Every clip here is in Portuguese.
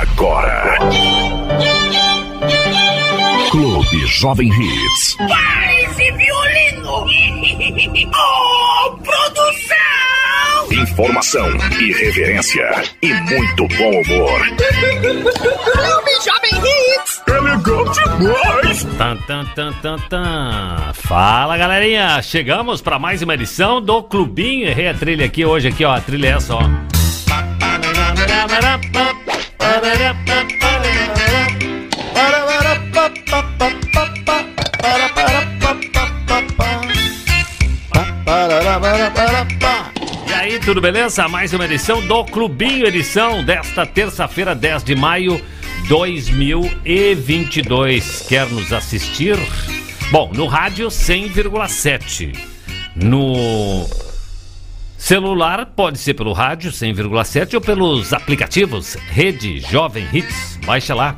agora. Clube Jovem Hits. Para esse violino! Oh, produção! Informação, irreverência e muito bom humor. Clube Jovem Hits! É legal demais! Tan, tan, tan, tan, tan. Fala galerinha, chegamos para mais uma edição do Clubinho. Errei a trilha aqui hoje, aqui ó, a trilha é essa ó. E aí, tudo beleza? Mais uma edição do Clubinho, edição desta terça-feira, 10 de maio 2022. Quer nos assistir? Bom, no rádio 100,7. No celular, pode ser pelo rádio 100,7 ou pelos aplicativos Rede Jovem Hits. Baixa lá.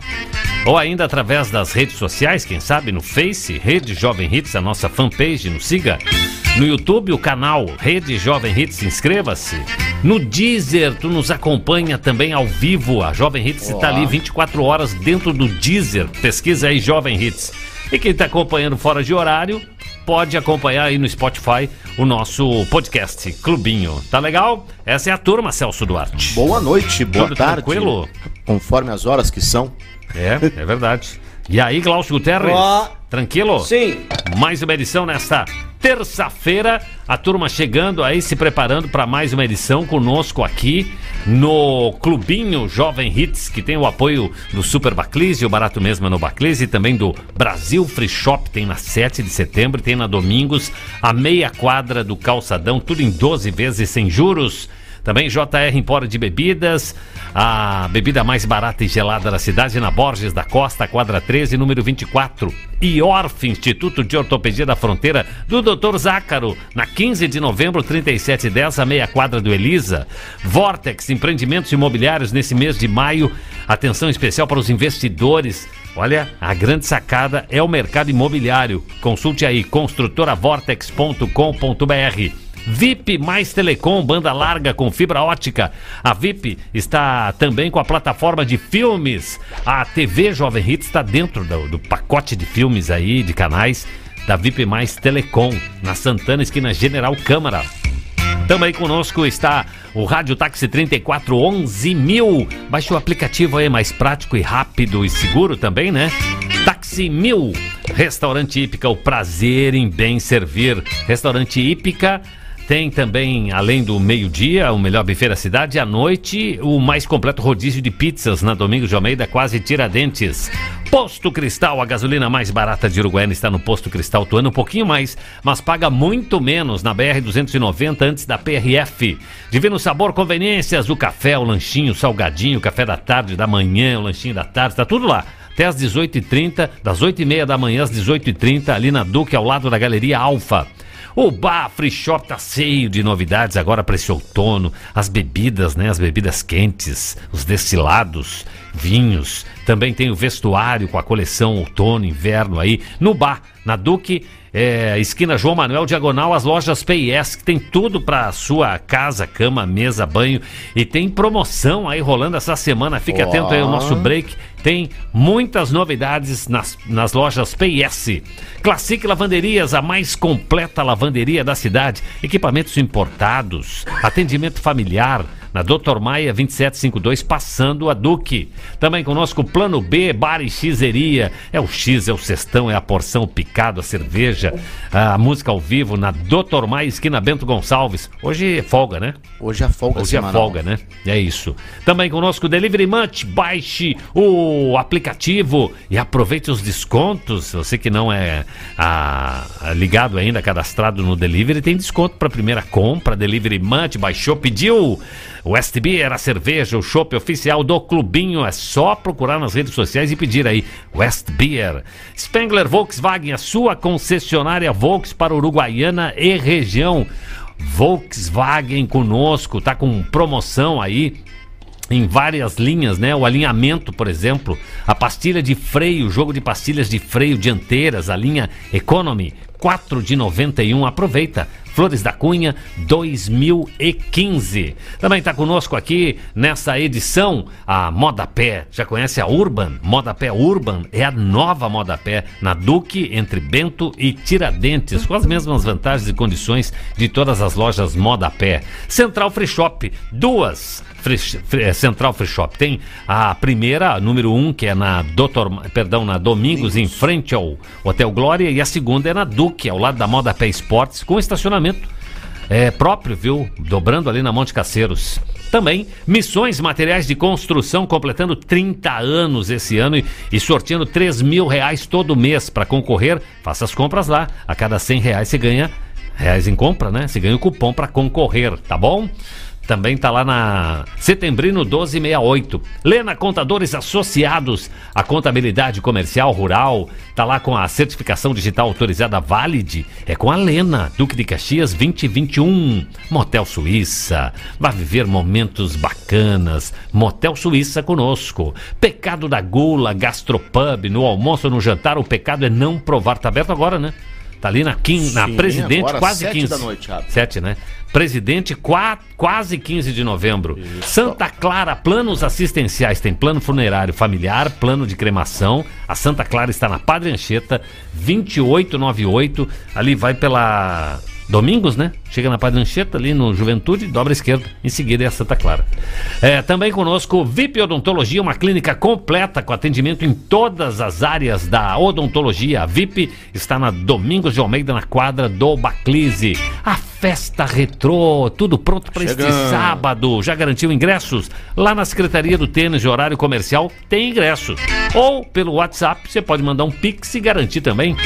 Ou ainda através das redes sociais, quem sabe no Face, Rede Jovem Hits, a nossa fanpage, nos siga. No YouTube, o canal Rede Jovem Hits, inscreva-se. No Deezer, tu nos acompanha também ao vivo. A Jovem Hits está ali 24 horas dentro do Deezer. Pesquisa aí Jovem Hits. E quem está acompanhando fora de horário, pode acompanhar aí no Spotify o nosso podcast Clubinho. Tá legal? Essa é a turma, Celso Duarte. Boa noite, boa Tudo tarde. tranquilo? Conforme as horas que são. É, é verdade. E aí, Glaucio Guterres? Ó. Tranquilo? Sim. Mais uma edição nesta terça-feira. A turma chegando aí, se preparando para mais uma edição conosco aqui no Clubinho Jovem Hits, que tem o apoio do Super Baclise, o barato mesmo é no Baclise, e também do Brasil Free Shop, tem na 7 de setembro, tem na Domingos, a meia quadra do Calçadão, tudo em 12 vezes sem juros. Também JR Empório de Bebidas, a bebida mais barata e gelada da cidade, na Borges da Costa, quadra 13, número 24. IORF, Instituto de Ortopedia da Fronteira, do Dr. Zácaro, na 15 de novembro, 3710, a meia quadra do Elisa. Vortex, empreendimentos imobiliários nesse mês de maio. Atenção especial para os investidores. Olha, a grande sacada é o mercado imobiliário. Consulte aí, construtoravortex.com.br. VIP mais Telecom, banda larga com fibra ótica. A VIP está também com a plataforma de filmes. A TV Jovem Hits está dentro do, do pacote de filmes aí, de canais da VIP mais Telecom, na Santana, esquina General Câmara. Também conosco está o Rádio Táxi 3411 mil. Baixe o aplicativo aí, mais prático e rápido e seguro também, né? Táxi Mil. Restaurante Hípica, o prazer em bem servir. Restaurante Hípica. Tem também, além do meio-dia, o melhor buffet da cidade, à noite, o mais completo rodízio de pizzas na Domingos de Almeida, quase Tiradentes. Posto Cristal, a gasolina mais barata de Uruguaiana está no Posto Cristal, tu anda um pouquinho mais, mas paga muito menos na BR-290 antes da PRF. Divino Sabor, conveniências, o café, o lanchinho, o salgadinho, o café da tarde, da manhã, o lanchinho da tarde, tá tudo lá até às 18h30, das 8h30 da manhã às 18h30, ali na Duque, ao lado da Galeria Alfa. O Bar Free Shop tá cheio de novidades agora para esse outono. As bebidas, né? As bebidas quentes, os destilados, vinhos. Também tem o vestuário com a coleção outono, inverno aí. No Bar, na Duque, é, esquina João Manuel, diagonal, as lojas PIS, que tem tudo para sua casa, cama, mesa, banho. E tem promoção aí rolando essa semana. Fique atento aí ao nosso break. Tem muitas novidades nas, nas lojas PIS. Classic Lavanderias, a mais completa lavanderia da cidade. Equipamentos importados, atendimento familiar. Na Doutor Maia 2752, passando a Duque. Também conosco Plano B, Bar e Xeria. É o X, é o cestão, é a porção, o picado, a cerveja, a música ao vivo na Doutor Maia, esquina Bento Gonçalves. Hoje é folga, né? Hoje é folga Hoje é semanal. folga, né? É isso. Também conosco Delivery Munch. Baixe o aplicativo e aproveite os descontos. Você que não é ah, ligado ainda, cadastrado no Delivery, tem desconto para primeira compra. Delivery Munch, baixou, pediu. West Beer, a cerveja, o chopp oficial do Clubinho. É só procurar nas redes sociais e pedir aí. West Beer. Spengler Volkswagen, a sua concessionária Volks para Uruguaiana e região. Volkswagen conosco, tá com promoção aí em várias linhas, né? O alinhamento, por exemplo, a pastilha de freio, o jogo de pastilhas de freio dianteiras, a linha Economy, 4 de 91. Aproveita. Flores da Cunha 2015. Também está conosco aqui nessa edição a Moda Pé. Já conhece a Urban? Moda Pé Urban é a nova Moda Pé na Duque entre Bento e Tiradentes, com as mesmas vantagens e condições de todas as lojas Moda Pé. Central Free Shop, duas Free- Free- eh, Central Free Shop. Tem a primeira, a número um, que é na Doutor, perdão, na Domingos, em frente ao Hotel Glória, e a segunda é na Duque, ao lado da Moda Pé Esportes, com estacionamento é, próprio, viu? Dobrando ali na Monte Caceiros. Também Missões Materiais de Construção, completando 30 anos esse ano e, e sorteando 3 mil reais todo mês para concorrer. Faça as compras lá. A cada 100 reais você ganha reais em compra, né? Você ganha o cupom para concorrer, tá bom? Também tá lá na Setembrino 1268. Lena Contadores Associados, a contabilidade comercial rural, tá lá com a certificação digital autorizada Valid. É com a Lena, Duque de Caxias 2021. Motel Suíça. Vai viver momentos bacanas. Motel Suíça conosco. Pecado da gula, gastropub, no almoço no jantar, o pecado é não provar. Tá aberto agora, né? Tá ali na, quin, na Sim, Presidente, agora, quase sete 15. da noite. 7, né? Presidente, qua- quase 15 de novembro. Santa Clara, planos assistenciais. Tem plano funerário familiar, plano de cremação. A Santa Clara está na Padre Anchieta, 2898. Ali vai pela. Domingos, né? Chega na Padre Anchieta, ali no Juventude, dobra esquerda. Em seguida é a Santa Clara. É, também conosco, VIP Odontologia, uma clínica completa com atendimento em todas as áreas da odontologia. A VIP está na Domingos de Almeida, na quadra do Baclise. A festa retrô, tudo pronto para este sábado. Já garantiu ingressos? Lá na Secretaria do Tênis de Horário Comercial tem ingressos. Ou pelo WhatsApp, você pode mandar um pix e garantir também.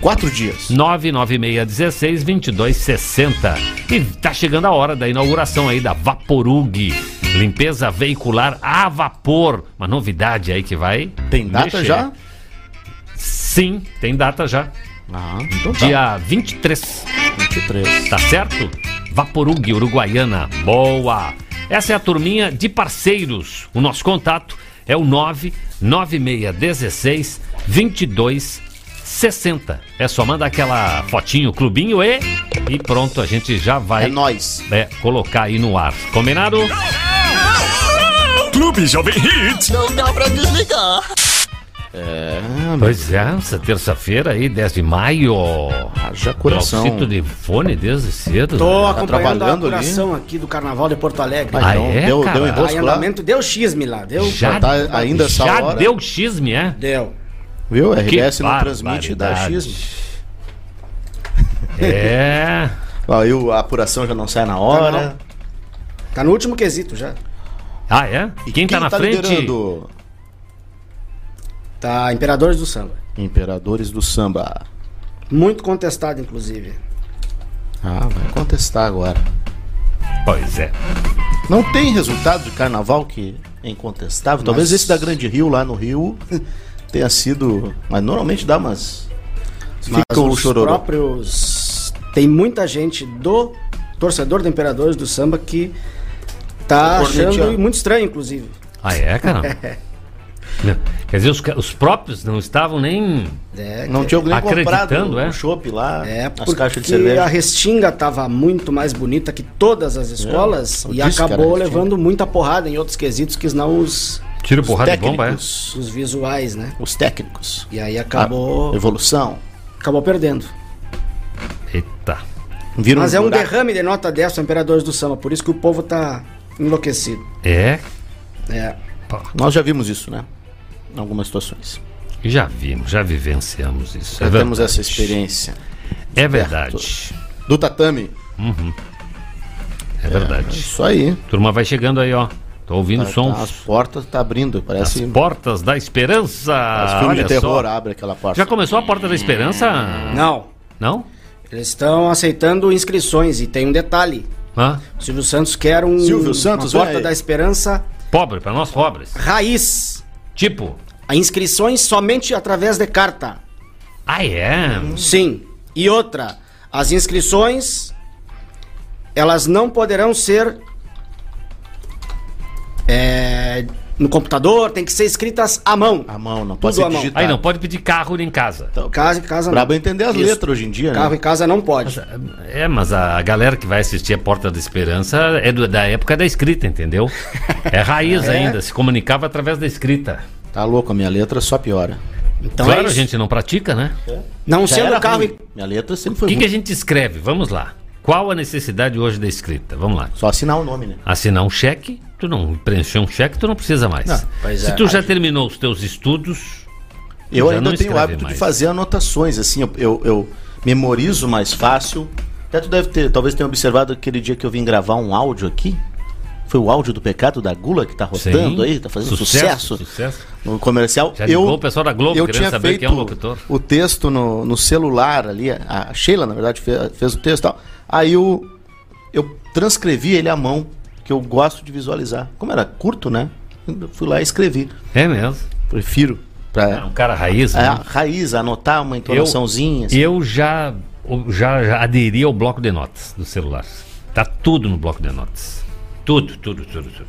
Quatro dias. 99616 2260. E tá chegando a hora da inauguração aí da Vaporug. Limpeza veicular a vapor. Uma novidade aí que vai. Tem data mexer. já? Sim, tem data já. Ah, então tá. Dia 23. 23. Tá certo? Vaporug, Uruguaiana. Boa! Essa é a turminha de parceiros. O nosso contato é o 99616 2260. É só mandar aquela fotinho, clubinho e. E pronto, a gente já vai É nóis. é, colocar aí no ar. Combinado? Clube Jovem Hits. Não dá pra desligar. Pois é, essa terça-feira aí, 10 de maio. Haja coração. Glaucito de fone desde cedo. Tô né? acompanhando a trabalhando ali? apuração aqui do Carnaval de Porto Alegre. Ah, Ah, então, é, deu, cara? deu Tá enrosco lá. deu xisme lá, deu. Já, Tá ainda essa já hora. deu xisme, é? Deu. Viu? Que RBS não transmite da xismo. É. Aí o- a apuração já não sai na hora. Tá no último quesito já. Ah, é? E quem, tá na frente? liderando? Tá Imperadores do Samba. Imperadores do Samba. Muito contestado, inclusive. Ah, vai contestar agora. Pois é. Não tem resultado de carnaval que é incontestável. Talvez Mas- esse da Grande Rio lá no Rio tenha sido. Mas normalmente dá. Mas Fica o os chororô. próprios... Tem muita gente do torcedor do Imperadores do Samba que tá achando muito estranho, inclusive. Ah, é, cara? Quer dizer, os, os próprios não estavam nem. É, Não que- tinha nem Acreditando, comprado é? o chopp lá, É, as porque caixas de cerveja. a Restinga tava muito mais bonita que todas as escolas eu e acabou levando muita porrada em outros quesitos que não os, Tiro porrada de bomba, é? os visuais, né? os técnicos. E aí A acabou, evolução. acabou perdendo. Eita. Mas é um derrame de nota 10 pro Imperadores do Samba, por isso que o povo tá enlouquecido. É? É. Pô, Nós já vimos isso, né? Em algumas situações. já vimos, já vivenciamos isso. Já é temos verdade. essa experiência. É verdade. Do tatame. É verdade. Isso aí. Turma vai chegando aí, ó. Tô ouvindo Tá- sons. tá- as portas tá abrindo. As Parece portas da esperança. Os filmes Olha de terror só. abre aquela porta. Já começou a porta da esperança? Não. Não? Eles estão aceitando inscrições e tem um detalhe. Hã? O Silvio Santos quer um Silvio Santos, uma porta aí. da esperança Pobre, pra nós pobres. raiz. Tipo. A inscrições somente através de carta. Ah, é? Sim. E outra, as inscrições elas não poderão ser é, no computador, tem que ser escritas à mão. A mão, não pode Tudo ser à mão. digital. Aí não pode pedir carro nem casa. Casa em casa Pra não. entender as Isso. letras hoje em dia, Carro né? em casa não pode. É, mas a galera que vai assistir a Porta da Esperança é do- da época da escrita, entendeu? É raiz É. ainda, se comunicava através da escrita. Tá louco, a minha letra só piora. Então claro, é a isso. gente não pratica, né? Não Já sendo era carro ruim. em... Minha letra sempre O foi que, que ruim. a gente escreve? Vamos lá. Qual a necessidade hoje da escrita? Vamos lá. Só assinar o nome, né? Assinar um cheque, tu não preencher um cheque, tu não precisa mais. Não, Se é. tu já terminou os teus estudos, Eu ainda não tenho o hábito mais. de fazer anotações, assim, eu, eu, eu memorizo mais fácil. Até tu deve ter, talvez tenha observado aquele dia que eu vim gravar um áudio aqui. Foi o áudio do pecado da gula que tá rotando aí, tá fazendo sucesso, sucesso. no comercial. Já ligou o pessoal da Globo eu tinha saber feito quem é o locutor. o texto no, no celular ali, a Sheila, na verdade, fez, fez o texto e tal. Aí eu, eu transcrevi ele à mão, que eu gosto de visualizar. Como era curto, né? Eu fui lá e escrevi. É mesmo. Prefiro. Pra, É um cara raiz, é, né? a raiz, anotar uma entonaçãozinha. assim. Eu já, já, já aderi ao bloco de notas do celular. Tá tudo no bloco de notas. Tudo, tudo, tudo, tudo.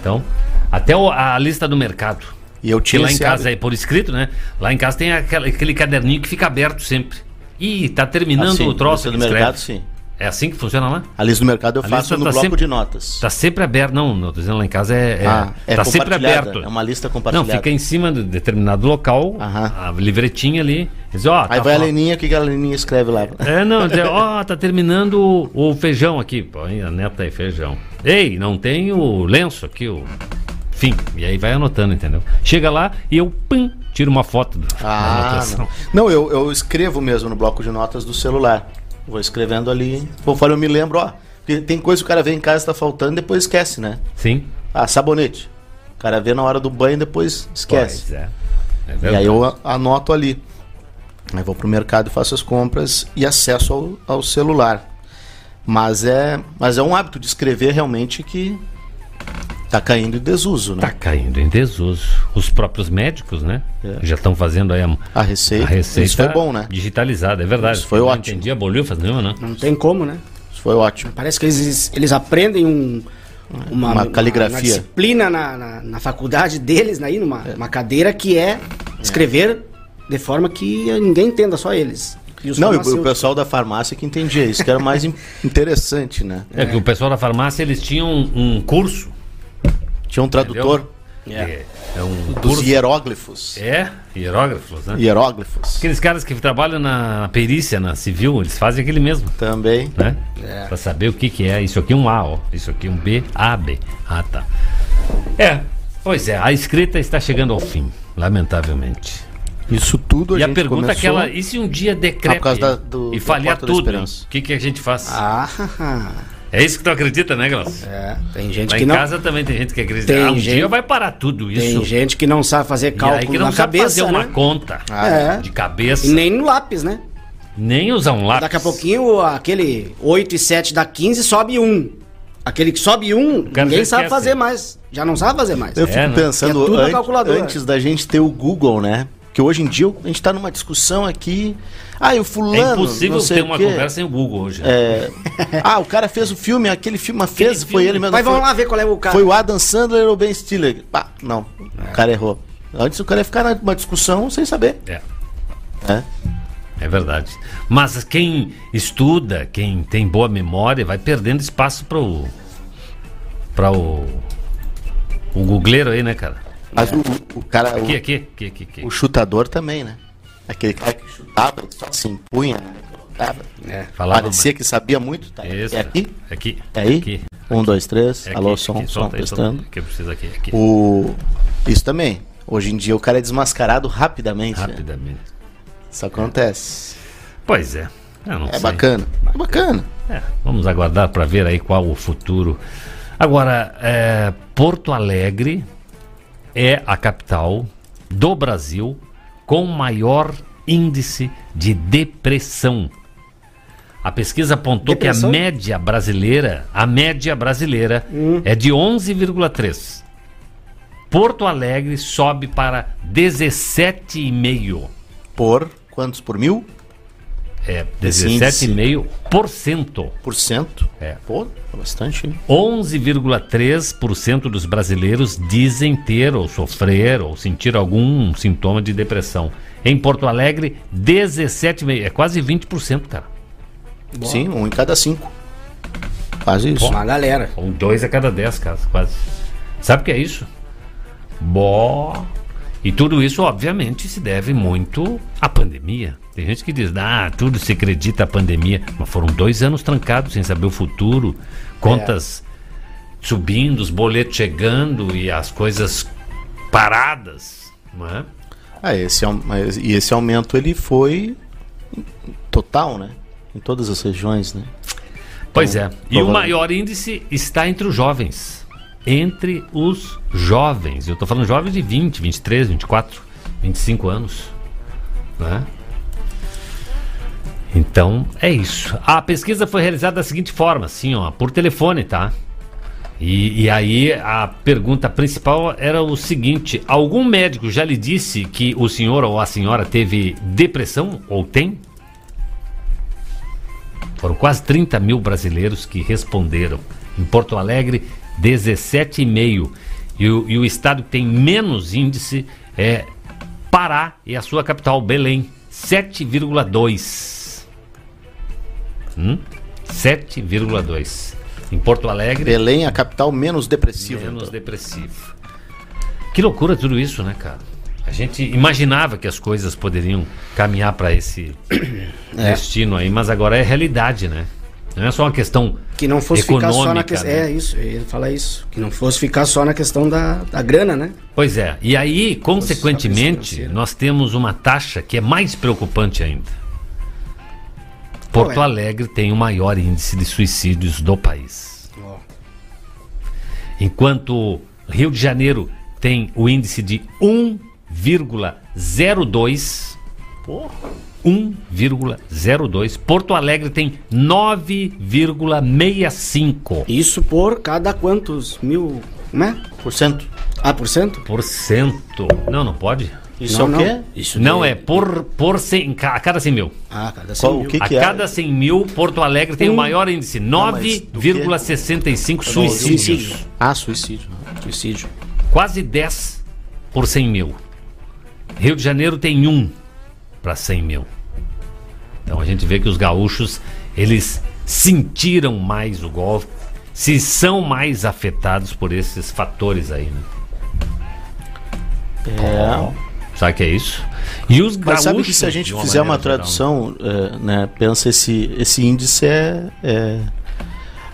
Então, até o- a lista do mercado. E eu tinha lá em casa hábito. é por escrito, né? Lá em casa tem aquela- aquele caderninho que fica aberto sempre. Ih, tá terminando Assim, o troço do mercado, sim. É assim que funciona lá? A lista do mercado eu A faço no tá bloco sempre- de notas. Tá sempre aberto. Não, não, tô dizendo lá em casa é. é Ah, é tá sempre aberto. é uma lista Não, compartilhada. fica em cima de determinado local, Aham. a livretinha ali. Diz, ó, Aí tá vai a Leninha, o que que a Leninha escreve lá? É, não, dizer, ó, tá terminando o, o feijão aqui. Põe a neta aí, feijão. Ei, não tem o lenço aqui, o. Fim. E aí vai anotando, entendeu? Chega lá e eu, pum, tiro uma foto da Ah, anotação. não. Não, eu, eu escrevo mesmo no bloco de notas do celular. Vou escrevendo ali. Conforme eu me lembro, ó. Porque tem coisa que o cara vê em casa tá faltando e depois esquece, né? Sim. Ah, sabonete. O cara vê na hora do banho e depois esquece. Pois é. É E aí eu anoto ali. Aí vou pro mercado e faço as compras e acesso ao, ao celular. Mas é, mas é um hábito de escrever realmente que tá caindo em desuso, né? Tá caindo em desuso. Os próprios médicos, né? É. Já estão fazendo aí a, A receita, a receita isso foi bom, né? digitalizada, é verdade. Isso foi Eu não ótimo. entendi a bolhufas nenhuma, né? Não tem como, né? Isso foi ótimo. Parece que eles, eles aprendem um, uma, Uma caligrafia. uma disciplina na, na, na faculdade deles, aí, numa uma cadeira que é escrever de forma que ninguém entenda, só eles. E Não, e o, pessoal da farmácia que entendia isso, que era mais in- interessante, né? É. que o pessoal da farmácia, eles tinham um curso. Tinha um tradutor É, é um dos curso. hieróglifos. É, hierógrafos, né? Hieróglifos. Aqueles caras que trabalham na perícia, na civil, eles fazem aquele mesmo, Também. né? Pra saber o que que é. Isso aqui é um A, ó. Isso aqui é um B, A, B. Ah, tá. É, pois é, a escrita está chegando ao fim, lamentavelmente. Isso tudo a e a gente pergunta é começou... aquela, e se um dia decrepe Ah, da- do- e falhar tudo, o que, que a gente faz? Ah, É isso que tu acredita, né, Glaucio? é, tem gente Lá que em não. casa também tem gente que acredita. Tem ah, um gente- dia vai parar tudo isso. Tem gente que não sabe fazer e aí cálculo que não na sabe cabeça, fazer uma né? conta É. de cabeça, E nem no lápis, né? nem usar um lápis. Daqui a pouquinho, aquele 8 e 7 dá 15, sobe 1. Aquele que sobe 1, cara ninguém sabe esquece. fazer mais. Já não sabe fazer mais. Eu É, fico né? pensando, Que é an- antes da gente ter o Google, né? Que hoje em dia a gente tá numa discussão aqui. Ah, e o É fulano. impossível não sei ter uma conversa sem o Google hoje. né? É, ah, o cara fez o filme, aquele filme fez, Aquele foi filme. ele mesmo. Mas vamos foi, lá ver qual é o cara. Foi o Adam Sandler ou o Ben Stiller? Pá, não, o cara errou. Antes o cara ia ficar numa discussão sem saber. É. né? É verdade. Mas quem estuda, quem tem boa memória, vai perdendo espaço para o. para o. o googleiro aí, né, cara? Mas o, o cara, Aqui, o, aqui, aqui, aqui. aqui. o chutador também, né? Aquele cara que chutava, ele só se impunha, né? É. Falava Parecia que sabia muito. Tá? Isso. É aqui? Aqui. É aí? Aqui. Um, dois, três. É Alô, aqui, som, aqui, som, solta testando. Que eu preciso aqui, aqui. O... Isso também. Hoje em dia o cara é desmascarado rapidamente. né? Rapidamente. Isso acontece. Pois é. É sei. bacana. É bacana. É, vamos aguardar para ver aí qual o futuro. Agora, é, Porto Alegre é a capital do Brasil com maior índice de depressão. A pesquisa apontou Depressão? que a média brasileira, a média brasileira é de 11,3. Porto Alegre sobe para 17,5. Por quantos por mil? É, Esse índice. 17,5%. Por cento? É. Pô, é bastante, hein? 11,3% dos brasileiros dizem ter ou sofrer ou sentir algum sintoma de depressão. Em Porto Alegre, 17,5%. É quase 20%, cara. Sim, um em cada cinco. Quase isso. Uma galera. Ou dois a cada dez, casos, quase. Sabe o que é isso? Bó. E tudo isso, obviamente, se deve muito à pandemia. Tem gente que diz, ah, tudo se acredita à pandemia. Mas foram dois anos trancados sem saber o futuro, contas subindo, os boletos chegando e as coisas paradas. Não é? Ah, esse, e esse aumento ele foi total, né? Em todas as regiões, né? Pois Então, é. E o maior índice está entre os jovens. Entre os jovens. Eu estou falando jovens de 20, 23, 24, 25 anos. Né? Então, é isso. A pesquisa foi realizada da seguinte forma, assim, ó, por telefone, tá? E, e aí a pergunta principal era o seguinte: algum médico já lhe disse que o senhor ou a senhora teve depressão ou tem? Foram quase 30 mil brasileiros que responderam. Em Porto Alegre, 17,5. E o, e o estado que tem menos índice é Pará e a sua capital, Belém, 7,2. Hum? 7,2. Em Porto Alegre, Belém, a capital menos depressiva. menos então. depressivo. Que loucura tudo isso, né, cara? A gente imaginava que as coisas poderiam caminhar para esse destino aí, mas agora é realidade, né? Não é só uma questão Que não fosse ficar só na econômica, questão. né? É isso, ele fala isso. Que não fosse ficar só na questão da, da grana, né? Pois é. E aí, consequentemente, nós temos uma taxa que é mais preocupante ainda. Porto é? Alegre tem o maior índice de suicídios do país. Ó. Enquanto Rio de Janeiro tem o índice de 1,02. 1,02. Porto Alegre tem 9,65%. Isso por cada quantos mil. Como é? Por cento. Ah, por cento? Por cento. Não, não pode. Isso Não, é o não. quê? Isso Não de- é por, por 100, ca- a cada 100 mil. Ah, cada Qual- 100 o mil. que A que é? cada 100 mil, Porto Alegre tem o maior índice, mas do 9,65 suicídios. Suicídio. Ah, suicídio. Suicídio. Quase 10 por 100 mil. Rio de Janeiro tem 1 para 100 mil. Então a gente vê que os gaúchos, eles sentiram mais o golpe, se são mais afetados por esses fatores aí, né? É. Sabe que é isso? E os Mas gaúchos, sabe que se a gente fizer uma tradução, eh, né, pensa esse, esse índice é, é,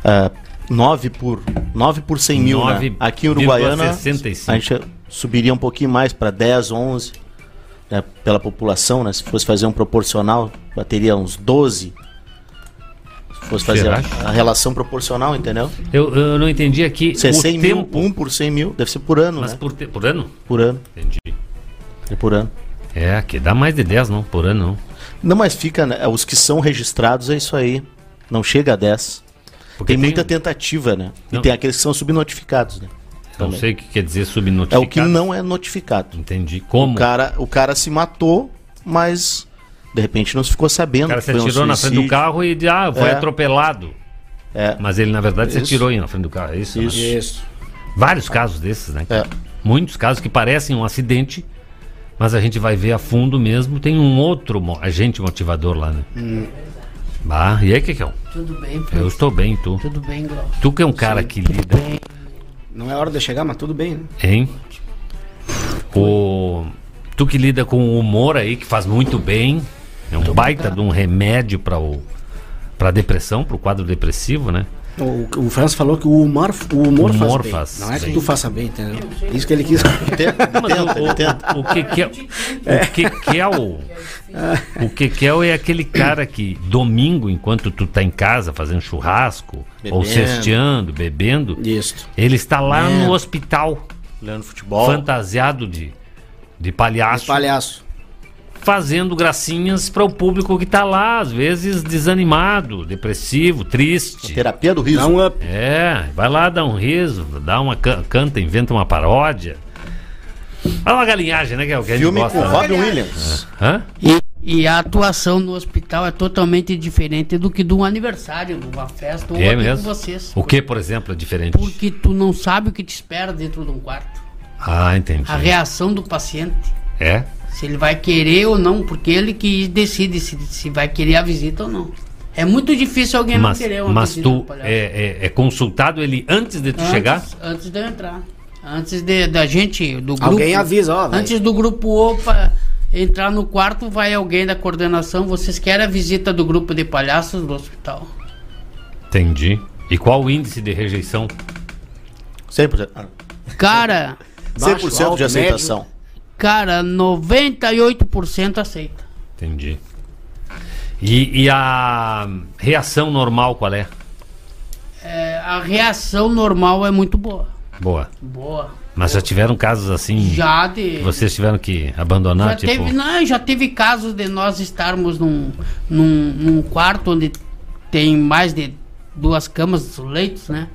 é 9 por 9 por 100 mil, né? 9,65. Aqui em Uruguaiana a gente subiria um pouquinho mais para 10, 11 né, pela população, né? Se fosse fazer um proporcional, bateria uns 12. Se fosse fazer a, a relação proporcional, entendeu? Eu, eu não entendi aqui Se é o 100 mil, tempo. 1 por 100 mil, deve ser por ano, Mas né? por, te- por ano? Por ano, Entendi. é por ano. É, aqui dá mais de 10, não, por ano não. Não, mas fica, né, os que são registrados é isso aí. Não chega a 10. Porque tem muita um- tentativa, né? Não. E tem aqueles que são subnotificados, né? Não também. sei o que quer dizer É subnotificado. o que não é notificado. Entendi. Como? O cara, o cara se matou, mas de repente não se ficou sabendo. O cara que se foi um atirou na frente do carro e de, ah, foi É. atropelado. É. Mas ele, na verdade, se Isso. atirou aí na frente do carro. É isso? né? Isso. Isso. Vários casos desses, né? É. Muitos casos que parecem um acidente, mas a gente vai ver a fundo mesmo. Tem um outro mo- agente motivador lá, né? Hum. Bah, e aí, Kekão? Tudo bem, Eu Pedro? estou bem, tu. Tudo bem, Glaucio? Tu que é um cara que lida, Não é hora de chegar, mas tudo bem, né? hein? O... Tu que lida com o humor aí, que faz muito bem. É um baita de um remédio para o para depressão, para o quadro depressivo, né? O, o Franz falou que o humor, o humor, Humor faz, bem. faz Não é que bem. tu faça bem, entendeu? Isso que ele quis. Tenta, tenta, o, ele tenta. o, o que que é, o que que é o o que que é o- é aquele cara que domingo enquanto tu tá em casa fazendo churrasco ou Bebendo. cesteando, bebendo, Isso. ele está lá É. no hospital Olhando futebol. fantasiado de de palhaço, Palhaço. Fazendo gracinhas para o público que tá lá, às vezes desanimado, depressivo, triste. Terapia do riso. Dá um up. É, vai lá dar um riso, dá uma can- canta, inventa uma paródia. Fala uma galinhagem, né? Que é o que a gente Filme gosta. com né? Robin Williams. Hã? E, E a atuação no hospital é totalmente diferente do que de um aniversário, de uma festa ou É mesmo? com vocês. O que, por exemplo, é diferente? Porque tu não sabe o que te espera dentro de um quarto. Ah, entendi. A reação do paciente. É? Se ele vai querer ou não, porque ele que decide se, se vai querer a visita ou não. É muito difícil alguém Mas, não querer uma mas visita tu no palhaço. é, é- é consultado ele antes de tu antes, chegar? Antes de eu entrar. Antes de, da gente, do grupo. Alguém avisa, ó, vai. Antes do grupo OPA entrar no quarto, vai alguém da coordenação. Vocês querem a visita do grupo de palhaços do hospital? Entendi. E qual o índice de rejeição? 100%, ah, Cara, 100% alto, de aceitação. Cara, 98% aceita. Entendi. E, e a reação normal qual é? É, a reação normal é muito boa. Boa. Boa. Mas já tiveram casos assim? Já de. Vocês tiveram que abandonar, Já tipo. teve, não, já teve casos de nós estarmos num, num, num quarto onde tem mais de duas camas, leitos, né?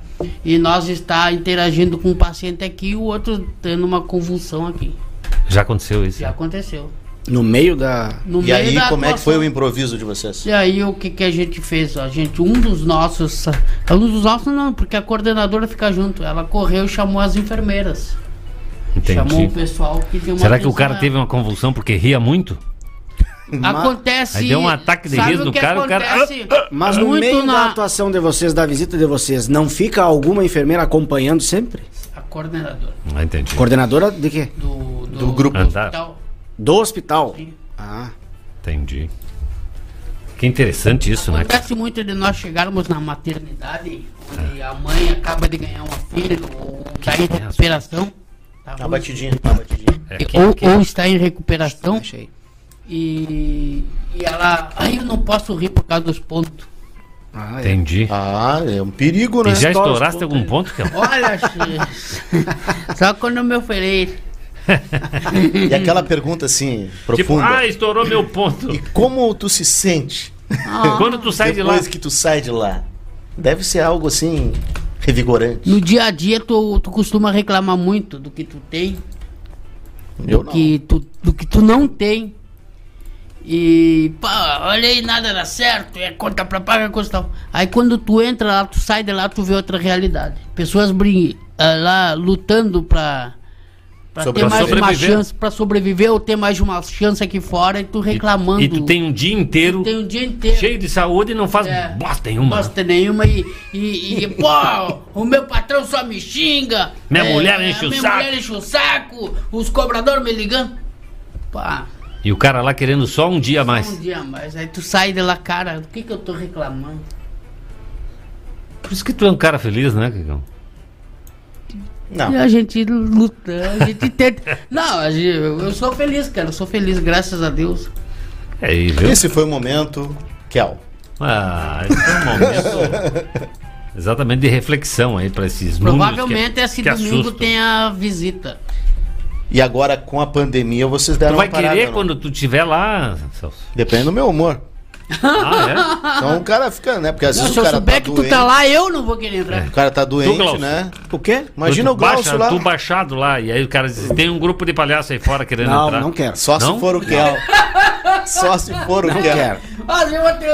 E nós está interagindo com um paciente aqui e o outro tendo uma convulsão aqui. Já aconteceu isso? Já aconteceu. No meio da. No E meio aí, da como é que foi o improviso de vocês? E aí o que, que a gente fez? A gente, um dos nossos. Um dos nossos não, porque a coordenadora fica junto. Ela correu e chamou as enfermeiras. Chamou o Entendi. pessoal que deu uma Será que o cara a teve uma convulsão porque ria muito? Acontece. Aí deu um ataque de riso o no que cara, o cara- acontece? Mas no Muito meio da na- atuação de vocês, da visita de vocês, não fica alguma enfermeira acompanhando sempre? Coordenadora Ah, entendi. Coordenadora de quê? do, do, Do grupo. Ah, tá. hospital. Do hospital. Sim. Ah. Entendi. Que interessante isso, né? Acontece muito de nós chegarmos na maternidade onde a mãe acaba de ganhar uma filha ou está em é recuperação. tá batidinha, uma batidinha. É, E- que- ou, que- ou está em recuperação Achei. e, e ela. Ai, eu não posso rir por causa dos pontos. Ah, é. Entendi. Ah, é um perigo, né? E já estouraste pontos algum ponto, cara? Olha, X. só quando eu me ofereço. E aquela pergunta assim, Tipo, profunda. ah, estourou meu ponto. E como tu se sente Quando tu sai de lá. depois que tu sai de lá? Deve ser algo assim, revigorante. No dia a dia, tu, tu costuma reclamar muito do que tu tem, Eu do não. que, tu, do que tu não tem. E, pá, olha aí, nada dá certo, é conta pra pagar, coisa e tal. Aí quando tu entra lá, tu sai de lá, tu vê outra realidade. Pessoas brin ah, lá lutando pra, pra Sobre- ter pra mais uma chance, pra sobreviver ou ter mais uma chance aqui fora e tu reclamando. E tu tem um dia inteiro tem um dia inteiro. cheio de saúde e não faz É. bosta nenhuma. bosta nenhuma e, e, e, pô, o meu patrão só me xinga. Minha é, mulher enche o minha saco. mulher enche o saco, os cobradores me ligando. Pá, E o cara lá querendo só um dia a mais. um dia a mais. Aí tu sai de lá, cara, do que que eu tô reclamando? Por isso que tu é um cara feliz, né, Cicão? E Não. a gente luta, a gente tenta. Não, a gente- eu sou feliz, cara, eu sou feliz, graças a Deus. É aí, viu? Esse foi o momento, Kel. Ah, esse é um momento exatamente de reflexão aí pra esses números Provavelmente que, esse que domingo assustam. tem a visita. E agora com a pandemia vocês deram Tu vai uma parada, querer não? quando tu estiver lá, Celso? Depende do meu humor. Ah, Então o cara fica, né? Porque às Não, vezes se o eu cara souber tá que doente. tu tá lá, eu não vou querer entrar. O cara tá doente, Glaucio. né? O quê? é? Imagina tu o Glaucio baixa, lá. Tu baixado lá, e aí o cara diz, tem um grupo de palhaço aí fora querendo Não, entrar. não quero. Só Não? se for o Kel. Só se for o Não Kel. quero. Ah,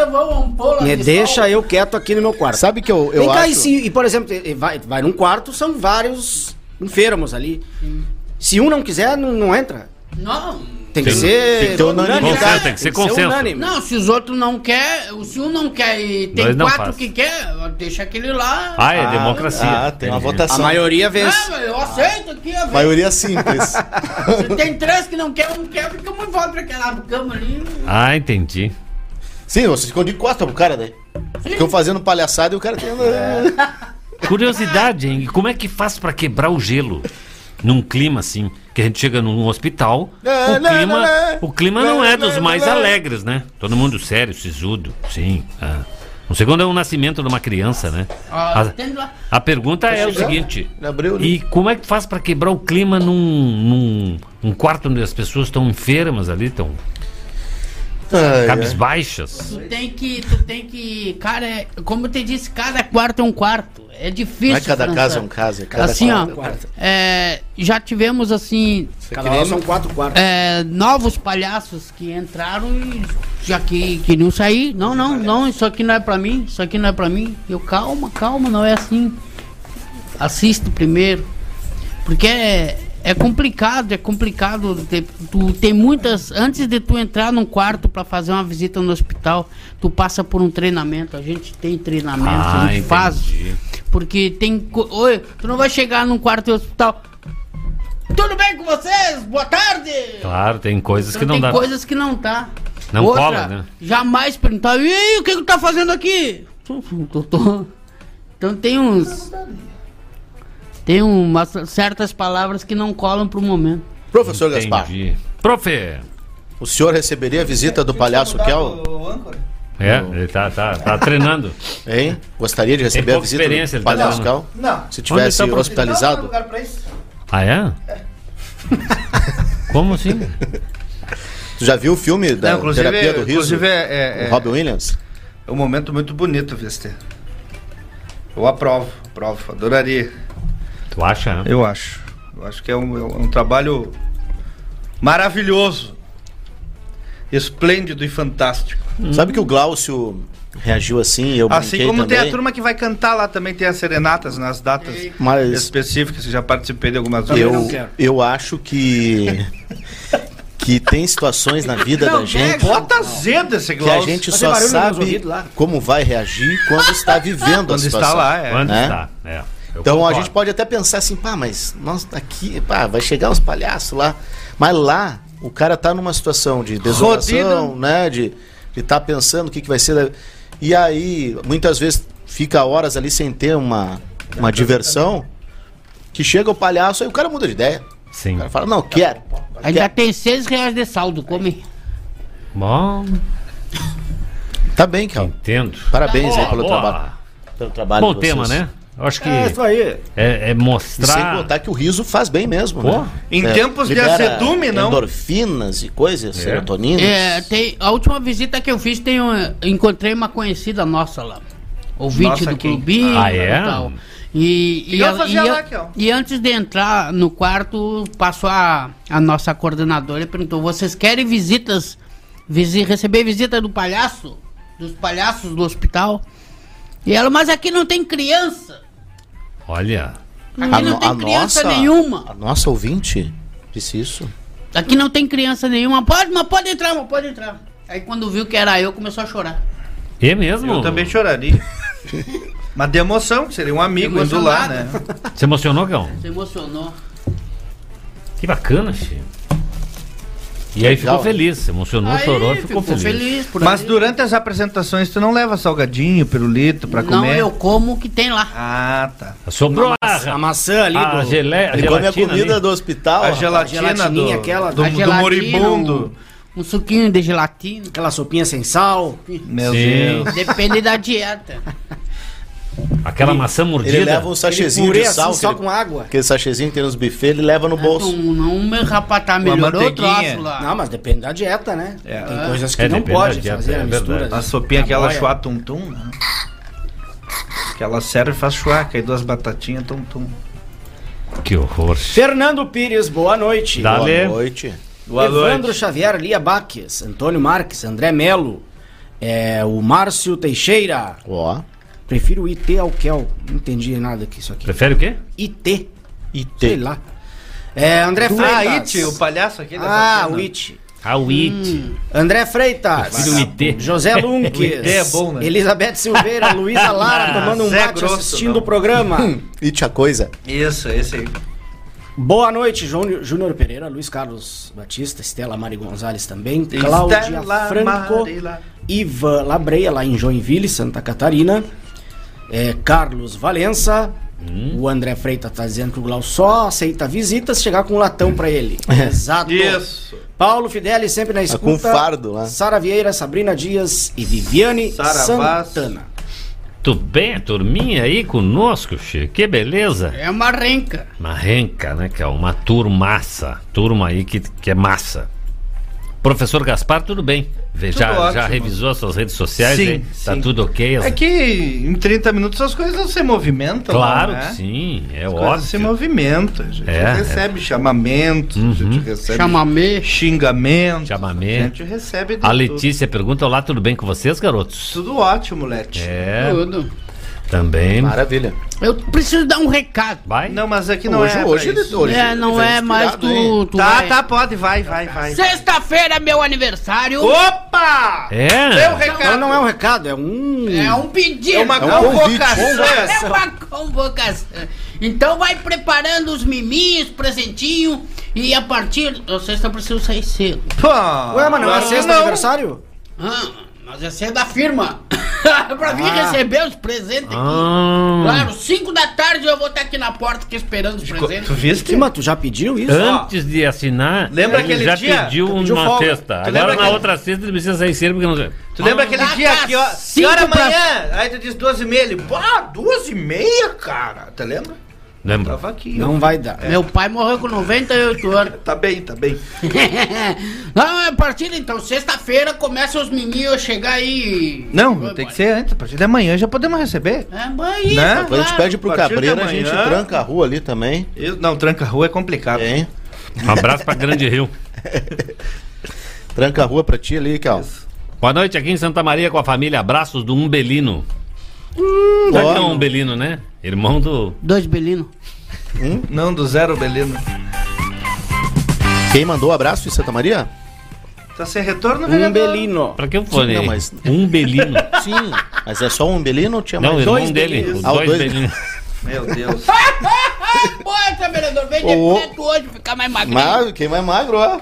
uma ampola Me de deixa sol. eu quieto aqui no meu quarto. Sabe que eu, eu Vem cá, acho... e, se, e por exemplo, vai, vai num quarto, são vários enfermos ali. Se um não quiser, não, não entra. Não, Tem que Tem- ser. tem que ter unanimidade. Consenso, tem que ser consenso. unânime. Não, se os outros não quer, se um não quer e tem não quatro faz. que quer, deixa aquele lá. Ah, é Ah, democracia. Ah, tem uma Entendi. A votação. maioria Ah, vence. mas eu aceito aqui, ó, velho. Maioria simples. Se tem três que não quer, um quer, fica muito volta pra aquela cama ali. Ah, entendi. Sim, vocês ficam de costa pro cara, daí. Ficam fazendo palhaçada e o cara tem... Curiosidade, hein? Como é que faz pra quebrar o gelo? Num clima assim, que a gente chega num hospital, Lá, o lá, clima, lá, lá. o clima não é dos mais alegres, né? Todo mundo sério, sisudo, sim. ah. Não sei quando é o nascimento de uma criança, né? Ah, A, a pergunta é o seguinte: e como é que faz pra quebrar o clima num, num, num quarto onde as pessoas estão enfermas ali, estão Ai, ai. cabisbaixas? Tu tem que, tu tem que, cara, é, como eu te disse, cada quarto é um quarto. É difícil. Não é cada França. casa é um caso, é cada assim, ó, quarto é um quarto. é, já tivemos assim Cada hora são quatro quartos. é, novos palhaços que entraram e já que queriam sair. Não, não, não, isso aqui não é pra mim, isso aqui não é pra mim. Eu, calma, calma, não é assim. Assiste primeiro. Porque é, é complicado, é complicado. ter- tu tem muitas. Antes de tu entrar num quarto pra fazer uma visita no hospital, tu passa por um treinamento. A gente tem treinamento, Ah, a gente faz. entendi. Porque tem. Oi, tu não vai chegar num quarto do hospital. Tudo bem com vocês? Boa tarde! Claro, tem coisas Então que não tem dá. coisas que não tá. Não cola, né? Jamais perguntar, e o que que tu tá fazendo aqui? Tô- tô- Então tem uns. Tem umas certas palavras que não colam pro momento. Professor Gaspar, Entendi. Profe. o senhor receberia a visita do palhaço Kel? É, ele tá, tá, tá treinando. Hein? Gostaria de receber a visita do tá palhaço dando. Kel? Não. Se tivesse tá, hospitalizado? Ah, é? Como assim? Tu já viu o filme da Não, terapia do riso? inclusive é, é, O Robin Williams? é um momento muito bonito, Vester. Eu aprovo, aprovo, adoraria. Tu acha? né? Eu acho. Eu acho que é um, é um trabalho maravilhoso, esplêndido e fantástico. Sabe que o Glaucio reagiu assim, eu Assim como também, tem a turma que vai cantar lá também, tem as serenatas nas datas mas específicas, que já participei de algumas vezes. eu, não eu acho que que tem situações na vida da gente Bota azedo esse que a Glaucio. gente só sabe como vai reagir quando está vivendo a Quando situação. está lá, é. Quando né? está? É. eu Então a gente pode até pensar assim, pá, mas nós aqui, pá, vai chegar uns palhaços lá. Mas lá, o cara tá numa situação de desolação, né? De estar tá pensando o que, que vai ser. da- E aí, muitas vezes, fica horas ali sem ter uma, uma diversão. Que chega o palhaço, aí o cara muda de ideia. Sim. O cara fala, não, quero. Ainda quero. tem seis reais de saldo, come. Bom, Tá bem, Cal. entendo. Parabéns aí Boa, pelo boa. trabalho. Pelo trabalho Bom de vocês. tema, né? Eu acho que É, isso aí. é, é E sem mostrar. contar que o riso faz bem mesmo, Pô. né? Em É, tempos de azedume, não? Endorfinas e coisas, serotoninas. É, tem, a última visita que eu fiz, tem um- encontrei uma conhecida nossa lá. Ouvinte Nossa, do quem? clubinho Ah, é? e tal. E, e, ela e lá, a- Kel? e antes de entrar no quarto, passou a, a nossa coordenadora e perguntou: vocês querem visitas? Visi, receber visita do palhaço? Dos palhaços do hospital? E ela, mas aqui não tem criança. Olha. Aqui não no- tem criança nenhuma. A nossa ouvinte disse isso. Aqui não tem criança nenhuma. Pode, mas pode entrar, mas pode entrar. Aí quando viu que era eu, começou a chorar. É mesmo? Eu também choraria. Mas de emoção, seria um amigo indo lá, né? Se emocionou, Gão? Se emocionou. Que bacana, Chico. E aí ficou Legal. feliz, se emocionou, Aí, chorou e ficou, feliz. por Mas aí. durante as apresentações tu não leva salgadinho, pirulito pra Não, comer? eu como o que tem lá. Ah, tá. Sobrou a, A maçã ali a, do... geleia, a Ele come a gelatina comida ali. do hospital. A gelatina do, gelatininha aquela, do, a do gelatina, moribundo. Um, um suquinho de gelatina. Aquela sopinha sem sal. Meu Sim. Deus. Depende da dieta. Aquela maçã mordida. Ele leva um sachezinho purê de sal. assim, só aquele, com água. aquele sachezinho que tem nos buffets, ele leva no bolso. Um, não me rapatar Uma melhorou o troço lá. Não, mas depende da dieta, né? É. Tem coisas que É, não pode dieta, fazer é a mistura. verdade. A sopinha aquela chuá tum-tum, né? Que ela serve e faz chuá, que aí duas batatinhas tum-tum. Que horror. Fernando Pires, boa noite. Boa noite. Boa Evandro noite. Xavier, Lia Baques, Antônio Marques, André Melo, é, o Márcio Teixeira. Ó. Prefiro o IT ao Kel. Não entendi nada aqui isso aqui. Prefere o quê? IT. E Sei lá. É, André Freitas. Ah, It, o palhaço aquele. Ah, da o Santana. It. A WIT. André Freitas. Prefiro o IT. José Lunques. O IT é bom, né? Elizabeth Silveira, Luísa Lara tomando um Zé mate Grosso, assistindo não. o programa. It a coisa. Isso, esse aí. Boa noite, Júnior Júnior Pereira, Luiz Carlos Batista, Estela Mari Gonzalez também, Cláudia Estela Franco, Marila. Ivan Labreia, lá em Joinville, Santa Catarina, é, Carlos Valença, o André Freitas tá dizendo que o Glau só aceita visitas, chegar com um latão pra ele. Exato. Isso. Paulo Fideli sempre na Tá escuta. com fardo lá. Sara Vieira, Sabrina Dias e Viviane Sara Santana. Tudo bem, turminha aí conosco, Chico? Que beleza. É uma renca. Uma renca, né? Que é uma turmaça. Turma aí que, que é massa. Professor Gaspar, tudo bem. Vê, Tudo já, já revisou as suas redes sociais? Sim, hein? Tá sim. tudo ok? As- É que em 30 minutos as coisas se movimentam. Claro né? que sim, é As coisas se óbvio. movimentam. A gente É, Uhum. recebe chamamento, a gente recebe Chamamê. xingamento. Chamamê. A gente recebe de A tudo. Letícia pergunta: Olá, tudo bem com vocês, garotos? Tudo ótimo, Leti. É, Tudo. Também. Maravilha. Eu preciso dar um recado. Vai? Não, mas aqui não hoje, é. hoje, isso. hoje é, não é mais tu. tu Tá, vai- tá, pode, vai, vai, vai. Sexta-feira é meu aniversário. Opa! É? Meu recado. Não, não é um recado, é um. É um pedido. É uma É convocação. É uma convocação. Então vai preparando os miminhos, presentinho. E a partir. Eu sexta preciso sair cedo. Pô, Ué, mas não é sexta não. aniversário? Ah, mas essa é da firma. pra vir Ah. receber os presentes aqui. Ah, Claro, 5 da tarde eu vou estar aqui na porta aqui esperando os Tu presentes. viste? Sim, mas tu já pediu isso? antes de assinar, Lembra ele aquele já dia? pediu Tu pediu uma sexta. Tu Agora na aquele- outra sexta ele precisa sair cedo porque não. Tu lembra aquele Dá dia que, ó, que hora pra- amanhã? Aí tu diz duas e meia, ele, pá, duas e meia, cara. Tu lembra? Lembra? Tava aqui. Não ó. vai dar. Meu pai morreu com 98 anos. Tá bem, tá bem. Não, é a partir então, sexta-feira começa os miminhos a chegar aí. Não, Vai tem que ser antes. A partir de amanhã já podemos receber. É, mas Né? Depois a gente claro. pede pro A de Cabreiro, a gente tranca a rua ali também. Eu- não, tranca rua é complicado. Hein? Um abraço pra Grande Rio. Tranca a rua pra ti ali, Cal. Boa noite aqui em Santa Maria com a família. Abraços do Umbelino. Sabe ó. que é um Umbelino, né? Irmão do. Dois belino. Não, do zero, Belino. Quem mandou o abraço em Santa Maria? Tá sem retorno, Um vereador? belino. Pra que eu falei? não, mas- Umbelino. Sim. Mas é só um Belino ou tinha Não, o mais? irmão dois dele. Belinos. Os Ah, dois dois. Belinos. Meu Deus. Essa vereador, vem de preto hoje, ficar mais magrinho. Magro, quem mais magro, ó.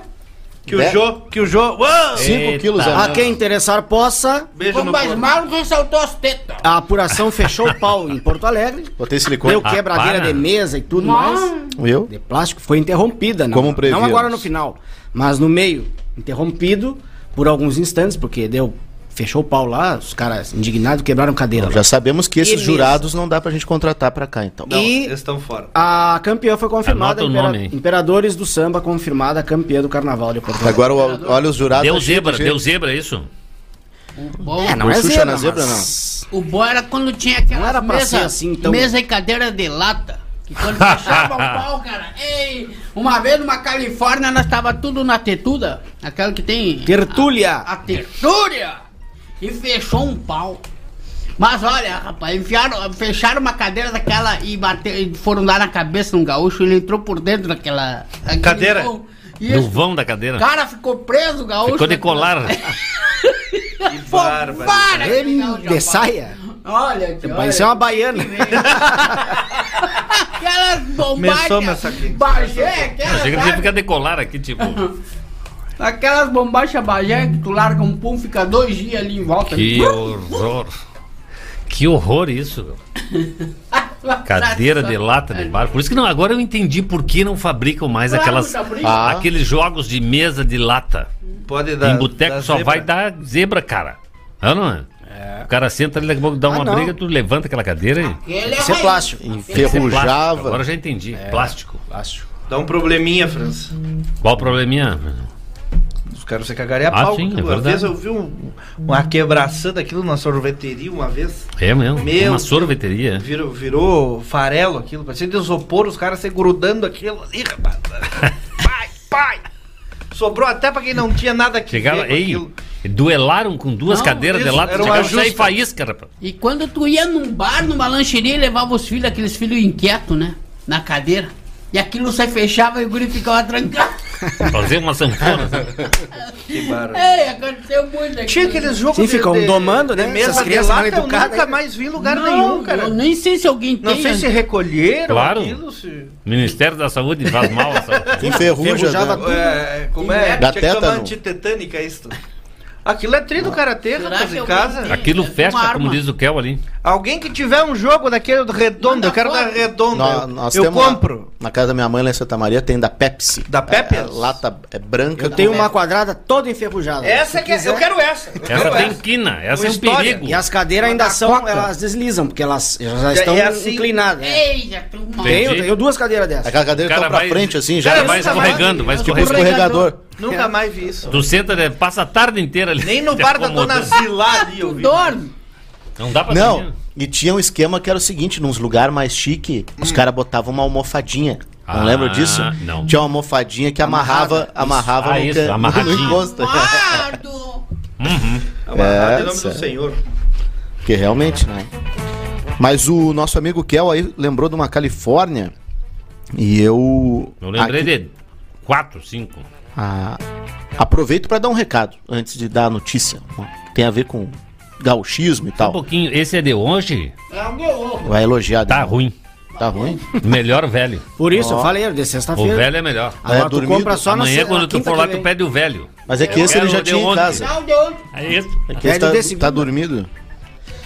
Que o Né? Jô, que o Jô... Uou! 5 Eita. quilos a A mais. quem interessar possa. Beijo no mais corpo. magro que saltou as tetas. A apuração fechou o pau em Porto Alegre. Botei silicone. Deu Ah, quebradeira para. de mesa e tudo mais. Viu? De plástico foi interrompida, não. Como Não prevíamos. agora no final, mas no meio. Interrompido por alguns instantes, porque deu. Fechou o pau lá, os caras indignados quebraram cadeira. Já sabemos que esses E mesmo. jurados não dá pra gente contratar pra cá, então. Não, E- eles estão fora. A campeã foi confirmada. Anota o Impera- nome. Imperadores do Samba confirmada campeã do Carnaval de Porto Alegre. Agora o- olha os jurados. Deu de zebra, gente. deu zebra, é isso? O bom, É, não é Xuxa zebra, na zebra, mas... o bom era quando tinha Não pra mesa, ser assim, então. mesa e cadeira de lata. Que quando fechava o pau, cara. Ei, uma vez numa Califórnia, nós tava tudo na tetuda. Aquela que tem. Tertúlia. A, a tertúlia! E fechou um pau. Mas olha, rapaz, enfiaram, fecharam uma cadeira daquela e, bater, e foram dar na cabeça de um gaúcho. Ele entrou por dentro daquela. Cadeira? Do esse vão da cadeira. cara ficou preso, o gaúcho. Ficou de colar. Pô, bárbaro. para, Ele de rapaz. saia? Olha, Vai olha. ser uma baiana. Aquelas aqui. Bagé, aquelas, Achei que ele ia ficar de colar aqui, tipo. aquelas bombachas bagé que tu larga um pum, fica dois dias ali em volta. Que horror. Que horror isso. Cadeira de lata de bar. Por isso que não, agora eu entendi por que não fabricam mais Claro, aquelas tá. Ah. aqueles jogos de mesa de lata. Pode dar. em boteco só zebra. vai dar zebra, cara. É, não é? O cara senta ali, daqui a pouco dá Ah, uma não. briga, tu levanta aquela cadeira e. Ele é Isso é raiz. plástico. Enferrujava. Agora eu já entendi. Plástico. Plástico. Dá um probleminha, França. Qual o probleminha? Os caras se cagarem a Ah, pau. sim, é uma verdade. vez eu vi um- uma quebração daquilo na sorveteria uma vez. É mesmo. Meu uma sorveteria. Virou, virou farelo aquilo, parecia de isopor, os caras se grudando aquilo ali, rapaz. pai, pai! Sobrou até pra quem não tinha nada que Chegava, ver com ei, aquilo. duelaram com duas Não, cadeiras de isso, lata, era chegava justa. faísca, rapaz. E quando tu ia num bar, numa lancheria e levava os filhos, aqueles filhos inquietos, né? Na cadeira. E aquilo se fechava e o guri ficava trancado. Fazer uma sanfona. Que barulho. Ei, aconteceu muito aqui. Tinha aqueles jogos Sim, ficam domando, né? mesa Essas crianças mal lata, eu educadas nunca mais vi em lugar Não, nenhum, cara. Eu nem sei se alguém Não tem. sei se recolheram Claro. aquilo, se... Ministério da Saúde faz mal. Enferrujava né? tudo. É, como é? Tinha que tomar tétano. antitetânica isso. Aquilo é tri do karatê, rapaz, que em alguém casa. tem? Aquilo Uma fecha, arma. como diz o Kel ali. Alguém que tiver um jogo daquele do redondo, Manda eu quero foto. da redonda. Nó- eu nós eu temos compro. na casa da minha mãe lá em Santa Maria tem da Pepsi. Da Pepsi? É, a lata é branca. Eu tenho com- uma quadrada toda enferrujada. Essa Se que é, quiser. eu quero essa. Eu Essa quero tem quina, essa é um história. perigo. E as cadeiras ainda da são, elas deslizam, porque elas já estão é assim. inclinadas. né? Ei, já tem. Tenho, tenho duas cadeiras dessas. Aquela cadeira Cara tá pra vai- frente assim, já. cara Cara, vai nunca escorregando, vai mais- Tipo escorregando. Nunca mais vi isso. Tu senta, né, passa a tarde inteira ali. Nem no bar da. Dona Zilá ali eu vi. dorme. Não dá pra Não, dormir. e tinha um esquema que era o seguinte, nos lugares mais chique, os caras botavam uma almofadinha. Não Ah, lembra disso? não. Tinha uma almofadinha que amarrava, amarrava Ah, no, isso, amarradinho. no encosto. Guardo. Amarrado É, em nome do. Senhor. Porque realmente, né? Mas o nosso amigo Kel aí lembrou de uma Califórnia e eu. Eu lembrei aqui- de quatro, cinco. Ah, aproveito para dar um recado antes de dar a notícia. Tem a ver com gauchismo e Um tal. pouquinho. Esse é de hoje? Vai elogiar. de Tá novo. ruim. Tá ruim? Melhor o velho. Por isso, Ó. eu falei, de O sexta-feira. velho é melhor. Agora É, tu dormido. compra só na Amanhã, se- quando na tu for lá, tu pede o velho. Mas é que Eu esse ele já o de tinha em ontem. casa. Não, de ontem. É isso. É que esse tá, de segunda. tá dormido.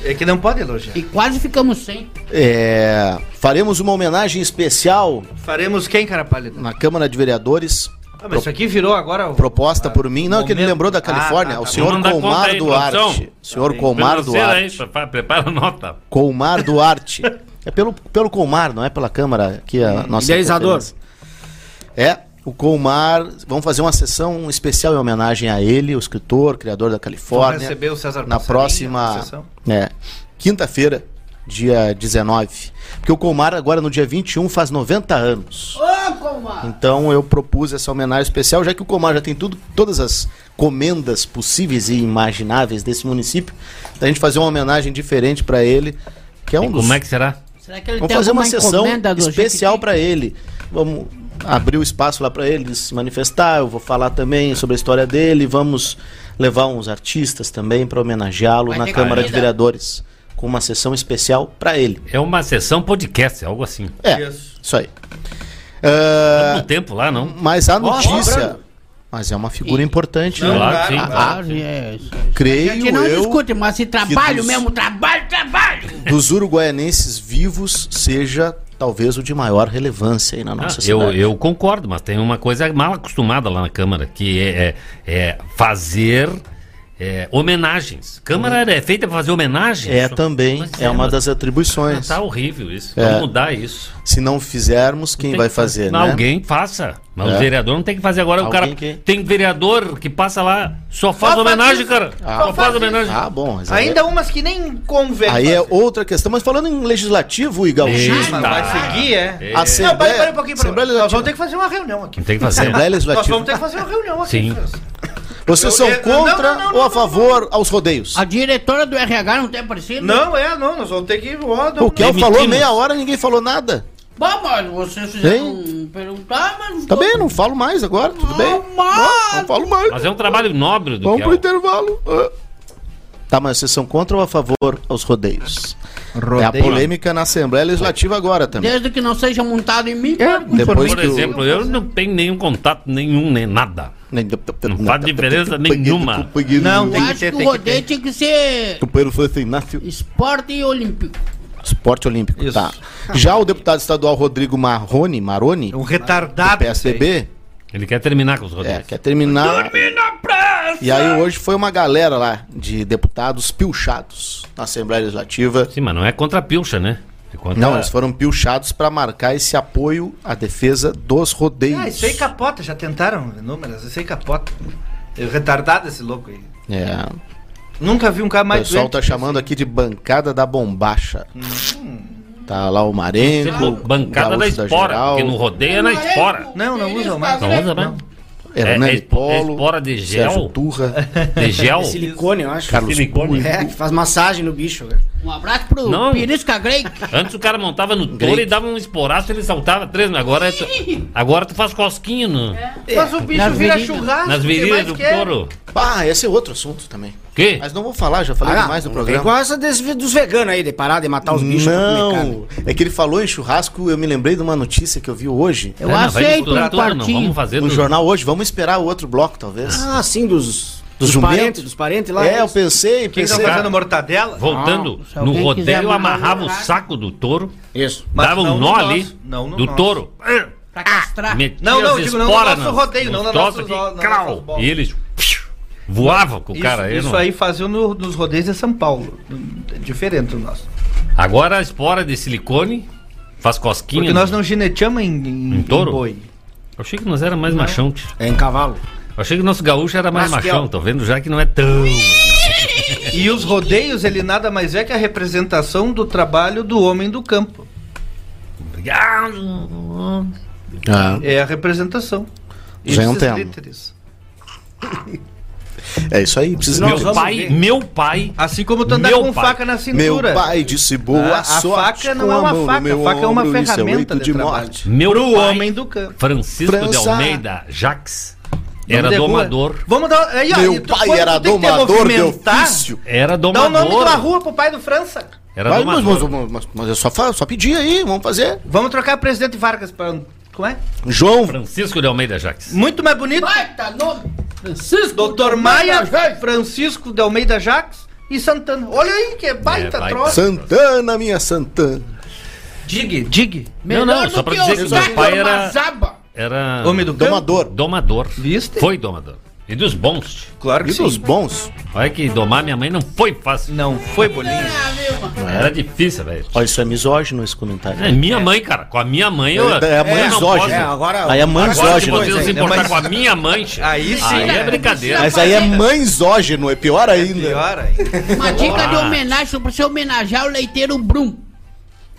É que não pode elogiar. E quase ficamos sem. É, faremos uma homenagem especial Faremos quem, cara pálida? na Câmara de Vereadores, Ah, mas isso aqui virou agora o... proposta por mim. Não, que ele momento. lembrou da Califórnia. Ah, tá, o tá. senhor Vamos Colmar aí, Duarte. produção. Senhor Colmar Financeira aí, Duarte. prepara- a nota. Colmar Duarte. É pelo, pelo Colmar, não é pela Câmara aqui a nossa. Idealizador. É, o Colmar. Vamos fazer uma sessão especial em homenagem a ele, o escritor, criador da Vamos Califórnia. receber o César na Passarinho próxima é, quinta-feira, dia 19. Porque o Colmar agora no dia 21 faz 90 anos. Ô, Comar. Então eu propus essa homenagem especial, já que o Comar já tem tudo, todas as comendas possíveis e imagináveis desse município. Então a gente fazer uma homenagem diferente para ele, que é um E dos como é que será? Será que ele Vamos tem fazer uma sessão especial para ele. Vamos abrir o espaço lá para ele se manifestar. Eu vou falar também sobre a história dele. Vamos levar uns artistas também para homenageá-lo na Câmara de comida? Vereadores, com uma sessão especial para ele. É uma sessão podcast, algo assim. É, Isso. isso aí. Ah, No tempo lá, não? mas a notícia. lembrando. Mas é uma figura importante, Não, né? Claro, sim. claro. Claro, é isso. A Creio gente não eu discute, mas se trabalho dos- mesmo, trabalho, trabalho. dos uruguaianenses vivos seja talvez o de maior relevância aí na Ah, nossa eu, cidade. eu concordo, mas tem uma coisa mal acostumada lá na Câmara, que é, é- é fazer é, homenagens. Câmara é feita para fazer homenagens? É também, Mas é uma das atribuições. Tá horrível isso. É. Vamos mudar isso. Se não fizermos, quem Tem vai que fazer, né? Alguém faça. Mas É. o vereador não tem que fazer agora. o Alguém cara que- tem vereador que passa lá, só faz Só faz homenagem, isso. cara. Ah. Só faz homenagem. Ah, bom. Mas aí, Ainda umas que nem convém aí é outra questão. Mas falando em legislativo e gauchismo, vai seguir, é? É. a Assembleia, Não, peraí, peraí um pouquinho. Assembleia Nós vamos ter que fazer uma reunião aqui. Tem que fazer. Assembleia Nós Legislativa. vamos ter que fazer uma reunião aqui. Sim. Vocês Eu- são eu- contra não, não, não, ou a não, favor aos rodeios? A diretora do RH não tem aparecido? Não, é, não. Nós vamos ter que... Ó, O Kel falou meia hora ninguém falou nada. Bom, mas vocês fizeram perguntar, mas... Tá bem, não falo mais agora, tudo bem? Não, não falo mais. Mas é um trabalho nobre do Vamos Kel. pro intervalo. Ah. Tá, mas vocês são contra ou a favor aos rodeios? É a polêmica na Assembleia Legislativa agora também. Desde que não seja montado em mim, Depois Por que o- exemplo, eu não tenho nenhum contato nenhum, nem nada. Não faz diferença nenhuma. Não, tem que acho ter, que tem o que rodeio tinha que ser Companheiro foi assim, Inácio. esporte e olímpico. Esporte Olímpico, Isso. tá. Já o deputado estadual Rodrigo Marrone, Maroni, Um do retardado. aí. PSDB, Ele quer terminar com os é, rodeios. quer terminar. E aí hoje foi uma galera lá de deputados pilchados na Assembleia Legislativa. Sim, mas não é contra a pilcha, né? É contra Não, eles foram pilchados para marcar esse apoio à defesa dos rodeios. Ah, isso aí capota. Já tentaram inúmeras. Isso aí capota. É retardado esse louco aí. É, Nunca vi um cara o mais pessoal doente tá que chamando aqui de bancada da bombacha. Hum. Tá lá o Marenco, Bancada o da espora, Geral, porque no rodeio é na espora. Não, não usam mais. Não usa mesmo? Hernani é espo- é Polo, espora de Sérgio gel? Turra, De gel? Silicone, eu acho. Carlos Silicone. É, que faz massagem no bicho, velho. Um abraço pro Não. Pirisca Grey. Antes o cara montava no touro e dava um esporaço, ele saltava três, mas agora, é tu, agora tu faz cosquinha no, Mas o bicho Nas vira churrasco. nas virilhas do touro. Ah, esse é outro assunto também. Que? Mas não vou falar, já falei Ah, demais no não programa. com essa desse- dos veganos aí, de parar de matar os bichos. Não, é que ele falou em churrasco, eu me lembrei de uma notícia que eu vi hoje, Eu É, não, aceito misturar um tudo, não, quartinho. vamos fazer no do- jornal hoje. Vamos esperar o outro bloco, talvez. Ah, sim, dos, Dos dos parentes, dos parentes lá. é, eu pensei, Quem tá pensei. fazendo mortadela? Voltando, Não, se no rodeio amarrava no o saco do touro, Isso. Mas dava não um no nó nosso, ali não no do nosso. touro. Pra castrar. Metia Não, não, digo, não no nosso nos- rodeio, não nos no troços nosso- aqui, no nosso crau, bola. E eles voavam com o Isso, cara. aí, isso não- aí faziam no- nos rodeios de São Paulo. É diferente do nosso. Agora a espora de silicone faz cosquinha. Porque nós não gineteamos em, em, Em touro? boi. Eu achei que nós era mais machão. tio. É em cavalo. Eu achei que o nosso gaúcho era mais Mas que é machão. o- Tô vendo já que não é tão. E os rodeios, ele nada mais é que a representação do trabalho do homem do campo. Obrigado. Ah, É a representação. Já é um tema. é isso aí. Precisa Meu pai, ver. meu pai. Assim como tu andar Meu com pai. faca na Meu cintura. pai disse boa Ah, a sorte faca não é uma faca, meu a faca é uma isso ferramenta leito de trabalho. Meu Pro pai, homem do campo. Francisco de França. Almeida Jaques, Nome era de domador. Vamos dar. Aí, ó, Meu e tu- pai era domador de ofício. Era Dá o domador. nome de uma rua pro pai do França. Era Vai, mas, domador. mas, mas, mas é só, só pedir aí, vamos fazer. Vamos trocar presidente Vargas pra. Como é? João, Francisco de Almeida Jaques. Muito mais bonito. Baita nome! Francisco! Doutor Maia, Francisco de Almeida Jacques e Santana. Olha aí, que baita É, baita. troça. Santana, minha Santana. Dig, dig. Não, não, só pra dizer que meu pai era- Mazaba. Era Homem do. Domador. domador. Viste? Foi domador. E dos bons. Claro que E dos sim. bons. Olha que domar minha mãe não foi fácil. Não foi bolinho. Ah. Era difícil, velho. Olha, isso é misógino esse comentário. É minha mãe, cara. Com a minha mãe eu. É, é a mãe eu não misógina. É, agora. Aí é mãe se misógino. você não se É, importar mas- com a minha mãe, Aí sim. aí é brincadeira. Mas aí é mãezógeno, é pior ainda. Pior ainda. Uma dica de homenagem pra você homenagear o leiteiro Brum.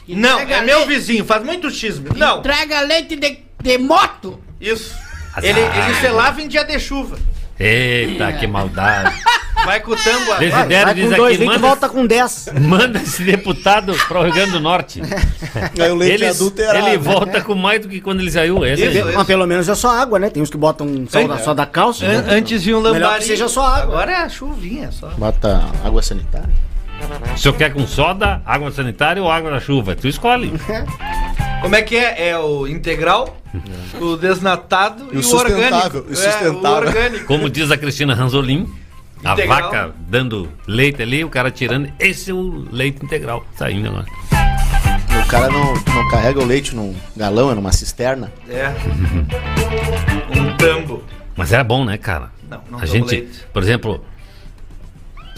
Não, é meu vizinho, faz muito xisme. Não, Entrega leite de, de moto. isso. Ele, ele selava em dia de chuva. Eita, que maldade. Vai com o. É, a- Desidério Vai diz com dois aqui, e manda, volta com 10. manda esse deputado para o Rio Grande do Norte. Aí o leite Ele, é adulterado. ele volta com mais do que quando ele saiu. Esse Isso. aí. Mas pelo menos é só água, né? Tem uns que botam só, É. da, só da calça. An- né? Antes vinha um Melhor lambari. que seja só água. Agora é a chuvinha só. Bota água sanitária. O senhor quer com soda, água sanitária ou água da chuva? Tu escolhe. Como é que é? É o integral, o desnatado E e, o o sustentável, orgânico. e o É, o sustentável. orgânico. Como diz a Cristina Ranzolin, a Integral. vaca dando leite ali, o cara tirando. Esse é o leite integral. Saindo agora. O cara não, não carrega o leite num galão, é numa cisterna. É. Um tambo. Mas era bom, né, cara? Não, não A gente, leite. por exemplo,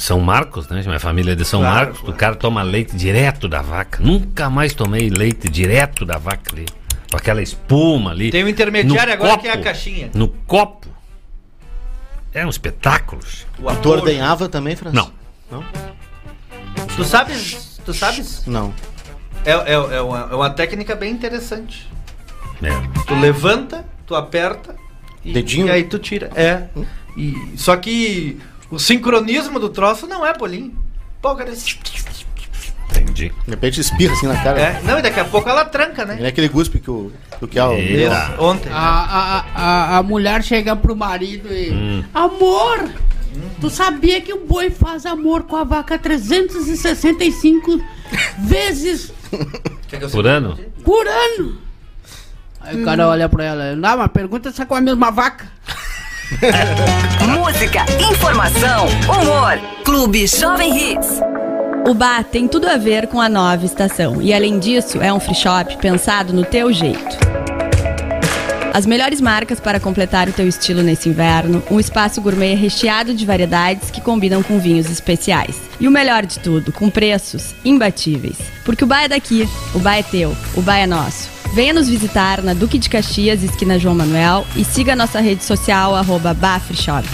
São Marcos, né? Minha família é de São Claro, Marcos. claro. O cara toma leite direto da vaca. Nunca mais tomei leite direto da vaca ali. Com aquela espuma ali. Tem o intermediário No agora que é a copo. caixinha. No copo. É um espetáculo. O Tu ator. ordenhava também, Francisco? Não. Tu sabes? Tu sabes? Não. É, é, é, uma, é uma técnica bem interessante. É. Tu levanta, tu aperta e, Dedinho? e aí tu tira. É. E, só que o sincronismo do troço não é bolinho. Pô, cara. Entendi. De repente espirra assim na cara. É, não, e daqui a pouco ela tranca, É né? aquele guspe que o, que o Kiel Eita. deu. Isso, Ontem. A, a, a, a mulher chega pro marido e. Hum. Amor! Tu sabia que o boi faz amor com a vaca 365 vezes que Por ano? por ano? Aí o cara olha pra ela, não, mas pergunta se é com a mesma vaca. Música, informação, humor. Clube Jovem Hits. O bar tem tudo a ver com a nova estação e, além disso, é um free shop pensado no teu jeito. As melhores marcas para completar o teu estilo nesse inverno, um espaço gourmet recheado de variedades que combinam com vinhos especiais. E o melhor de tudo, com preços imbatíveis. Porque o bar é daqui, o bar é teu, o bar é nosso. Venha nos visitar na Duque de Caxias, esquina João Manuel, e siga nossa rede social, arroba Bar Free Shop.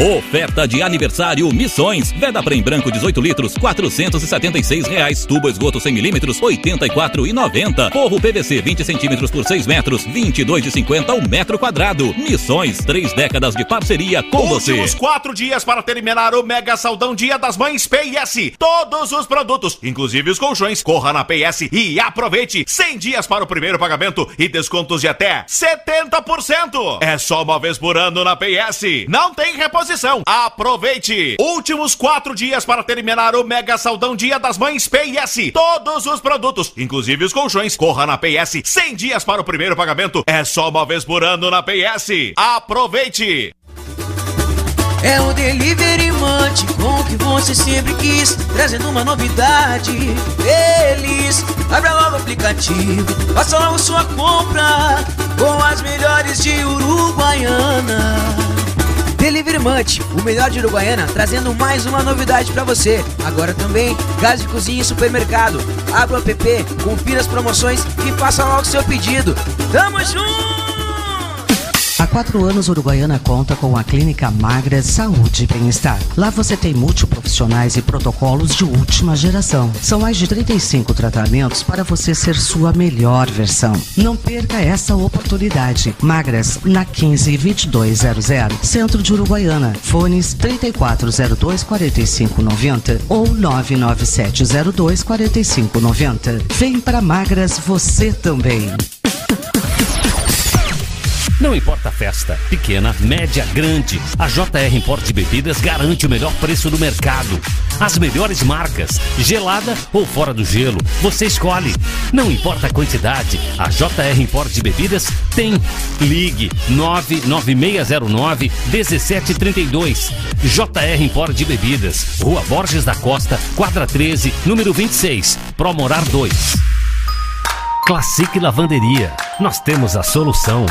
Oferta de aniversário Missões. Veda Prem branco 18 litros, 476 reais. Tubo esgoto 100 milímetros, 84,90. Forro PVC 20 centímetros por 6 metros, 22,50 o metro quadrado. Missões, três décadas de parceria com você. Últimos quatro dias para terminar o Mega Saldão Dia das Mães PS. Todos os produtos, inclusive os colchões, corra na PS e aproveite. 100 dias para o primeiro pagamento e descontos de até 70%. É só uma vez por ano na PS. Não tem reposição. Aproveite. Últimos quatro dias para terminar o Mega Saldão Dia das Mães PS. Todos os produtos, inclusive os colchões, corra na PS. 100 dias para o primeiro pagamento. É só uma vez por ano na PS. Aproveite. É o Delivery Munch com o que você sempre quis, trazendo uma novidade. Feliz, abra logo o aplicativo, faça logo sua compra com as melhores de Uruguaiana. Delivery Munch, o melhor de Uruguaiana, trazendo mais uma novidade pra você. Agora também, gás de cozinha e supermercado. Abra o app, confira as promoções e faça logo seu pedido. Tamo junto! Há quatro anos, Uruguaiana conta com a Clínica Magra Saúde e Bem-Estar. Lá você tem multiprofissionais e protocolos de última geração. São mais de 35 tratamentos para você ser sua melhor versão. Não perca essa oportunidade. Magras, na 15 2200, Centro de Uruguaiana. Fones 3402 4590 ou 99702 4590. Vem para Magras você também. Não importa a festa, pequena, média, grande, a JR Import de Bebidas garante o melhor preço do mercado. As melhores marcas, gelada ou fora do gelo, você escolhe. Não importa a quantidade, a JR Import de Bebidas tem. Ligue 99609 1732. JR Import de Bebidas, Rua Borges da Costa, quadra 13, número 26, Promorar 2. Classic Lavanderia. Nós temos a solução.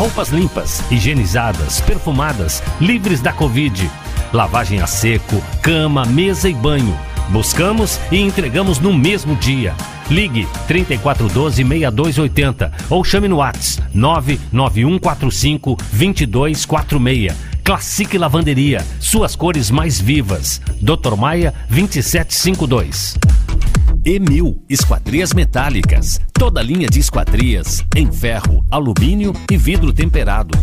Roupas limpas, higienizadas, perfumadas, livres da Covid. Lavagem a seco, cama, mesa e banho. Buscamos e entregamos no mesmo dia. Ligue 3412-6280 ou chame no WhatsApp 99145-2246. Classic Lavanderia, suas cores mais vivas. Dr. Maia 2752. E1000 Esquadrias Metálicas. Toda linha de esquadrias em ferro, alumínio e vidro temperado.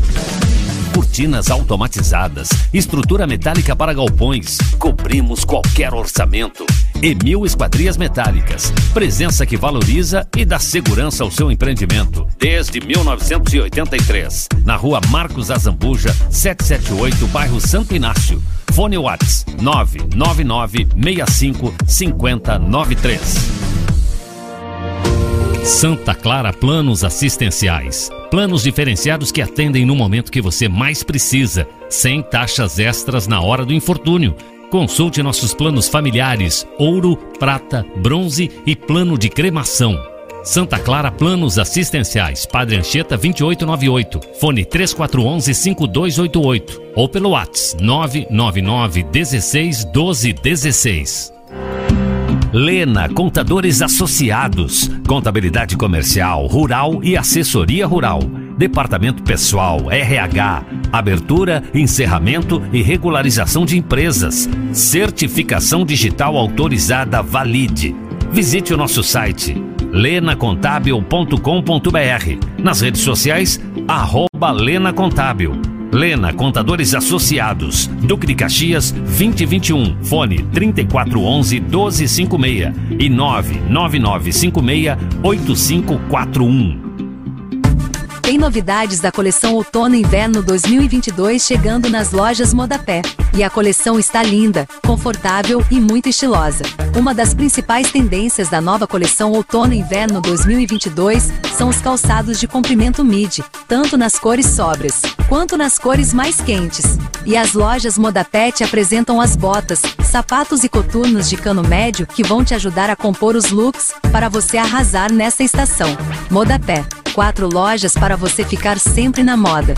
Cortinas automatizadas, estrutura metálica para galpões. Cobrimos qualquer orçamento. E1000 Esquadrias Metálicas. Presença que valoriza e dá segurança ao seu empreendimento. Desde 1983. Na rua Marcos Azambuja, 778, bairro Santo Inácio. Fone Whats 999 65 50 93. Santa Clara Planos Assistenciais. Planos diferenciados que atendem no momento que você mais precisa, sem taxas extras na hora do infortúnio. Consulte nossos planos familiares: ouro, prata, bronze e plano de cremação. Santa Clara Planos Assistenciais, Padre Anchieta 2898, fone 3411 5288 ou pelo WhatsApp 999 16 12 16. Lena Contadores Associados, Contabilidade Comercial, Rural e Assessoria Rural. Departamento Pessoal, RH, Abertura, Encerramento e Regularização de Empresas. Certificação Digital Autorizada Valide. Visite o nosso site lenacontábil.com.br. Nas redes sociais, arroba. Lena Contadores Associados, Duque de Caxias 2021, fone 3411 1256 e 99956 8541. Tem novidades da coleção Outono e Inverno 2022 chegando nas lojas Modapé. E a coleção está linda, confortável e muito estilosa. Uma das principais tendências da nova coleção Outono e Inverno 2022 são os calçados de comprimento midi, tanto nas cores sóbrias quanto nas cores mais quentes. E as lojas Modapé te apresentam as botas, sapatos e coturnos de cano médio que vão te ajudar a compor os looks para você arrasar nessa estação. Modapé quatro lojas para você ficar sempre na moda.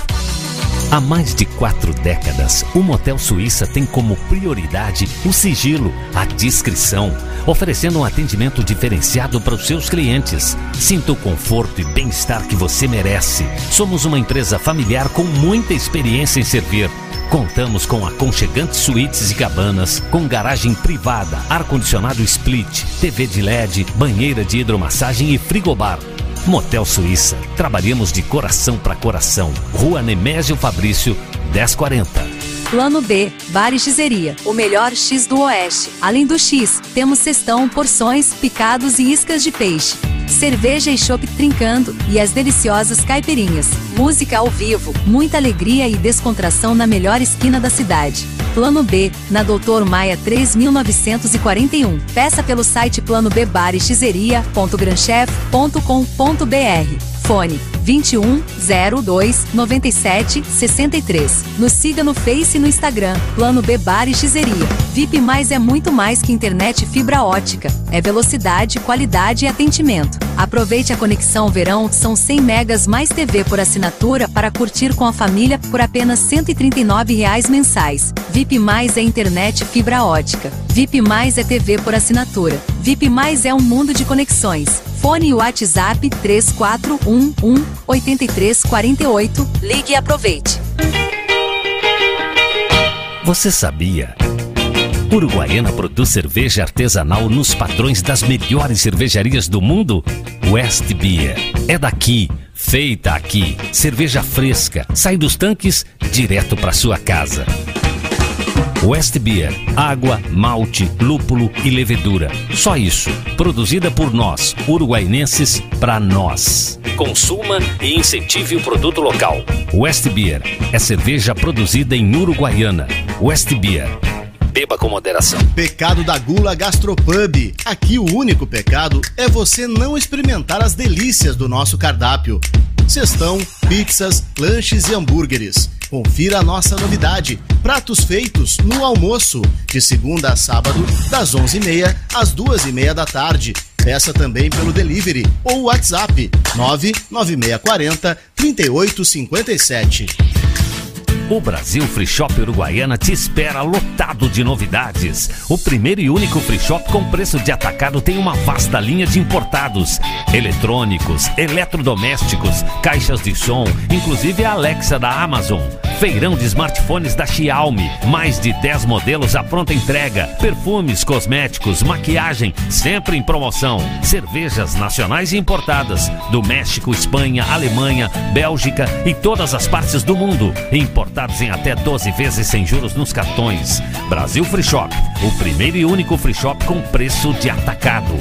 Há mais de quatro décadas, o Motel Suíça tem como prioridade o sigilo, a discrição, oferecendo um atendimento diferenciado para os seus clientes. Sinta o conforto e bem-estar que você merece. Somos uma empresa familiar com muita experiência em servir. Contamos com aconchegantes suítes e cabanas, com garagem privada, ar-condicionado split, TV de LED, banheira de hidromassagem e frigobar. Motel Suíça. Trabalhamos de coração para coração. Rua Nemésio Fabrício, 1040. Plano B, Bar e Xeria, o melhor X do Oeste. Além do X, temos cestão, porções, picados e iscas de peixe. Cerveja e chopp trincando e as deliciosas caipirinhas. Música ao vivo, muita alegria e descontração na melhor esquina da cidade. Plano B, na Doutor Maia 3941. Peça pelo site planobbarexeria.granchef.com.br. Fone 21 02 97 63. Nos siga no Face e no Instagram. Plano B Bar e Xeria. VIP Mais é muito mais que internet fibra ótica. É velocidade, qualidade e atendimento. Aproveite a conexão verão, são 100 megas mais TV por assinatura para curtir com a família por apenas 139 reais mensais. VIP Mais é internet fibra ótica. VIP Mais é TV por assinatura. VIP Mais é um mundo de conexões. Fone WhatsApp 3411 8348. Ligue e aproveite. Você sabia? Uruguaiana produz cerveja artesanal nos padrões das melhores cervejarias do mundo? West Beer. É daqui, feita aqui. Cerveja fresca, sai dos tanques direto para sua casa. West Beer, água, malte, lúpulo e levedura. Só isso. Produzida por nós, uruguaienses, para nós. Consuma e incentive o produto local. West Beer é cerveja produzida em Uruguaiana. West Beer. Beba com moderação. Pecado da Gula Gastropub. Aqui o único pecado é você não experimentar as delícias do nosso cardápio. Cestão, pizzas, lanches e hambúrgueres. Confira a nossa novidade: pratos feitos no almoço, de segunda a sábado, das 11h30 às 2h30 da tarde. Peça também pelo delivery ou WhatsApp 99640 3857. O Brasil Free Shop Uruguaiana te espera lotado de novidades. O primeiro e único free shop com preço de atacado tem uma vasta linha de importados, eletrônicos, eletrodomésticos, caixas de som, inclusive a Alexa da Amazon. Feirão de smartphones da Xiaomi, mais de 10 modelos à pronta entrega, perfumes, cosméticos, maquiagem, sempre em promoção. Cervejas nacionais e importadas do México, Espanha, Alemanha, Bélgica e todas as partes do mundo. Em até 12 vezes sem juros nos cartões. Brasil Free Shop, o primeiro e único free shop com preço de atacado.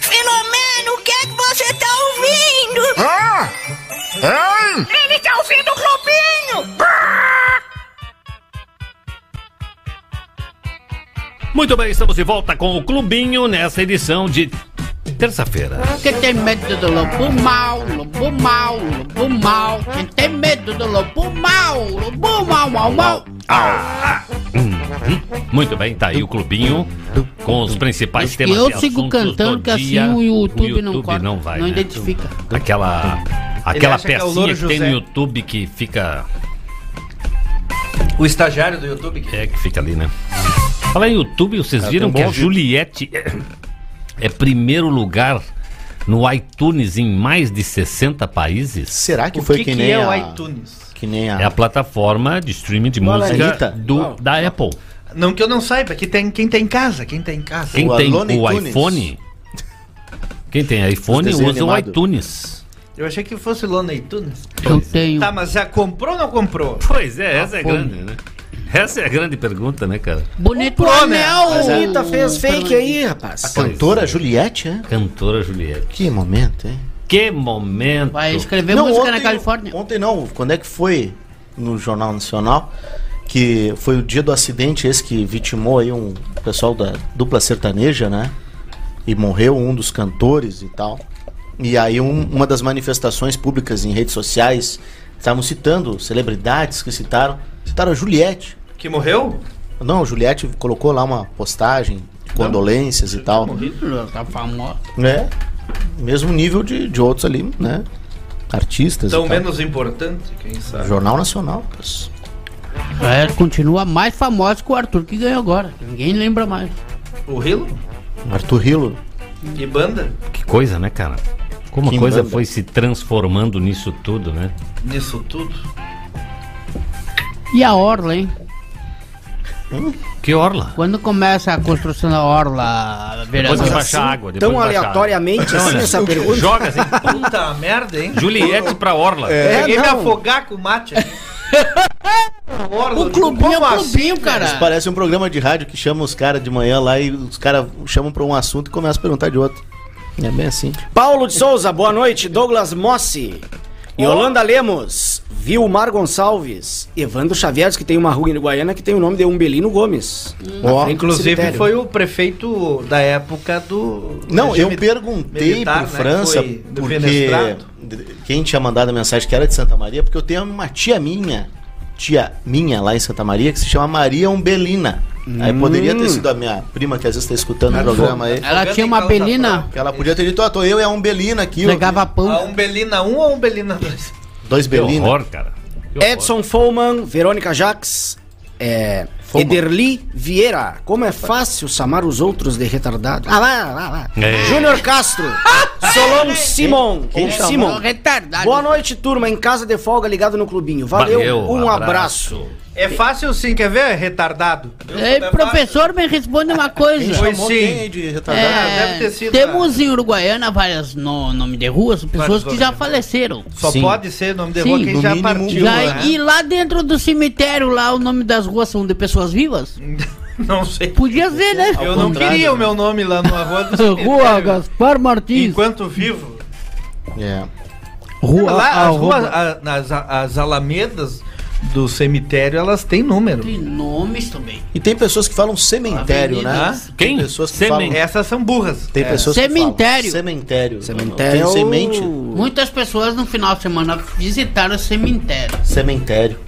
Filomeno, o que é que você tá ouvindo? Ah! Hein? Ele tá ouvindo o Globinho! Muito bem, estamos de volta com o Clubinho nessa edição de terça-feira. Quem tem medo do lobo mal, lobo mal, lobo mal. Quem tem medo do lobo mal, lobo mal, mal, mal. Uhum. Muito bem, tá aí o Clubinho com os principais temas Eu sigo cantando do que assim o YouTube, o não YouTube corta, não vai, não né? identifica. Aquela aquela acha que é pecinha que tem no. YouTube que fica O estagiário do YouTube. que- é que fica ali, né? Fala em YouTube, vocês viram um que a. Juliette é, primeiro lugar no iTunes em mais de 60 países? Será que O foi que que, que nem é a... o iTunes? Que nem a... É a plataforma de streaming de é? música do, da Apple. Não que eu não saiba, que tem quem tem em casa, quem tem em casa. Quem O tem Alone o iTunes. iPhone, quem tem iPhone usa o animados. iTunes. Eu achei que fosse Lona iTunes. Eu tenho. Tá, mas já comprou ou não comprou? Pois é, essa é grande, né? Essa é a grande pergunta, né, cara? Bonito né? anel. Mas a Anitta fez fake aí, rapaz. A cantora Juliette, é? Cantora Juliette. Que momento, hein? Que momento. Vai escrever música na Califórnia. Ontem não, quando é que foi no Jornal Nacional? Que foi o dia do acidente esse que vitimou aí um pessoal da dupla sertaneja, né? E morreu um dos cantores e tal. E aí um- uma das manifestações públicas em redes sociais estavam citando celebridades que citaram. Citaram a Juliette. Que morreu? Não, Juliette colocou lá uma postagem condolências e tal. Tá famoso. É. Mesmo nível de, de outros ali, né? Artistas. Tão e tal. menos importante, quem sabe. Jornal Nacional. pois. É, continua mais famoso que o Arthur que ganhou agora. Ninguém lembra mais. O Rilo? Arthur Hilo. E banda? Que coisa, né, cara? Como a coisa banda. foi se transformando nisso tudo, né? Nisso tudo. E a Orla, hein? Que orla? Quando começa a construção da Orla, Depois vereador? que baixar a água. depois Tão baixar a água. aleatoriamente assim essa pergunta? Joga assim. Puta merda, hein? Juliette pra orla. É, Peguei me não. afogar com o mate. Orla, O clubinho é assim, clubinho, Isso cara. parece um programa de rádio que chama os caras de manhã lá e os caras chamam pra um assunto e começam a perguntar de outro. É bem assim. Paulo de Souza, boa noite. Douglas Mossi. Yolanda Lemos. Vilmar Gonçalves. Evandro Xavier, que tem uma rua em Guaiana que tem o nome de Umbelino Gomes. Ó, inclusive cemitério. foi o prefeito da época do. Não, eu perguntei militar, pro né, França foi porque quem tinha mandado a mensagem que era de Santa Maria, porque eu tenho uma tia minha, tia minha lá em Santa Maria, que se chama Maria Umbelina. Aí poderia ter sido a minha prima que às vezes tá escutando o programa aí. Ela tinha uma belina, Que ela podia ter dito, ó, tô eu e a Umbelina aqui. pegava A pão. Umbelina 1 ou Umbelina 2? Dois Que Belina. horror, cara. Que horror. Edson Follman, Verônica Jax. É, Ederli Vieira. Como é fácil chamar os outros de retardado. Ah, lá, lá, lá. É. Júnior Castro. Solon Simon. Quem Ou? Simon. Retardado. Boa noite, turma. Em casa de folga, ligado no clubinho. Valeu, Valeu, um abraço. abraço. É fácil sim, quer ver? Retardado. Ei, professor, me responde uma coisa. Pois sim. de É, deve ter sido temos em Uruguaiana várias no, nome de ruas, pessoas que já faleceram. Só Sim. pode ser nome de Sim. rua quem No já mínimo, partiu. Já- né? E lá dentro do cemitério, lá o nome das ruas são de pessoas vivas? Não sei. Podia ser, né? Eu não queria o né? meu nome lá no rua do Rua. Gaspar Martins. Enquanto vivo. É. Rua, lá, as, ruas, a- as, as alamedas do cemitério, elas têm número. Tem nomes também. E tem pessoas que falam cemitério, né? Avenidas. Quem? Tem pessoas que Semen- falam. Essas são burras. Tem É. pessoas Cemitério. que falam cemitério. Cemitério. Tem semente. Muitas pessoas no final de semana visitaram o cemitério. Cemitério.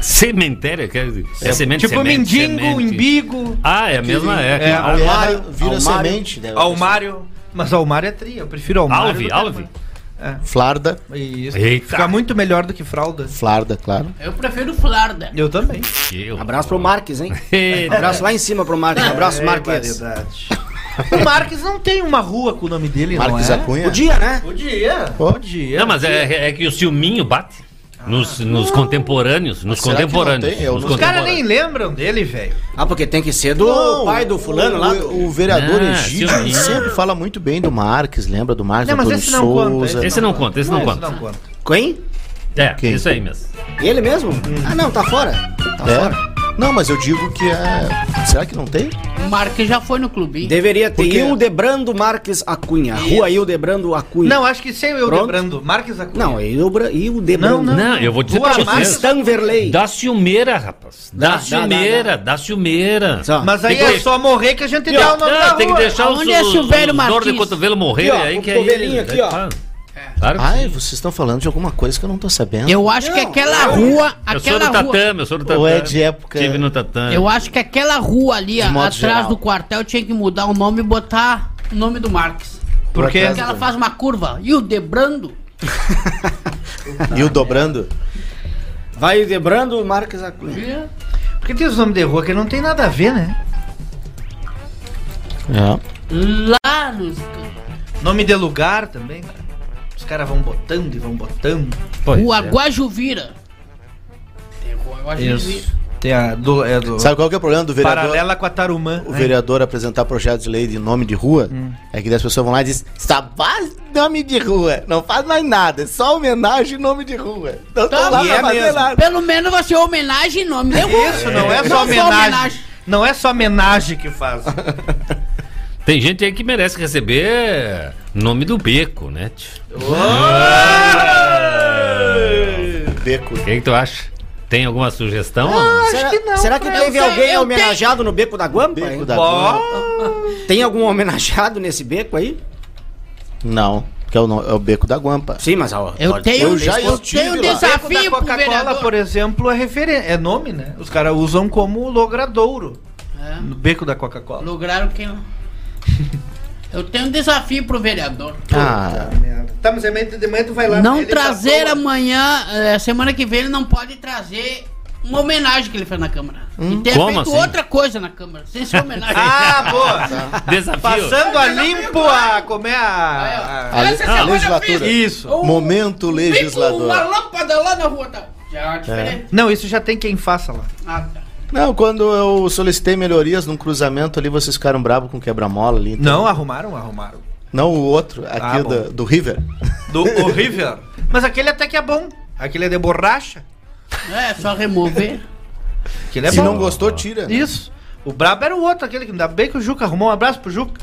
Cemitério? Quer dizer, é semente, Tipo semente, mendigo, semente. umbigo, Ah, é a mesma, é. É, claro. almário, vira almário, semente. né? almário. Mas almário é tri, eu prefiro almário. Alve, alve. Flarda. Isso. Eita. Fica muito melhor do que fralda. Flarda, claro. Eu prefiro Flarda. Eu também. Eu- Abraço pro Marques, hein? Eita. Abraço lá em cima pro Marques. Abraço, É, Marques. o Marques não tem uma rua com o nome dele, Marques não é? Acunha. Podia, né? Podia. Pô. Podia. Não, mas é, é que o ciúminho bate. Nos, nos contemporâneos. Nos Será que não contemporâneos. tem? Eu nos não- Os caras contemporâneos. nem lembram dele, velho. Ah, porque tem que ser do Não, pai do fulano lá. O, o vereador Ah, Egídio Silvinho. sempre fala muito bem do Marques, lembra do Marques, Não, mas Antônio esse não conta, Souza. Esse não conta, esse não conta. Não conta. Quem? É, Quem? isso aí mesmo. Ele mesmo? Ah, não, tá fora. Tá É? fora. Não, mas eu digo que é. Será que não tem? O Marques já foi no clube. Deveria ter Porque- Hildebrando Marques Acunha. Rua Hildebrando Acunha. Não, acho que sem o Pronto. Debrando. Marques Acunha. Não, é Hildebra- Hildebrando. Não, Não, eu vou dizer Rua pra Marques- vocês. Stanverley. Da ciumeira, rapaz. Da, Dá, dá, ciumeira, da ciumeira. Só. Mas aí Tem que- é só morrer que a gente dá o nome Ah, da tem que rua. deixar os, Aonde é os, Silvério os dor de Martins? cotovelo morrer Aqui, ó, aí o que aí. cotovelinho aqui, ó. Claro que Ai, sim. vocês estão falando de alguma coisa que eu não tô sabendo. Eu acho que aquela rua. Eu sou Aquela do rua. tatame, eu sou do tatame. Ou é de época. Tive no tatame. Eu acho que aquela rua ali, a- atrás geral. do quartel, tinha que mudar o nome e botar o nome do Marques. Por quê? Porque ela faz uma curva. E o Debrando? E o dobrando? Vai Hildebrando Marques Acunha. Porque tem os nomes de rua que não tem nada a ver, né? É. Lá nos. Nome de lugar também. Os caras vão botando e vão botando. Pois Rua é. Guajuvira. Tem Rua Guajuvira. Isso. Tem a do, é do Sabe qual que é o problema do vereador? paralela com a Tarumã. O né? vereador apresentar projetos de lei de nome de rua, é que as pessoas vão lá e dizem, só faz nome de rua, não faz mais nada, é só homenagem e nome de rua. Não Tá, tô lá e pra é fazer mesmo. nada. Pelo menos vai ser homenagem em nome de rua. Isso, não é só homenagem. Não é só homenagem que faz. Tem gente aí que merece receber nome do beco, né? tio? Beco. O que, que tu acha? Tem alguma sugestão? Será que, será que Eu teve sei, alguém homenageado no Beco da Guampa? Beco hein? da Ó, Tem algum homenageado nesse beco aí? Não, que é o, no- é o Beco da Guampa. Sim, mas ó, Eu tenho, Eu já eu estive tenho um desafio da pro Coca-Cola, por exemplo, é referência, é nome, né? Os caras usam como logradouro É, no beco da Coca-Cola. lograram quem... Eu tenho um desafio pro vereador. Ah, Tá, mas amanhã de manhã tu vai lá. Não ele tá trazer amanhã, eh, semana que vem ele não pode trazer uma homenagem que ele fez na Câmara. e ter como feito assim? outra coisa na Câmara, sem ser homenagem. Ah, boa! Desafio. Passando a limpo a. Como é a. a, Essa a legislatura. Isso. Um- Momento legislador. Uma lâmpada lá na rua. Tá. Já é diferente. Não, isso já tem quem faça lá. Ah, tá. Não, quando eu solicitei melhorias num cruzamento ali, vocês ficaram bravos com quebra-mola ali. então- Não, arrumaram, arrumaram. Não, o outro, aqui Ah, o bom. do, do River. Do o River. Mas aquele até que é bom. Aquele é de borracha. É, só remover. Aquele é Se bom. não gostou, tira. né? Isso. O brabo era o outro, aquele que ainda bem que o Juca arrumou um abraço pro Juca.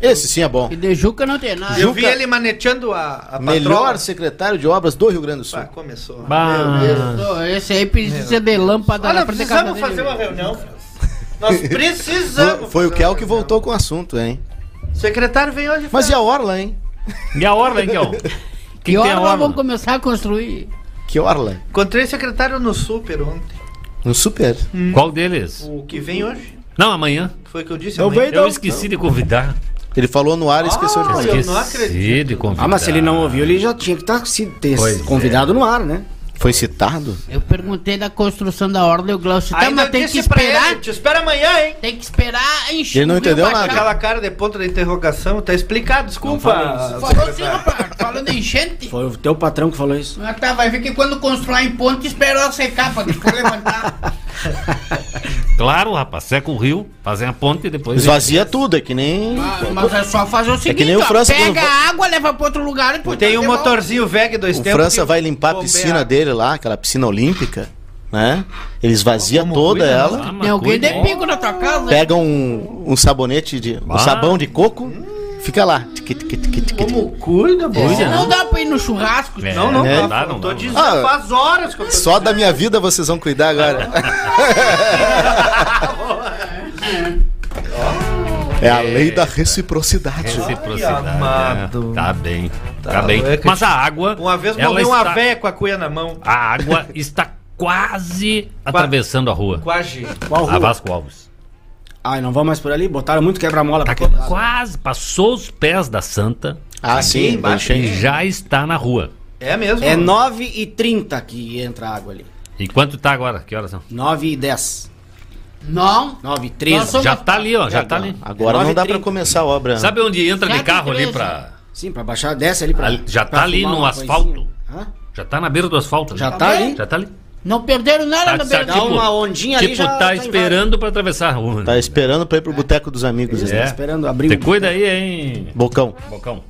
Esse sim é bom. E de Juca não tem nada. Eu vi ele maneteando a, a Melhor patroa. secretário de obras do Rio Grande do Sul. Ah, começou. Bah. Esse aí precisa de lâmpada Olha, precisamos dele. fazer uma reunião. Nós precisamos. Foi, foi o Kel que voltou com o assunto, hein? O secretário vem hoje. Mas e a Orla, hein? E a Orla, hein, Kel? Que tem hora a nós Orla? vamos começar a construir? Que Orla? Encontrei o secretário no super ontem. No Super. Qual deles? O que vem hoje. Não, amanhã. Foi o que eu disse Eu amanhã. veio- Eu Não, esqueci de convidar. Ele falou no ar e esqueceu de Ah, fazer. eu não acredito. de convidar. Ah, mas se ele não ouviu, ele já tinha que estar se ter Pois convidado no ar, né? Foi citado? Eu perguntei da construção da ordem, o Glaucio. Tá, Ainda mas tem que disse pra esperar. ele, te espera amanhã, hein? Tem que esperar encher. Ele não entendeu nada. Aquela cara de ponta de interrogação, tá explicado, desculpa. Falou sim, rapaz. Falando em enchente. Foi o teu patrão que falou isso. Ah, tá, vai ver que quando constrói em ponte, esperou secar pra depois levantar. Claro, rapaz, seca o rio, fazem a ponte e depois. Esvazia tudo, é que nem. Mas, mas é só fazer o seguinte, nem o ó, França pega quando- a água, leva pra outro lugar e depois Tem um motorzinho VEG dois O tempos. França que vai limpar a piscina dele lá, aquela piscina olímpica, né? Ele esvazia Como toda cuida, ela, mas Tem alguém de pico na tua casa? pega um, um sabonete de. um Ah. sabão de coco, fica lá. Como cuida. Cuida, Não dá pra ir no churrasco. É, Não, não, Né? não dá, dá, não tô dizendo, Ah, faz horas que eu tô Só da minha vida vocês vão cuidar agora. É a lei da reciprocidade. Reciprocidade. amado. é. Tá bem. Tá, Tá bem. louco. Mas a água. Uma vez morreu uma está- véia com a cuia na mão. A água está quase atravessando a rua. Quase. Qual A rua? Vasco Alves. Ai, não vamos mais por ali? Botaram muito quebra-mola Tá pra quase, passou os pés da Santa Ah, sim, embaixo. e já está na rua. É mesmo? É 9h30 que entra a água ali. E quanto tá agora? Que horas são? 9h10. Não. 9h13. Nós somos- Já tá ali, ó, já tá ali. Agora não dá pra 9h30. começar a obra. Sabe onde entra de carro ali pra. Sim, pra baixar, desce ali pra. Ali- já pra tá ali no asfalto. coisinha. Hã? Já tá na beira do asfalto. ali. Já tá ali? Já tá ali. Não perderam nada Tá, na tá, beira Dá uma ondinha ali, tipo, já tá, tá esperando pra atravessar a rua. né? Tá esperando pra ir pro boteco dos amigos. É. né? esperando abrir Você o- cuida aí, hein, Bocão. Bocão.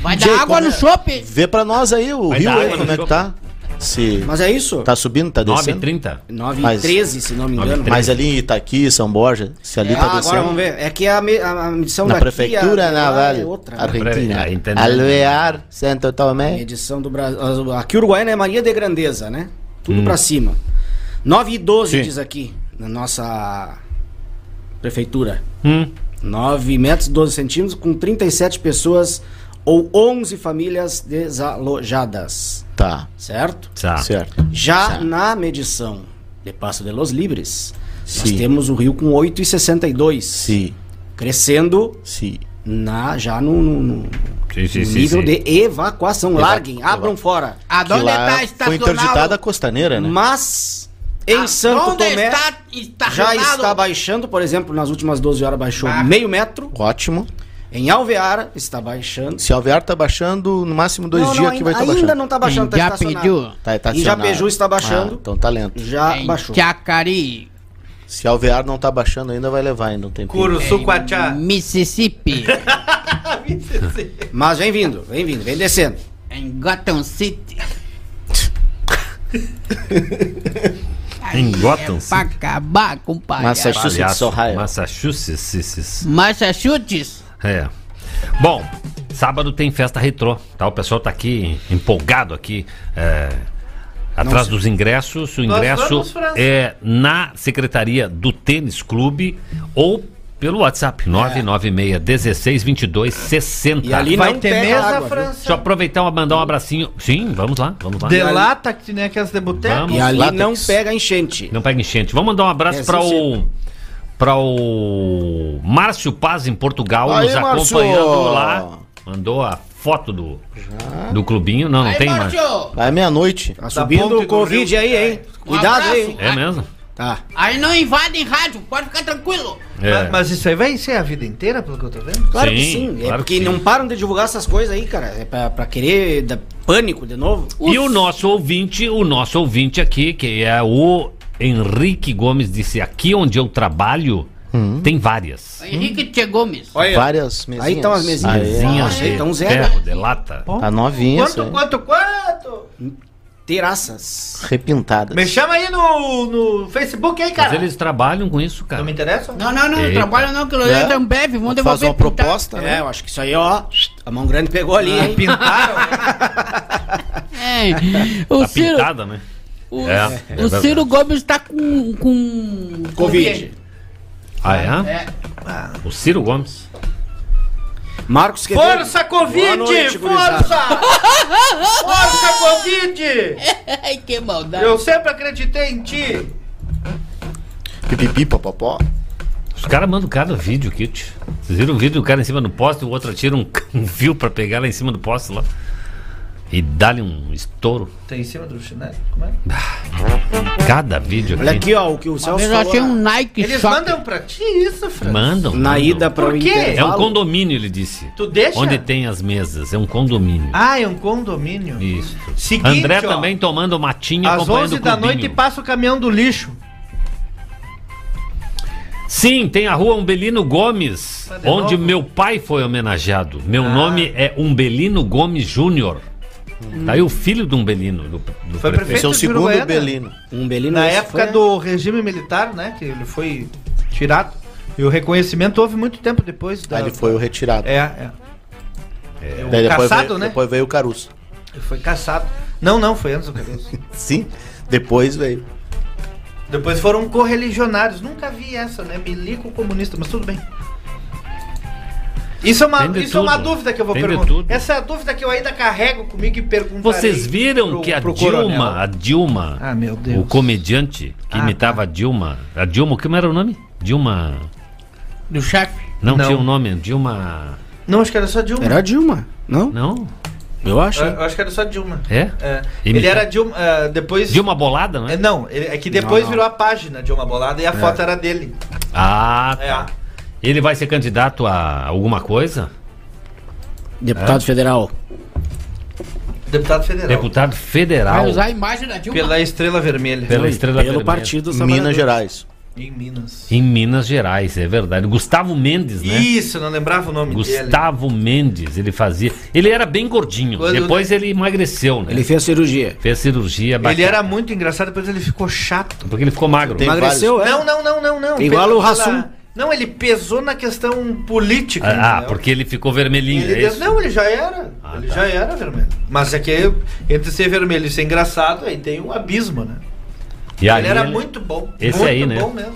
Vai Jay, dar água no é- chope. Vê pra nós aí o Vai rio aí, como é que tá. Se Mas é isso? tá subindo, tá descendo. 9h30. 9h13, se não me engano. 9h13. Mas ali em Itaqui, São Borja, se ali Ah, tá agora descendo. vamos ver. É que a, me- a, a medição Na daqui, prefeitura, a, na lá Vale, é outra. né? Argentina. Alvear, Santo Tomé. Medição do Brasil. Aqui Uruguaiana é mania de grandeza, né? Tudo Hum. pra cima. 9 e 12 Sim. diz aqui, na nossa prefeitura. Hum. 9 metros e 12 centímetros, com 37 pessoas ou 11 famílias desalojadas. Tá, Certo? Tá. certo. Já Certo. na medição de Passo de los Libres, nós Sim. temos o rio com 8,62. Sim, Crescendo sim. Na, já no, no- no Sim, sim, sim, nível sim. de evacuação. Eva- Larguem, abram eva- fora. Aonde lá está foi estacionado? interditada a costaneira, né? Mas em Santo Aonde Tomé está já está baixando, por exemplo, nas últimas 12 horas baixou Bah. meio metro. Ótimo. Em Alvear está baixando. Se Alvear tá baixando, no máximo dois Não, dias não, que ainda, vai estar ainda baixando. não está baixando, tá Já estacionado. pediu? Tá Em. Japejú está baixando. Ah, então tá lento. Já Em baixou. Chacari, Se Alvear não tá baixando ainda, vai levar ainda um tempinho. Curuçu Quachá. Mississippi, Mas vem vindo, vem vindo, vem descendo. em Gotham City. Em Gotham É pra acabar com o palhaço. Massachusetts. Ohio. Massachusetts. Massachusetts. É. Bom, sábado tem festa retrô, tá? O pessoal tá aqui empolgado aqui. é, atrás dos ingressos. O ingresso é na secretaria do Tênis Clube ou pelo WhatsApp 996 16 22 60. E ali Vai não ter pega mesa? França? Deixa eu aproveitar e mandar um abracinho. Sim, vamos lá, vamos lá. De lata, que nem aquelas de boteco. Vamos. E ali Látex. não pega enchente. Não pega enchente. Vamos mandar um abraço É, para o para o Márcio Paz em Portugal Aí, nos Márcio! acompanhando lá. Mandou a foto do do clubinho. Não, não Aí, tem mais. Vai meia-noite. Tá subindo do o Covid Rio. aí, hein? Cuidado abraço. aí. hein? É mesmo? Tá. aí não invadem rádio, pode ficar tranquilo. É. Mas, mas isso aí vai ser a vida inteira, pelo que eu tô vendo? Claro que Sim, sim. É claro porque que sim. não param de divulgar essas coisas aí, cara. É pra, pra querer dar pânico de novo. E o nosso ouvinte, o nosso ouvinte aqui, que é o Henrique Gomes, disse: aqui onde eu trabalho tem várias. Henrique Tchê Gomes. Olha. Várias mesinhas. Aí estão as mesinhas. Aí, Mesinhas achei, de então zero. ferro, de lata. Tá novinha Quanto, aí. quanto, quanto? Terraças. Repintadas. Me chama aí no, no Facebook aí, Mas cara. eles trabalham com isso, cara. Não me interessa? Não, não, não, não Eita. trabalha não, que eu É? é um bebe, vamos devolver uma pintar. proposta, É, né? eu acho que isso aí, ó. A mão grande pegou ali, hein? Pintaram? É, o Tá Ciro, pintada, né? o, É, é o. Ciro Gomes tá com, com Covid. Ah, é? É. O Ciro Gomes. Marcos Quevedo. Força, Covid! Noite, força! força, Covid! Ai, que maldade. Eu sempre acreditei em ti. Pipipi, popopó. Os caras mandam cada vídeo, Kit. Vocês viram o vídeo do cara em cima do poste, o outro atira um, um fio pra pegar lá em cima do poste lá. E dá-lhe um estouro. Tem em cima do chinelo? Como é? Cada vídeo aqui. Olha aqui, ó, o que o Celso eu falou. na- um Nike Eles Shock. mandam pra ti isso, Fran? Mandam. Na mandam. ida para o Por quê? É um condomínio, ele disse. Tu deixa? Onde tem as mesas. É um condomínio. Ah, é um condomínio. Isso. Seguinte, André ó, também tomando matinho Às acompanhando 11 o da noite passa o caminhão do lixo. Sim, tem a rua Umbelino Gomes, Tá de onde novo? meu pai foi homenageado. Meu Ah. nome é Umbelino Gomes Júnior. Tá aí o filho do Umbelino, do, do Foi prefeito Esse é o de segundo Uruguaiana. Belino. Um Belino Na época foi- do regime militar, né? Que ele foi tirado. E o reconhecimento houve muito tempo depois. Da... Aí ele foi o retirado. É, é. É, o Daí depois, caçado, veio, né? depois veio o Caruso. Ele foi caçado. Não, não, foi antes do Caruso. Sim, depois veio. Depois foram correligionários. Nunca vi essa, né? Milico comunista, mas tudo bem. Isso é uma, isso é uma dúvida que eu vou Tem perguntar. tudo. Essa é a dúvida que eu ainda carrego comigo e pergunto. Vocês viram que a Dilma, a Dilma, Ah, meu Deus. o comediante que Ah, imitava a Dilma, a Dilma, como era o nome? Dilma, Do chefe. não, Não. tinha um nome, Dilma, Não, acho que era só Dilma. Era a Dilma, não? não? Eu acho. Eu, eu acho que era só Dilma. É? É. Ele era Dilma. ah, depois. Dilma Bolada, não É, é? não, ele- é que depois Não, não. virou a página Dilma Bolada e a foto era dele. Ah, É. Ele vai ser candidato a alguma coisa? Deputado federal. Deputado federal. Deputado federal Vai usar a imagem da Dilma. Pela Estrela Vermelha. pela Estrela Pelo Vermelha. Partido Minas. Gerais. Em Minas. Em Minas Gerais, é verdade. Gustavo Mendes, né? Isso, não lembrava o nome dele. Gustavo Mendes, ele fazia. Ele era bem gordinho. Quando- depois ele emagreceu, né? Ele fez cirurgia. fez cirurgia Ele bacana, era muito engraçado, depois ele ficou chato. Porque ele ficou magro. Tem Emagreceu, é? Não, não, não, não, não. Igual Pela- o Hassum. pela- Não, ele pesou na questão política. Ah, entendeu? porque ele ficou vermelhinho. Ele é? Não, ele já era. Ah, ele tá. já era vermelho. Mas é que entre ser vermelho e ser engraçado, aí tem um abismo, né? E aí ele era ele- muito bom. Esse muito aí, né? bom mesmo.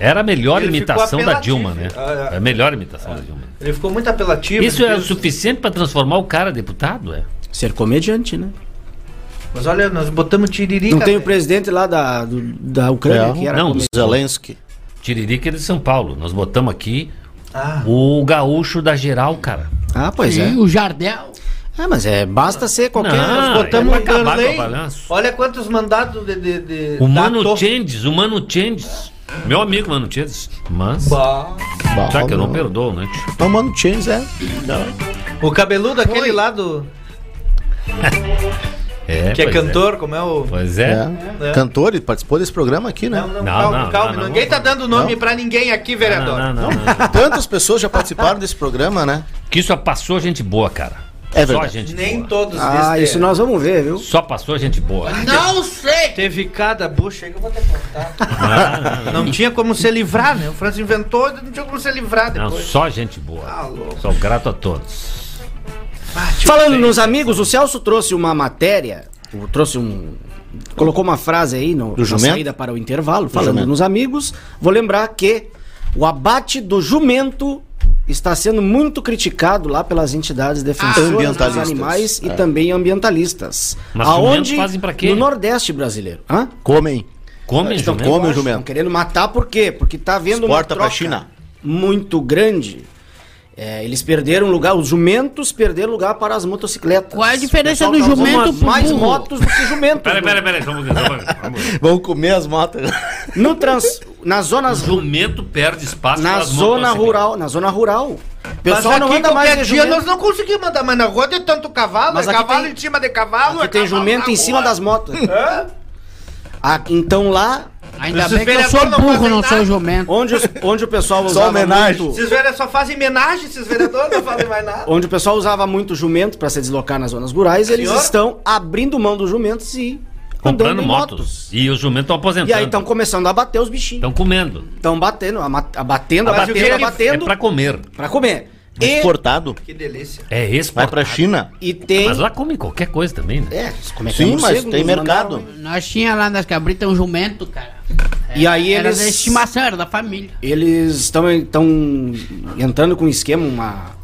Era a melhor Ele imitação da. Dilma, né? Ah, é. a melhor imitação da Dilma. Ele ficou muito apelativo. Isso é o suficiente pra transformar o cara deputado, é? Ser comediante, né? Mas olha, nós botamos tiririca. Não tem o velho. presidente lá da, do- da Ucrânia É. que era Não, comediante. Zelensky. Tiririca é de São Paulo. Nós botamos aqui Ah, o gaúcho da geral, cara. Ah, pois é. Sim, o Jardel. Ah, mas é, basta ser qualquer. Não, botamos é Danley. balanço. Olha quantos mandados de. de, de O Mano da to- Changes, o Mano Changes. Meu amigo Mano Changes. Mas. Bah. Bah, Sabe que eu não não. perdoo, né? Não, mano, Chains é. Não. O cabeludo, aquele lá do. É, que é pois cantor, como é o. Pois é. É. É. Cantor, ele participou desse programa aqui, né? Não, não, Não, calma, não, calma. não, não, ninguém tá não. dando nome Não. pra ninguém aqui, Não, vereador. não, não, não. Tantas pessoas já participaram desse programa, né? Que só passou gente boa, cara. É Só verdade. gente Nem boa. todos Ah, desse- isso nós vamos ver, viu? Só passou gente boa. Não sei. Teve cada bucha aí que eu vou ter que contar. Não, não, Não tinha como se livrar, né? O França inventou e não tinha como se livrar não, depois. só gente boa. Ah, louco. Sou grato a todos. Ah, Falando nos amigos, o Celso trouxe uma matéria, trouxe um. Colocou uma frase aí no, Do na jumento? saída para o intervalo, falando nos amigos. Vou lembrar que o abate do jumento está sendo muito criticado lá pelas entidades defensoras dos Ambientalistas. animais e É. também ambientalistas. Mas Aonde fazem pra quê? no Nordeste brasileiro. Hã? Comem. Comem Estão, jumento? Come o estão jumento. querendo matar por quê? Porque tá havendo uma Exporta pra troca China. muito grande. É, eles perderam lugar, os jumentos perderam lugar para as motocicletas. Qual é a diferença O do tá jumento pro mais burro? motos do que jumentos. Peraí, peraí, peraí. Vamos, vamos, vamos. Vão comer as motos. No trans, nas O zonas jumento perde espaço na zona motocicletas. rural, na zona rural. O Mas pessoal não aqui, anda mais dia jumento. nós não conseguimos andar mais na rua de tanto cavalo. Mas é aqui cavalo tem- em cima de cavalo. Aqui é tem cavalo jumento em cima das motos. Hã? Ah, então lá, Ainda bem que eu sou burro, não sou jumento. onde, os- onde o pessoal usava homenagem. muito, Esses vereadores só fazem homenagem, esses vereadores não fazem mais nada. onde o pessoal usava muito jumento para se deslocar nas zonas rurais, eles Senhor? estão abrindo mão dos jumentos e Comprando motos. E os jumentos estão aposentando. E aí estão começando a bater os bichinhos. Estão comendo. Estão batendo, abatendo, Mas abatendo, ele- É abatendo pra comer. pra comer. E, Exportado. Que delícia. É Vai exportado. pra China. e tem. Mas lá come qualquer coisa também, né? É, é Sim, é mas tem mercado. mandaram- Nós tinha lá nas cabritas um jumento, cara. E aí Era eles. da estimação, era da família. Eles estão entrando com um esquema, uma.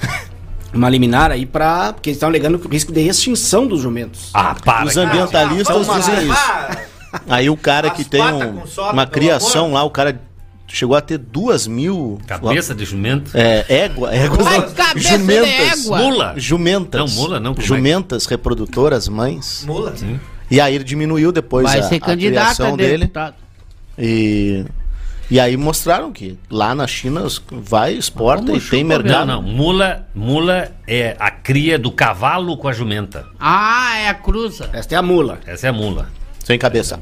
Uma liminar aí pra. Porque eles estão alegando o risco de extinção dos jumentos. Ah, para. Os ambientalistas vamos dizem lá. isso. Ah, Aí o cara As que tem um- sopa, uma criação amor. lá, o cara chegou a ter duas mil. Cabeça de jumento. É, égua, éguas. Ai, não, cabeça de égua. Mula. Jumentas. Não, mula não, é Jumentas reprodutoras, mães. Mula? Sim. E aí ele diminuiu depois Vai a, ser a candidato a criação dele. deputado. E, e aí mostraram que lá na China vai, exporta e tem mercado. Não, não. Mula, mula é a cria do cavalo com a jumenta. Ah, é a cruza. Esta é a mula. Essa é a mula. Sem cabeça.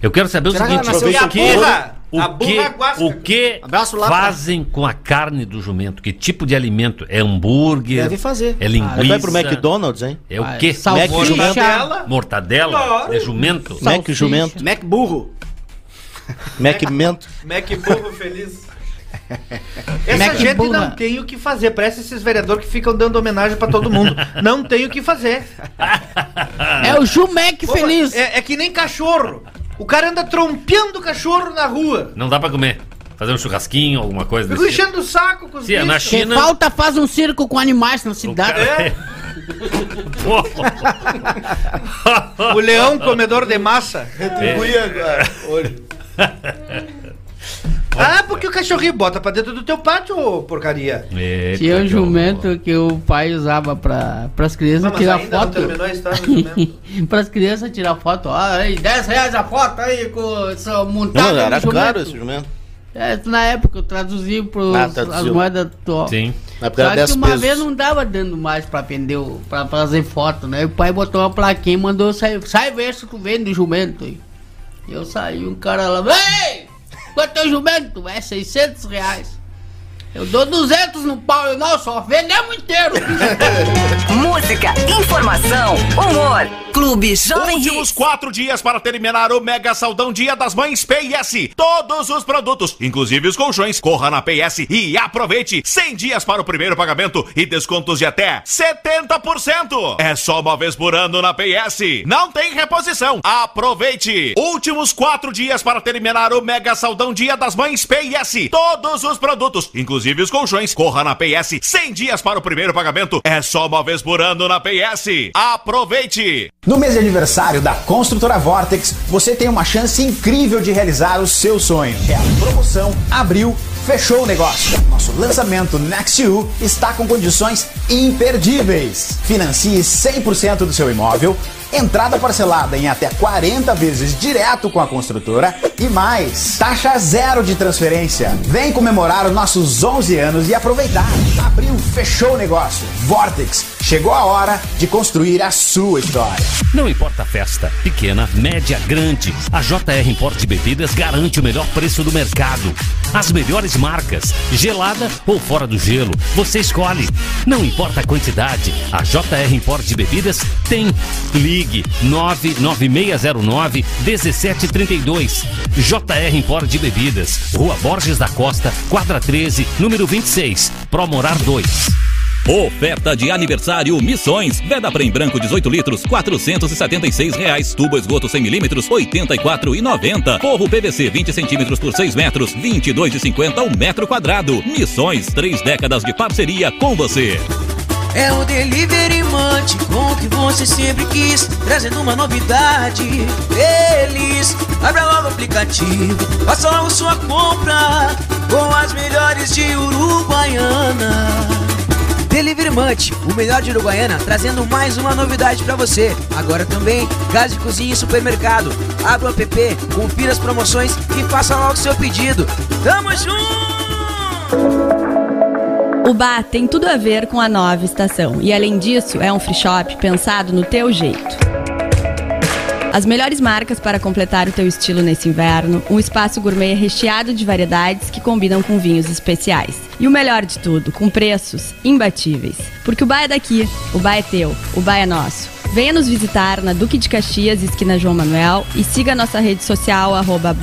Eu quero saber Será o que ela seguinte: que, burra? O que, guasca. o que Abraço lá pra- fazem com a carne do jumento? Que tipo de alimento? É hambúrguer? Deve fazer. É Aí linguiça? vai pro McDonald's, hein? É o Ah, quê? salsicha. Mac jumento. Mortadela. Mortadela? Claro. É jumento? Mac jumento. Mac burro. Mac mento. Mac burro feliz. Essa Mac gente burra. não tem o que fazer. Parece esses vereadores que ficam dando homenagem pra todo mundo. não tem o que fazer. É o Jumec feliz. É, é que nem cachorro. O cara anda trompeando o cachorro na rua. Não dá pra comer. Fazer um churrasquinho, alguma coisa Fico desse tipo. enchendo o saco com os Sim, é na bichos. Que China- falta faz um circo com animais na O cidade. cara- É. O leão comedor de massa. Ah, porque o cachorrinho bota pra dentro do teu pátio, ô porcaria. Eita, Tinha um jumento que o pai usava pra, pras crianças Não, mas tirar ainda não foto. jumento. pras crianças tirar foto. Ah, aí, 10 reais a foto aí com essa montada. Não, era caro esse jumento. É, na época eu traduzia pros, Ah, as moedas atuais. Sim. Na época Só 10 que uma pesos. vez não dava dando mais pra vender, o- pra fazer foto, né? O pai botou uma plaquinha e mandou sair, sai ver se tu vende jumento aí. Eu saí, um cara lá, ei, quanto é o jumento? É 600 reais. Eu dou 200 no pau, eu não, só vendemos inteiro. Música, informação, humor. Clube Jovem Últimos Hits. quatro dias para terminar o Mega Saldão Dia das Mães PS. Todos os produtos, inclusive os colchões, corra na PS e aproveite 100 dias para o primeiro pagamento e descontos de até 70%. É só uma vez por ano na PS. Não tem reposição. Aproveite. Últimos quatro dias para terminar o Mega Saldão Dia das Mães PS. Todos os produtos, inclusive os colchões, corra na PS 100 dias para o primeiro pagamento. É só uma vez por ano na PS. Aproveite. No mês de aniversário da Construtora Vortex, você tem uma chance incrível de realizar o seu sonho. É a promoção Abril Fechou o negócio. Nosso lançamento Next está com condições imperdíveis. Financie 100% do seu imóvel, entrada parcelada em até 40 vezes direto com a construtora e mais, taxa zero de transferência. Vem comemorar os nossos 11 anos e aproveitar. Abril fechou o negócio. Vortex, chegou a hora de construir a sua história. Não importa a festa, pequena, média, grande, a JR Import Bebidas garante o melhor preço do mercado. As melhores marcas, gelada ou fora do gelo, você escolhe. Não importa a quantidade, a JR Import Bebidas tem. Ligue 99609 1732. JR Import Bebidas, Rua Borges da Costa, quadra 13, número 26, Promorar 2. Oferta de aniversário Missões. Veda em branco 18 litros, 476 reais. Tubo esgoto 100 milímetros, 84,90. Forro PVC 20 centímetros por 6 metros, 22,50 o metro quadrado. Missões, três décadas de parceria com você. É o Delivery Munch com o que você sempre quis, trazendo uma novidade. Feliz, abra logo o aplicativo, faça logo sua compra com as melhores de Uruguaiana. Delivery Munch, o melhor de Uruguaiana, trazendo mais uma novidade pra você. Agora também, gás de cozinha e supermercado. Abra o app, confira as promoções e faça logo seu pedido. Tamo junto! O bar tem tudo a ver com a nova estação e, além disso, é um free shop pensado no teu jeito. As melhores marcas para completar o teu estilo nesse inverno, um espaço gourmet recheado de variedades que combinam com vinhos especiais. E o melhor de tudo, com preços imbatíveis. Porque o bar é daqui, o bar é teu, o bar é nosso. Venha nos visitar na Duque de Caxias, esquina João Manuel, e siga nossa rede social, arroba.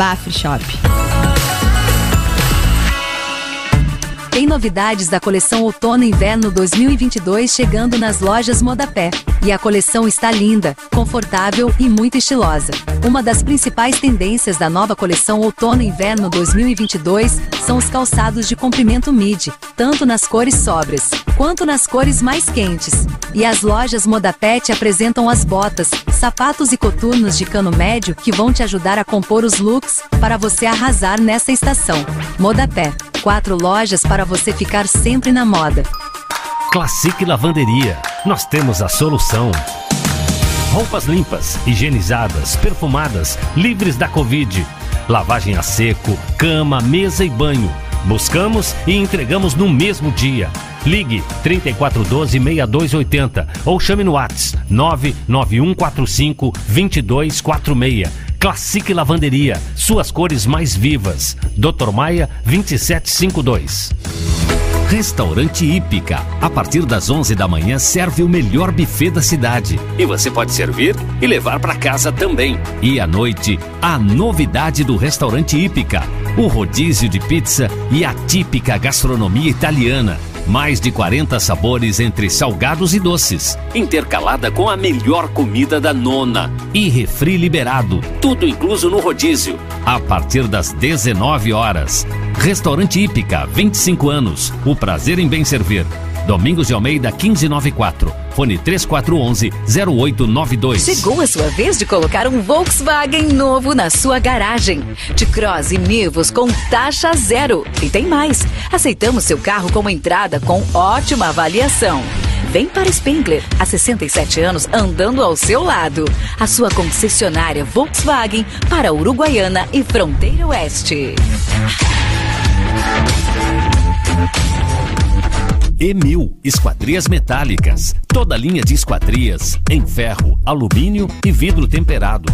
Tem novidades da coleção Outono e Inverno 2022 chegando nas lojas Modapé. E a coleção está linda, confortável e muito estilosa. Uma das principais tendências da nova coleção Outono e Inverno 2022 são os calçados de comprimento midi, tanto nas cores sóbrias quanto nas cores mais quentes. E as lojas Modapé te apresentam as botas, sapatos e coturnos de cano médio que vão te ajudar a compor os looks para você arrasar nessa estação. Modapé, quatro lojas para você ficar sempre na moda. Classic Lavanderia. Nós temos a solução. Roupas limpas, higienizadas, perfumadas, livres da Covid. Lavagem a seco, cama, mesa e banho. Buscamos e entregamos no mesmo dia. Ligue 3412-6280 ou chame no WhatsApp 99145-2246. Classic Lavanderia, suas cores mais vivas. Dr. Maia 2752. Restaurante Hípica. A partir das 11 da manhã serve o melhor buffet da cidade. E você pode servir e levar para casa também. E à noite, a novidade do Restaurante Hípica: o rodízio de pizza e a típica gastronomia italiana. Mais de 40 sabores entre salgados e doces, intercalada com a melhor comida da nona. E refri liberado, tudo incluso no rodízio. A partir das 19 horas. Restaurante Hípica, 25 anos. O prazer em bem servir. Domingos de Almeida 1594. Fone 3411-0892. Chegou a sua vez de colocar um Volkswagen novo na sua garagem. De Cross e Nivus com taxa zero. E tem mais. Aceitamos seu carro como entrada com ótima avaliação. Vem para Spengler, há 67 anos andando ao seu lado. A sua concessionária Volkswagen para Uruguaiana e Fronteira Oeste. E1000 Esquadrias Metálicas. Toda linha de esquadrias em ferro, alumínio e vidro temperado.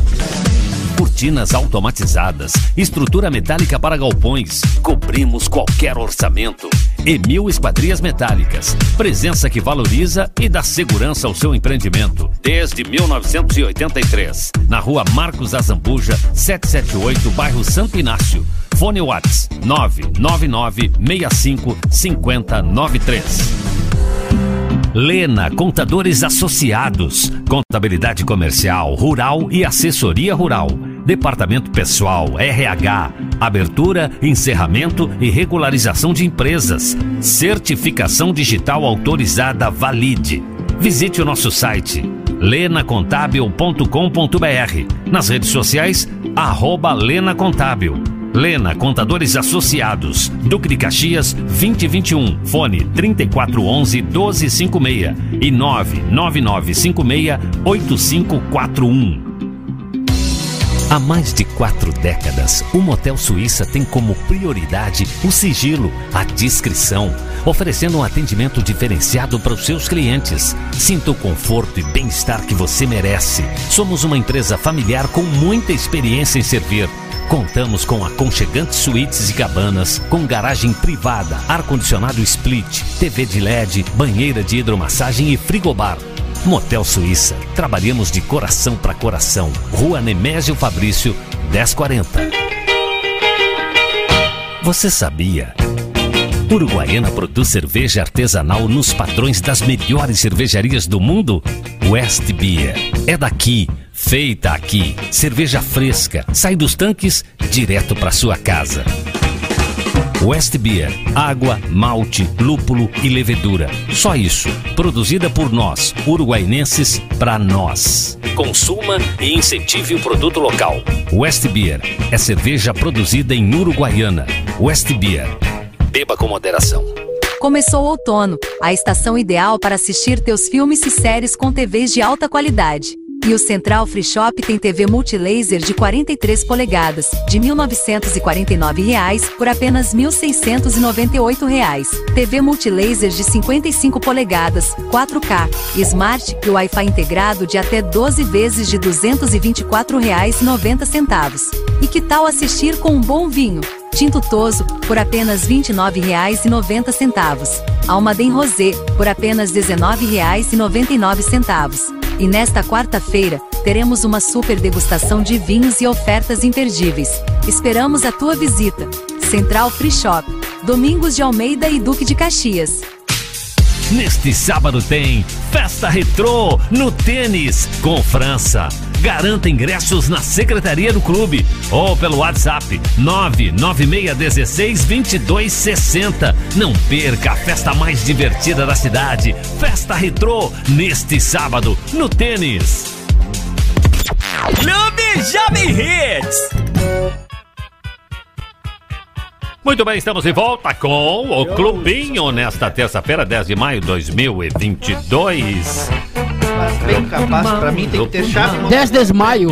Cortinas automatizadas, estrutura metálica para galpões. Cobrimos qualquer orçamento. E1000 Esquadrias Metálicas. Presença que valoriza e dá segurança ao seu empreendimento. Desde 1983. Na rua Marcos Azambuja, 778, bairro Santo Inácio. Fone Whats 999 65 5093. Lena Contadores Associados. Contabilidade comercial, rural e assessoria rural. Departamento Pessoal, RH, abertura, encerramento e regularização de empresas. Certificação digital autorizada Valide. Visite o nosso site lenacontábil.com.br. Nas redes sociais, arroba Lena Contábil. Lena Contadores Associados, Duque de Caxias 2021, fone 3411 1256 e 99956 8541. Há mais de quatro décadas, o Motel Suíça tem como prioridade o sigilo, a discrição, oferecendo um atendimento diferenciado para os seus clientes. Sinta o conforto e bem-estar que você merece. Somos uma empresa familiar com muita experiência em servir. Contamos com aconchegantes suítes e cabanas, com garagem privada, ar-condicionado split, TV de LED, banheira de hidromassagem e frigobar. Motel Suíça. Trabalhamos de coração para coração. Rua Nemésio Fabrício, 1040. Você sabia? Uruguaiana produz cerveja artesanal nos padrões das melhores cervejarias do mundo? West Beer. É daqui, feita aqui. Cerveja fresca, sai dos tanques direto para sua casa. West Beer, água, malte, lúpulo e levedura. Só isso. Produzida por nós, uruguainenses, para nós. Consuma e incentive o produto local. West Beer é cerveja produzida em Uruguaiana. West Beer. Beba com moderação. Começou o outono, a estação ideal para assistir teus filmes e séries com TVs de alta qualidade. E o Central Free Shop tem TV multilaser de 43 polegadas, de 1.949 reais, por apenas 1.698 reais. TV multilaser de 55 polegadas, 4K, Smart e Wi-Fi integrado de até 12 vezes de R$ 224,90. E que tal assistir com um bom vinho? Tinto Toso, por apenas R$ 29,90. Almaden Rosé, por apenas R$ 19,99. E nesta quarta-feira, teremos uma super degustação de vinhos e ofertas imperdíveis. Esperamos a tua visita. Central Free Shop. Domingos de Almeida e Duque de Caxias. Neste sábado tem Festa Retrô no Tênis com França. Garanta ingressos na secretaria do clube ou pelo WhatsApp 996162260. Não perca a festa mais divertida da cidade. Festa Retrô neste sábado no Tênis. Clube Jovem Hits. Muito bem, estamos de volta com o Clubinho nesta terça-feira, 10 de maio de 2022. Mas bem capaz, pra mim tem que ter chave. no- 10 de maio.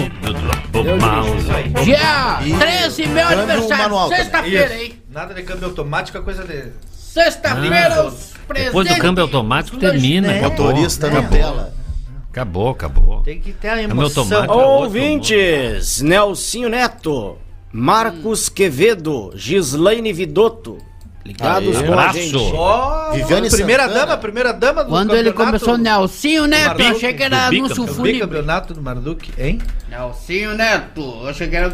Dia 13, meu Câmbio aniversário. manual. Sexta-feira, Isso. hein? Nada de câmbio automático, é coisa de. Sexta-feira, os presentes. Depois do câmbio automático termina. né? acabou. Motorista na tela. Acabou, acabou. Tem que ter a emoção. automático. Ouvintes, Nelsinho Neto, Marcos Quevedo, Gislaine Vidotto, ligados Aê. com a gente. Ó, primeira dama, primeira dama do Quando ele campeonato começou, Nelsinho Neto, eu achei que era anúncio fúnebre. bicampeonato do Marduk, hein? Nelsinho Neto, eu achei que era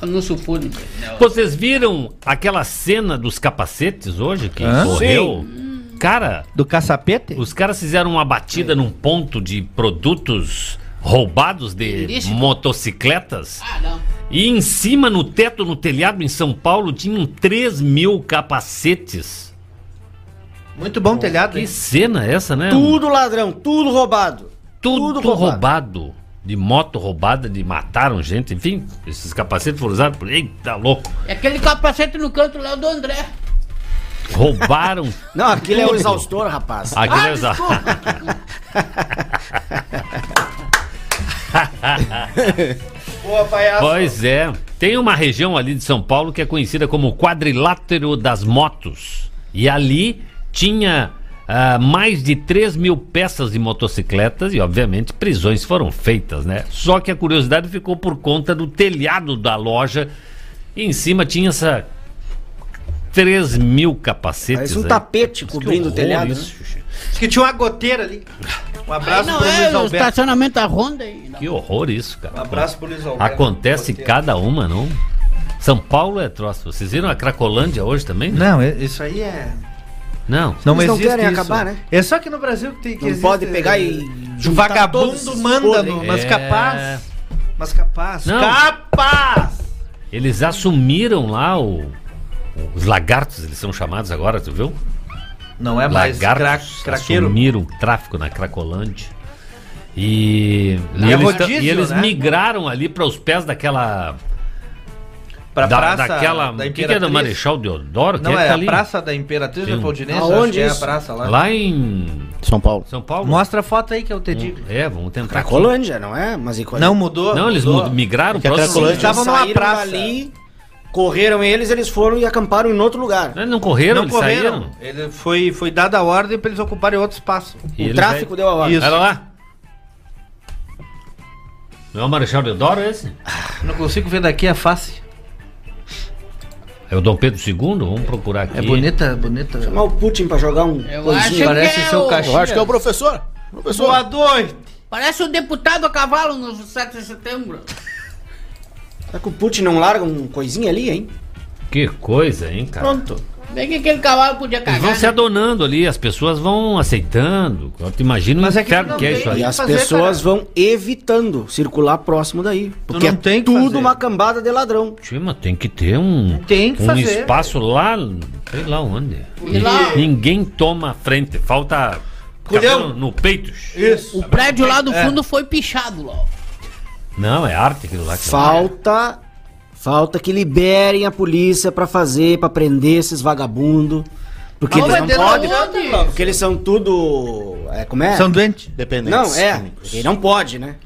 anúncio fúnebre. Vocês viram aquela cena dos capacetes hoje que Hã? correu? Cara, do caçapete? Os caras fizeram uma batida num ponto de produtos roubados de Ilícito? motocicletas. Ah, não. E em cima, no teto, no telhado em São Paulo, tinham 3 mil capacetes. Muito bom telhado, Que hein? cena é essa, né? Tudo ladrão, tudo roubado. Tudo, tudo roubado. De moto roubada, de mataram gente, enfim. Esses capacetes foram usados por. Eita, louco! É aquele capacete no canto lá do André. Roubaram. Não, aquilo é o exaustor, rapaz. Aquilo Ah, é exa- Boa, palhaço. Pois é. Tem uma região ali de São Paulo que é conhecida como o quadrilátero das motos. E ali tinha ah, mais de 3 mil peças de motocicletas e, obviamente, prisões foram feitas, né? Só que a curiosidade ficou por conta do telhado da loja. E em cima tinha essa 3 mil capacetes. Parece um aí. tapete Que cobrindo o horror telhado. isso, né? Diz que tinha uma goteira ali. Um abraço não pro é Luiz o Alberto. estacionamento da Honda aí. Que horror isso, cara. Um abraço pro Luiz Alberto. Acontece cada uma, não? São Paulo é troço. Vocês viram a Cracolândia hoje também? Não, é- isso aí é. Não. Não Eles não existe querem isso. acabar, né? É só que no Brasil que tem que Não existe, pode pegar e O vagabundo manda, no, mas É. capaz. Mas capaz. Não. Capaz! Eles assumiram lá o, os lagartos, eles são chamados agora, tu viu? Não é mais lagartos cra- craqueiro. assumiram o tráfico na Cracolândia. E, Lá e é eles, rodízio, e eles né? migraram ali para os pés daquela. Pra da, praça daquela. da o que, que é da. Marechal Deodoro? Não, que é que tá a Praça da Imperatriz Sim. Leopoldinense, Aonde acho que é a praça lá. Lá em São Paulo. São Paulo. Mostra a foto aí que eu te digo. É, vamos tentar. aqui. Cracolândia, não é? Mas e Não mudou? Não, eles mudou. mud- migraram que a próximo- Cracolândia- Eles estavam numa praça. dali, correram eles, eles foram e acamparam em outro lugar. Eles não correram, Não eles correram. saíram. Ele foi, foi dada a ordem pra eles ocuparem outro espaço. E o tráfico aí- deu a ordem. Isso. Olha lá. Não é o Marechal Deodoro esse? Não consigo ver daqui a face. É o Dom Pedro II? Vamos procurar aqui. É bonita, bonita. Chamar o Putin pra jogar um Eu coisinho. acho que Parece é seu o- cachê. Eu acho que é o professor. Professor. Boa noite. Parece o deputado a cavalo no 7 de setembro. Será que o Putin não larga um coisinho ali, hein? Que coisa, hein, cara? Pronto. Bem que aquele cavalo podia Eles cagar. vão se né? adonando ali, as pessoas vão aceitando. Eu te imagino o Mas é que não que é isso E aí. as fazer, pessoas cara. vão evitando circular próximo daí. Porque não é tem que tudo fazer. uma cambada de ladrão. Tio, mas tem que ter um, Tem que um fazer. espaço lá, sei lá onde. E lá- Ninguém toma frente, falta cabelo no peito. Isso. O prédio lá do É. fundo foi pichado lá. Não, é arte aquilo lá. que- Falta. Falta que liberem a polícia pra fazer, pra prender esses vagabundos. Porque Mas eles não podem. Porque eles são tudo. É, como é? São doentes. Dependentes. Não, é. químicos. Aí não pode, né?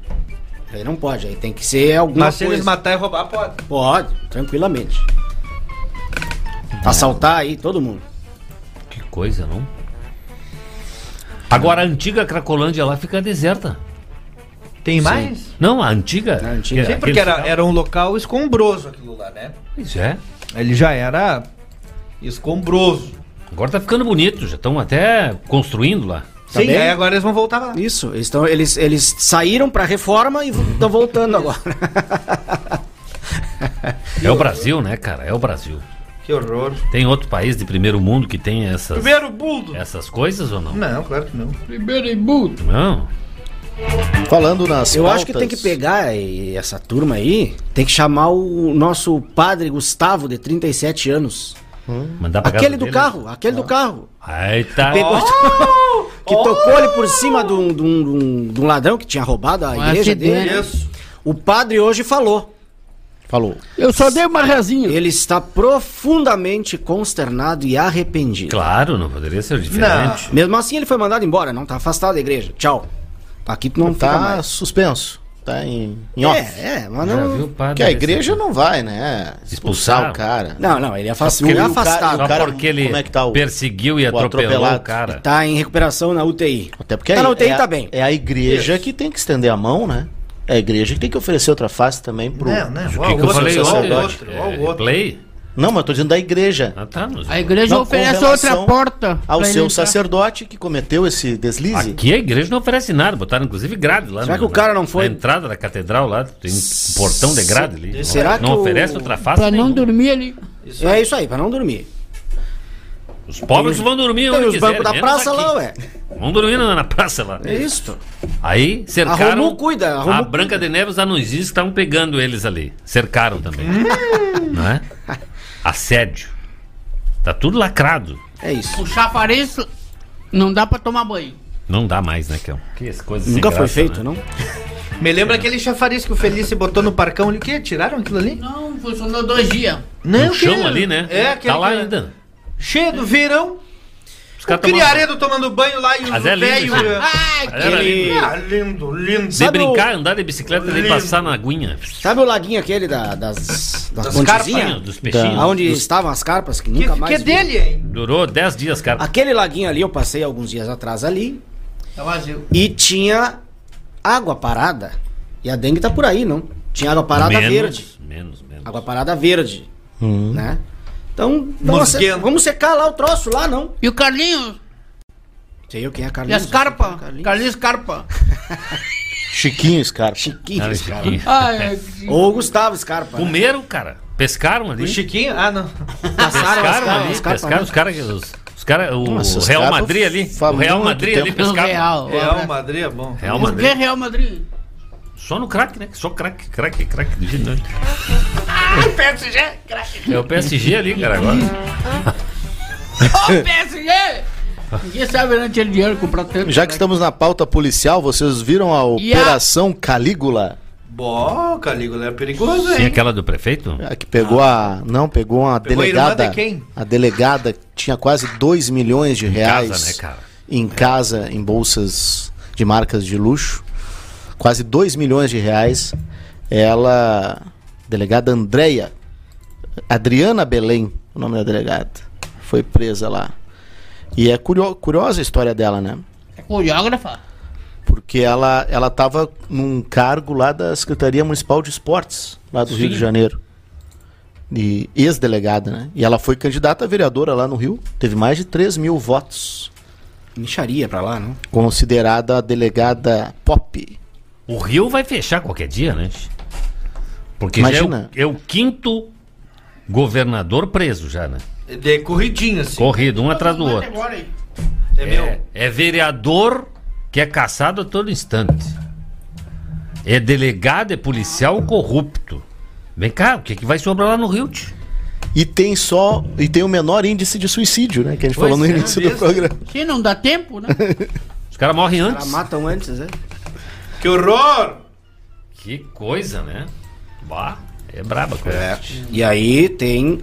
Aí não pode. Aí tem que ser alguma Mas se coisa. eles matar e roubar, pode. Pode, tranquilamente. Assaltar aí todo mundo. Que coisa, não? Agora a antiga Cracolândia lá fica deserta. Tem mais? Não, a antiga. A antiga. Sim, porque era, era um local escombroso aquilo lá, né? Pois é. Ele já era escombroso. Agora tá ficando bonito, já estão até construindo lá. Tá Sim, aí agora eles vão voltar lá. Isso, eles, tão, eles, eles saíram pra reforma e estão voltando agora. É o Brasil, né, cara? É o Brasil. Que horror. Tem outro país de primeiro mundo que tem essas, Primeiro mundo. essas coisas ou não? Não, claro que não. Primeiro mundo. Não. Falando nas Eu acho que pautas- tem que pegar essa turma aí, tem que chamar o nosso padre Gustavo, de 37 anos. Mandar pra Aquele do dele. carro, aquele do carro. Eita. Pegou- que tocou ele por cima de um, de um- de um- ladrão que tinha roubado a Um igreja dele. Isso. O padre hoje falou. Falou. Eu só dei uma resinha. Ele está profundamente consternado e arrependido. Claro, não poderia ser diferente. Mesmo assim, ele foi mandado embora, não tá afastado da igreja. Tchau. Aqui tu não Tá mais. suspenso. Tá em, em off. É, é, mas não. viu o padre Que a igreja não vai, né? Expulsar Expulsar? o cara. Não, não, ele é Só afastado. porque Ele é o cara- afastado. o cara- Só porque ele como é que tá o- perseguiu e o atropelou o cara. Tá em recuperação na UTI. Até porque Tá é, na UTI, é a- tá bem. É a igreja que tem que estender a mão, né? É a igreja que tem que oferecer outra face também pro. Não, não. O que, que eu falei ontem? outro, ó, o É, outro. play? Não, mas eu tô dizendo da igreja. Ah, tá. mas- A igreja Não, oferece outra porta. Ao seu entrar. sacerdote que cometeu esse deslize. Aqui a igreja não oferece nada, botaram inclusive grade lá. Será no- que o cara não foi- Na entrada da catedral lá, tem um portão de grade ali. Será não que o- oferece outra face Pra não nenhuma. dormir ali. É isso aí, pra não dormir. Os pobres vão dormir Tem onde os quiserem, bancos da praça aqui. lá, ué. Vão dormir na, na praça lá. É isso. Aí cercaram. Romu cuida, a Romu a Branca de Neve, os anunciantes estavam pegando eles ali. Cercaram também. não é? Assédio. Tá tudo lacrado. É isso. O chafariz não dá pra tomar banho. Não dá mais, né, Kel? Que coisa Nunca foi graça, feito, né? não? Me lembra aquele chafariz que o Felice botou no parcão ali. O quê? Tiraram aquilo ali? Não, funcionou dois dias. Não, No que- chão ali, né? É, aquele Tá lá que- ainda. Cheio do verão. O criaredo tomando banho lá e o Mas é lindo velho. era lindo. Ah, lindo, lindo. De Sabe o- brincar, andar de bicicleta e Lindo. passar na aguinha. Sabe o laguinho aquele da- das, das, Das pontezinhas? carpas, dos peixinhos. Onde Dos- estavam as carpas, que Que, nunca que mais é vi. dele, hein? Durou 10 dias, cara. Aquele laguinho ali, eu passei alguns dias atrás ali, Tá vazio. e tinha água parada. E a dengue tá por aí, não? Tinha água parada menos, verde. Menos, menos. Água parada verde, né? Então, vamos, se- Mosquento. vamos secar lá o troço lá, não? E o Carlinhos? Sei eu quem é E Carlinhos. as carpas? Carlinhos. Carlinhos Carpa. Chiquinho Scarpa. Chiquinho, Cara, Scarpa. Chiquinho. Ai, Ou o Gustavo Scarpa. né? Comeram, cara. Pescaram ali. O Chiquinho? Ah, não. Passaram as Pescaram ali. as carpas, Pescaram né? os caras. Os, os cara, o Nossa, Real Madrid ali. O Real Madrid ali pescava. Real. Real Madrid é bom. Real Por que Madrid. Real Madrid? Só no crack, né? Só crack, crack, crack. do jeito, né? Ah, PSG, craque. É o PSG ali, cara, agora. Ô, PSG! Ninguém sabe onde tinha dinheiro pra comprar tanto. Já que estamos na pauta policial, vocês viram a E a- Operação Calígula? Bom, Calígula é perigoso, Sim, hein? aquela do prefeito? A que pegou a. Não, pegou uma Pegou a irmã delegada. de quem? A delegada tinha quase 2 milhões de reais casa, né, cara? em casa, em bolsas de marcas de luxo. Quase 2 milhões de reais. Ela. Delegada Andréia. Adriana Belém, o nome da delegada. Foi presa lá. E é curio- curiosa a história dela, né? É coreógrafa? Porque ela, ela tava num cargo lá da Secretaria Municipal de Esportes, lá do Rio Sim. de Janeiro. E ex-delegada, né? E ela foi candidata a vereadora lá no Rio. Teve mais de 3 mil votos. Micharia pra lá, não? Considerada a delegada pop. O Rio vai fechar qualquer dia, né? Porque Imagina. já é o, é o quinto governador preso já, né? De corridinho, assim. Corrido, um atrás do outro. É meu. É, é vereador que é caçado a todo instante. É delegado, é policial corrupto. Vem cá, o que, que vai sobrar lá no Rio? tio? E tem só. E tem o menor índice de suicídio, né? Que a gente Pois falou no é, início do mesmo. programa. Sim, não dá tempo, né? Os caras morrem antes. matam antes, né? Que horror! Que coisa, né? Bah, é braba a coisa. E aí tem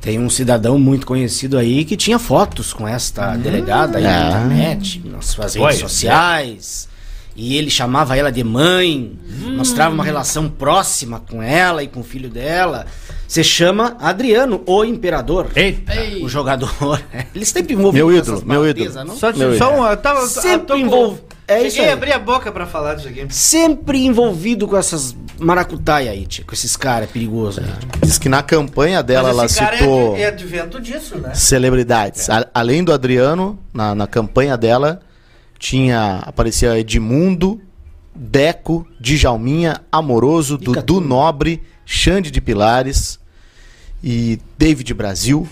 tem um cidadão muito conhecido aí que tinha fotos com esta delegada aí na Ah. internet, nas suas redes é. sociais. E ele chamava ela de mãe, mostrava uma relação próxima com ela e com o filho dela. Se chama Adriano, o imperador. Eita! Ei, O jogador. Eles sempre envolvidos Meu ídolo, meu ídolo. não? Só, Meu só Deus. um. Tava, Sempre tô é isso Cheguei aí. a abrir a boca pra falar disso aqui. Sempre envolvido com essas maracutaia aí, tia, com esses caras perigosos. aí. Diz que na campanha dela Mas ela cara citou é, é advento disso, né? celebridades. A- além do Adriano, na, na campanha dela, tinha. aparecia Edmundo, Deco, Djalminha, Amoroso, Dudu. Nobre, Xande de Pilares. e David Brasil.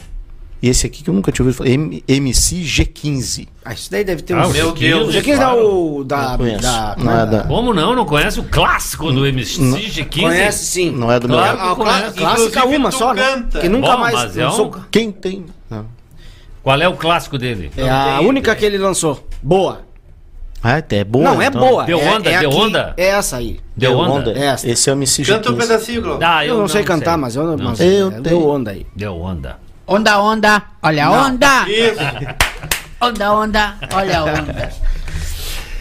E esse aqui que eu nunca tinha ouvido falar, MC G15. Ah, isso daí deve ter Ah, uns... o Meu Deus, G15 é claro. o da... Não da Não é da- Como não? Não conhece o clássico do MC G15? Conhece sim. Não é do meu Claro lado. que A clá- conhece. clássica uma só, né? canta. Que nunca Bom, mais mas é lançou. um- Quem tem? Não. Qual é o clássico dele? É a tem única que ele lançou. Boa. Ah, até é boa. não, é então. boa. Deu é, onda, é deu aqui, onda? É essa aí. Deu onda? É essa. Esse é o MC Canta um G15. pedacinho, Globo. Ah, Eu não, sei cantar, mas eu Não mas sei. Eu é, tenho. deu onda aí. Deu onda. Onda, onda, olha a onda. Isso. Onda, onda, olha a onda.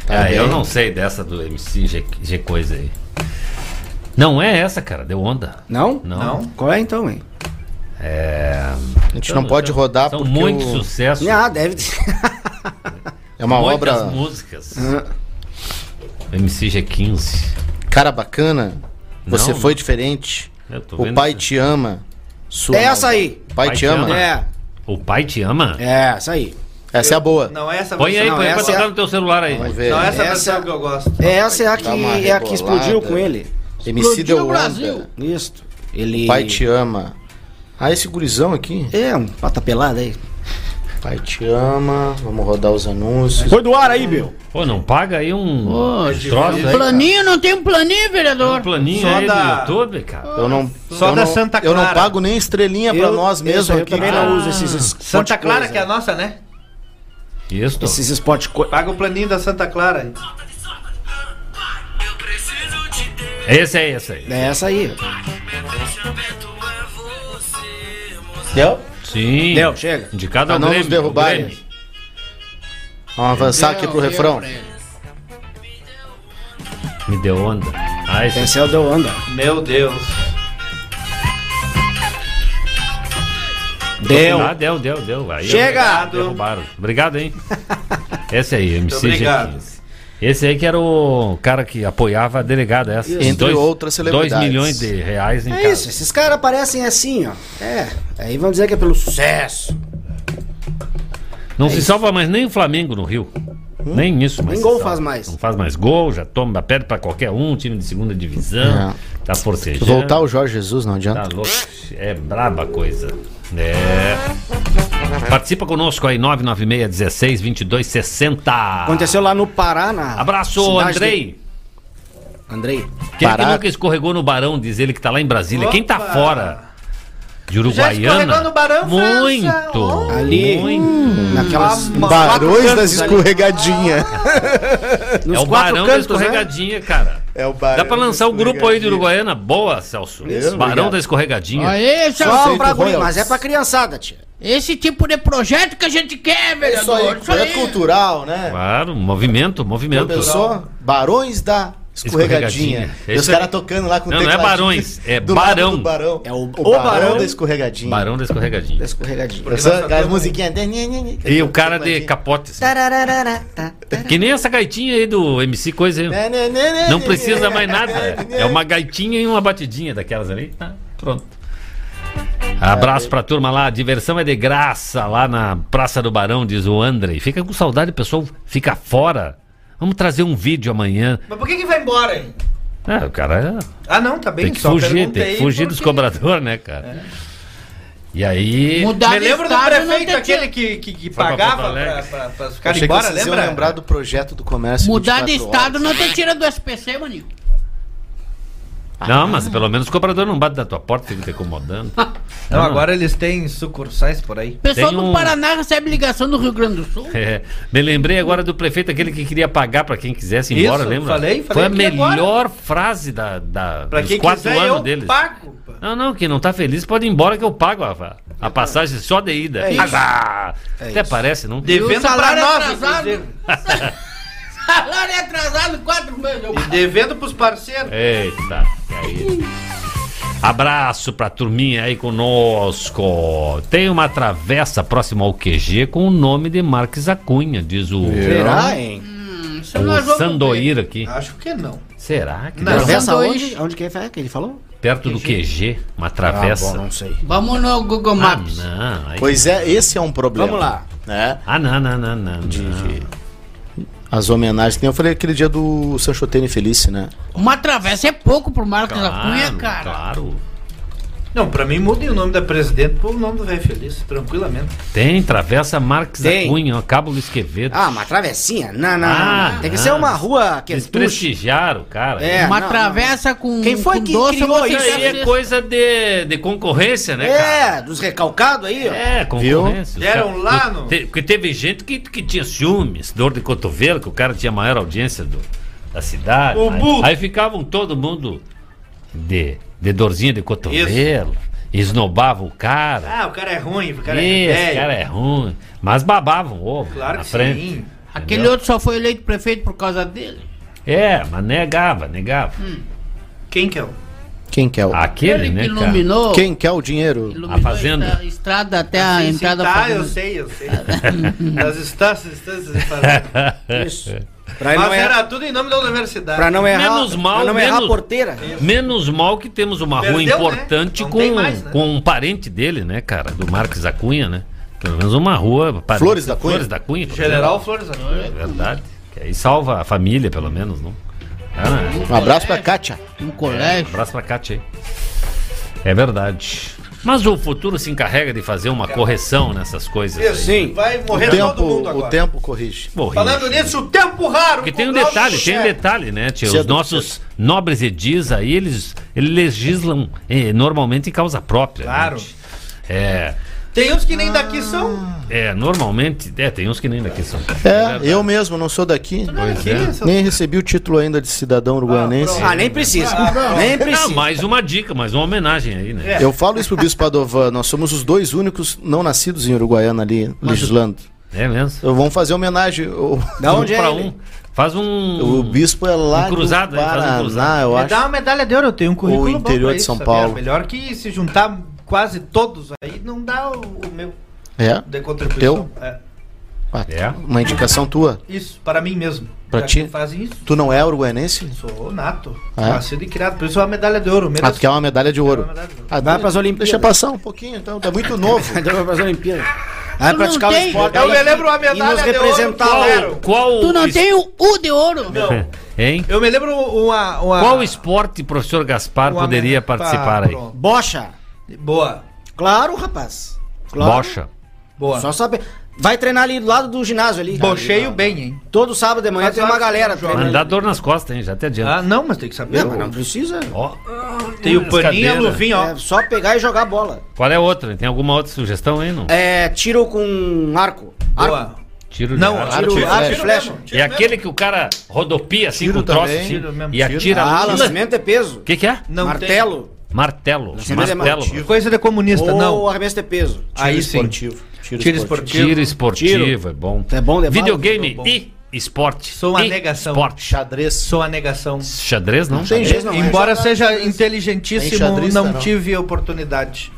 Ah, eu não sei dessa do MC G, G coisa aí. Não é essa, cara. Deu onda. Não? Não. Qual é então, hein? É. A gente não pode rodar São porque muito o- sucesso. Ah, deve ter. é uma Muitas obra músicas. Ah, MC G15. cara bacana. Você Não, foi não. diferente. Eu tô O vendo pai te ama. Sua É essa aí. Pai, te ama. É, O pai te ama? é, essa aí. Essa é a boa. Não é essa Põe aí, põe aí pra é tocar a- no teu celular aí. Vamos ver. Não é essa Essa- versão que eu gosto. Essa é a que, é a que explodiu com ele. MC Explodiu deu. Brasil. Isso. Ele. Pai te ama. Ah, esse gurizão aqui. É, um pata pelada aí. Pai te ama. Vamos rodar os anúncios. Foi do ar aí, meu. Pô, não paga aí um Ô, troço aí. Planinho, não tem um planinho, vereador? Um planinho Só aí da- do YouTube, cara. Eu não, Só eu da não, Santa Eu não Clara. pago nem estrelinha pra Eu- nós isso, mesmo eu aqui. também Ah. não uso esses spot Santa Clara, coisa. que é a nossa, né? Isso. Esses spot co... Paga o planinho da Santa Clara. Esse é esse aí. É essa aí. Deu? Sim. Deu, chega. Indicado Pra ao não Grêmio. nos derrubarem. Grêmio. Vamos avançar aqui pro refrão. Me deu onda. É o deu onda. Meu Deus. Deu. Ah, deu, deu, deu. Aí Chega! Derrubaram. Obrigado, hein? Esse aí, MC obrigado. G15. Esse aí que era o cara que apoiava a delegada essa. Entre Dois- outras celebridades. 2 milhões de reais em É casa. isso, esses caras parecem assim, ó. É. Aí vão dizer que é pelo sucesso. Não se salva mais nem o Flamengo no Rio. Nem isso, mas. Nem se gol salva. faz mais. Não faz mais gol, já toma, perde pra qualquer um, time de segunda divisão. Tá forcejando. Voltar o Jorge Jesus, não adianta. Tá louco. É braba a coisa. É. Participa conosco aí, 996 16 22 60. Aconteceu lá no Pará, na. Abraço, Andrei. de- Andrei. Quem é que Pará. nunca escorregou no Barão, diz ele que tá lá em Brasília. Quem tá Opa. fora de Já Uruguaiana? escorregou no Barão, Muito. França? Ali. Muito. Naquelas. quatro Barões das escorregadinhas. É o Barão da cantos, né? Escorregadinha, cara. É o Barão Dá pra da lançar o grupo aí de. Uruguaiana. Boa, Celso. Isso, Barão obrigado. da Escorregadinha. Aí, Só Celso, pra guri, mas é pra criançada, tia. Esse tipo de projeto que a gente quer, É Isso aí, vereador. projeto cultural, né? Claro, movimento, movimento. Começou Barões da Escorregadinha. Escorregadinha. E os Esse caras é- tocando lá com Não, não é Barões, é Barão. Barão. É o- o, o Barão, Barão. da Escorregadinha. Barão da Escorregadinha. Da escorregadinha. Essa- Aquelas musiquinhas. E o cara de capote. assim. Que nem essa gaitinha aí do MC Coisa aí. Não precisa mais nada. É uma gaitinha e uma batidinha daquelas ali. Tá, pronto. Abraço pra turma lá. Diversão é de graça lá na Praça do Barão, diz o Andrei. Fica com saudade, o pessoal fica fora. Vamos trazer um vídeo amanhã. Mas por que que vai embora, hein? É, o cara Ah, não, tá bem. tem que só fugir, tem que fugir dos cobradores, né, cara? E aí. Mudar Me lembro do prefeito aquele que, que, que pra pagava Porto pra, Alegre. pra, pra ficar embora, lembra? lembrar do projeto do comércio Mudar de 24 estado horas. não te tira do SPC, maninho. Não, mas pelo menos o cobrador não bate da tua porta, fica te incomodando. Não, agora eles têm sucursais por aí. O pessoal Tem do um- Paraná recebe ligação do Rio Grande do Sul. É, me lembrei agora do prefeito, aquele que queria pagar pra quem quisesse ir embora, Isso, lembra? falei, falei Foi a melhor frase da, da, Pra dos quem quatro quiser, anos eu deles. pago. Não, não, quem não tá feliz pode ir embora que eu pago a, a passagem só de ida. É isso. Ah, É até isso. parece, não? E o Devendo pra salário nós, atrasado. Salário atrasado quatro meses. E devendo pros parceiros. Eita, e aí? Abraço pra turminha aí conosco. Tem uma travessa próxima ao QG com o nome de Marques Acunha, diz o, Será, hein? Isso nós o Sandoir aqui. Acho que não. Será que Não. Travessa onde? Onde que é que ele falou? perto do QG, uma travessa? Ah, bom, não sei. Vamos no Google Ah, Maps. não. aí- Pois é, esse é um problema. Vamos lá. Né? Ah, não, não, não, não. não. As homenagens. Eu falei aquele dia do Sanchotene Felice, né? Uma travessa é pouco pro Marcos da Cunha, Claro, cara. claro. Não, pra mim muda o nome da presidente pro nome do velho feliz, tranquilamente. Tem, Travessa Marques Tem. da Cunha, Cabo Luiz Quevedo. Ah, uma travessinha? Não, não, Ah, não. Tem que não. ser uma rua que é tuxa. Desprestigiaram o cara. É, Uma não, travessa com, Quem foi com que doce criou você isso Isso aí é coisa de, de concorrência, né, cara? É, dos recalcados aí, ó. É, concorrência. Deram lá no- Te- Porque teve gente que, que tinha ciúmes, dor de cotovelo, que o cara tinha maior audiência do, da cidade. O aí, aí ficavam todo mundo de, de dorzinha de cotovelo, esnobavam o cara. Ah, o cara é ruim, o cara é Esse velho. cara é ruim. Mas babavam o ovo Claro na que frente. sim. Aquele Entendeu? outro só foi eleito prefeito por causa dele. É, mas negava, negava. Quem que é o? Quem quer o... Aquele, Ele né, que cara? iluminou, Quem quer o dinheiro? iluminou A fazenda. estra- estrada até a Sim, sim, entrada tá, da eu sei, eu sei. Das instâncias, instâncias de fazenda. Isso. Pra Mas não, errar, era tudo em nome da universidade. pra não errar, Menos mal, pra não errar a menos- porteira. Menos mal que temos uma rua Perdeu, né? importante Não com, mais, né? com um parente dele, né, cara? Do Marques da Cunha, né? Pelo menos uma rua. parente- Flores da Cunha? Flores da Cunha. por General exemplo. Flores É verdade. Que aí salva a família, pelo menos, não? Ah, né? Um abraço pra Kátia. Um colégio. Abraço pra Kátia aí. É verdade. Mas o futuro se encarrega de fazer uma correção nessas coisas. aí. Isso, Sim. vai O morrer todo tempo, mundo o agora. tempo corrige. Morri. Falando nisso, o tempo raro. Porque tem um detalhe, tem um detalhe, né, tia? Os Cedo, nossos nobres edis aí, eles, eles legislam eh, normalmente em causa própria. Claro. né? É, Tem uns que nem daqui são. é, normalmente, é, tem uns que nem daqui são. É, eu mesmo não sou daqui. Pois Aqui, é. são- Nem recebi o título ainda de cidadão uruguaianense. Ah, nem precisa. Ah, nem Ah, precisa. mais uma dica, mais uma homenagem aí, né? É. Eu falo isso pro Bispo Padovan, nós somos os dois únicos não nascidos em Uruguaiana ali, legislando. É mesmo. Então, Vamos fazer homenagem. O, Da onde um é pra ele? um. Faz um. o bispo é lá Um cruzado, do hein? Faz um Paraná, cruzado. eu Me acho. dá uma medalha de ouro, eu tenho um currículo O bom interior pra de isso, São sabia? Paulo. Melhor que se juntar quase todos aí, não dá o, o meu É? de contribuição. Teu? É. Ah, É. Uma indicação tua. Isso, para mim mesmo. Pra Já ti? Fazem isso. Tu não é uruguaianense? Sou nato. É? Nascido e criado. Por isso é uma medalha de ouro. Ah, Mereço. tu quer uma medalha de ouro. Uma medalha de ouro. Ah, Vai pras Olimpíadas. Deixa passar um pouquinho, então. Tá muito novo. Vai pras Olimpíadas. Vai Tu praticar o não tem- esporte. Eu me lembro uma medalha nos de ouro representar. Qual Tu não es- tem o U de ouro? Não. Hein? Eu me lembro uma. uma... Qual esporte, professor Gaspar, uma poderia me- pá, participar aí? pronto. Bocha. Boa. Claro, rapaz. Claro. Bocha. Boa. Só saber. Vai treinar ali do lado do ginásio ali. Bocheio bem, hein? Todo sábado de manhã Faz tem uma galera treinando. Dá dor nas costas, hein? Já te adianta. Ah, não, mas tem que saber. Não, mas não precisa. Ó, Tem o paninho e a cadeira. luvinha, ó. É só pegar e jogar bola. Qual é outra? Tem alguma outra sugestão aí, não? É tiro com arco. Arco. Boa. Tiro de Não, arco. Tiro, Tiro, arco e flecha. mesmo, tiro É aquele que o cara rodopia assim Tiro com o troço também. assim, Tiro mesmo. e atira. Ah, lançamento é peso. O que, que é? Não Martelo. Martelo. É Martelo. martelo. Coisa de comunista, Ou não. arremesso de peso. Aí sim. esportivo. Tiro, Tiro esportivo. esportivo. Tiro esportivo, é bom. É bom bala? Videogame bom. e esporte. Sou uma E negação. Esporte. Xadrez. Sou a negação. Xadrez, não? Tem jeito, não. Embora é seja xadrez. inteligentíssimo, xadrez, não, não. tive oportunidade.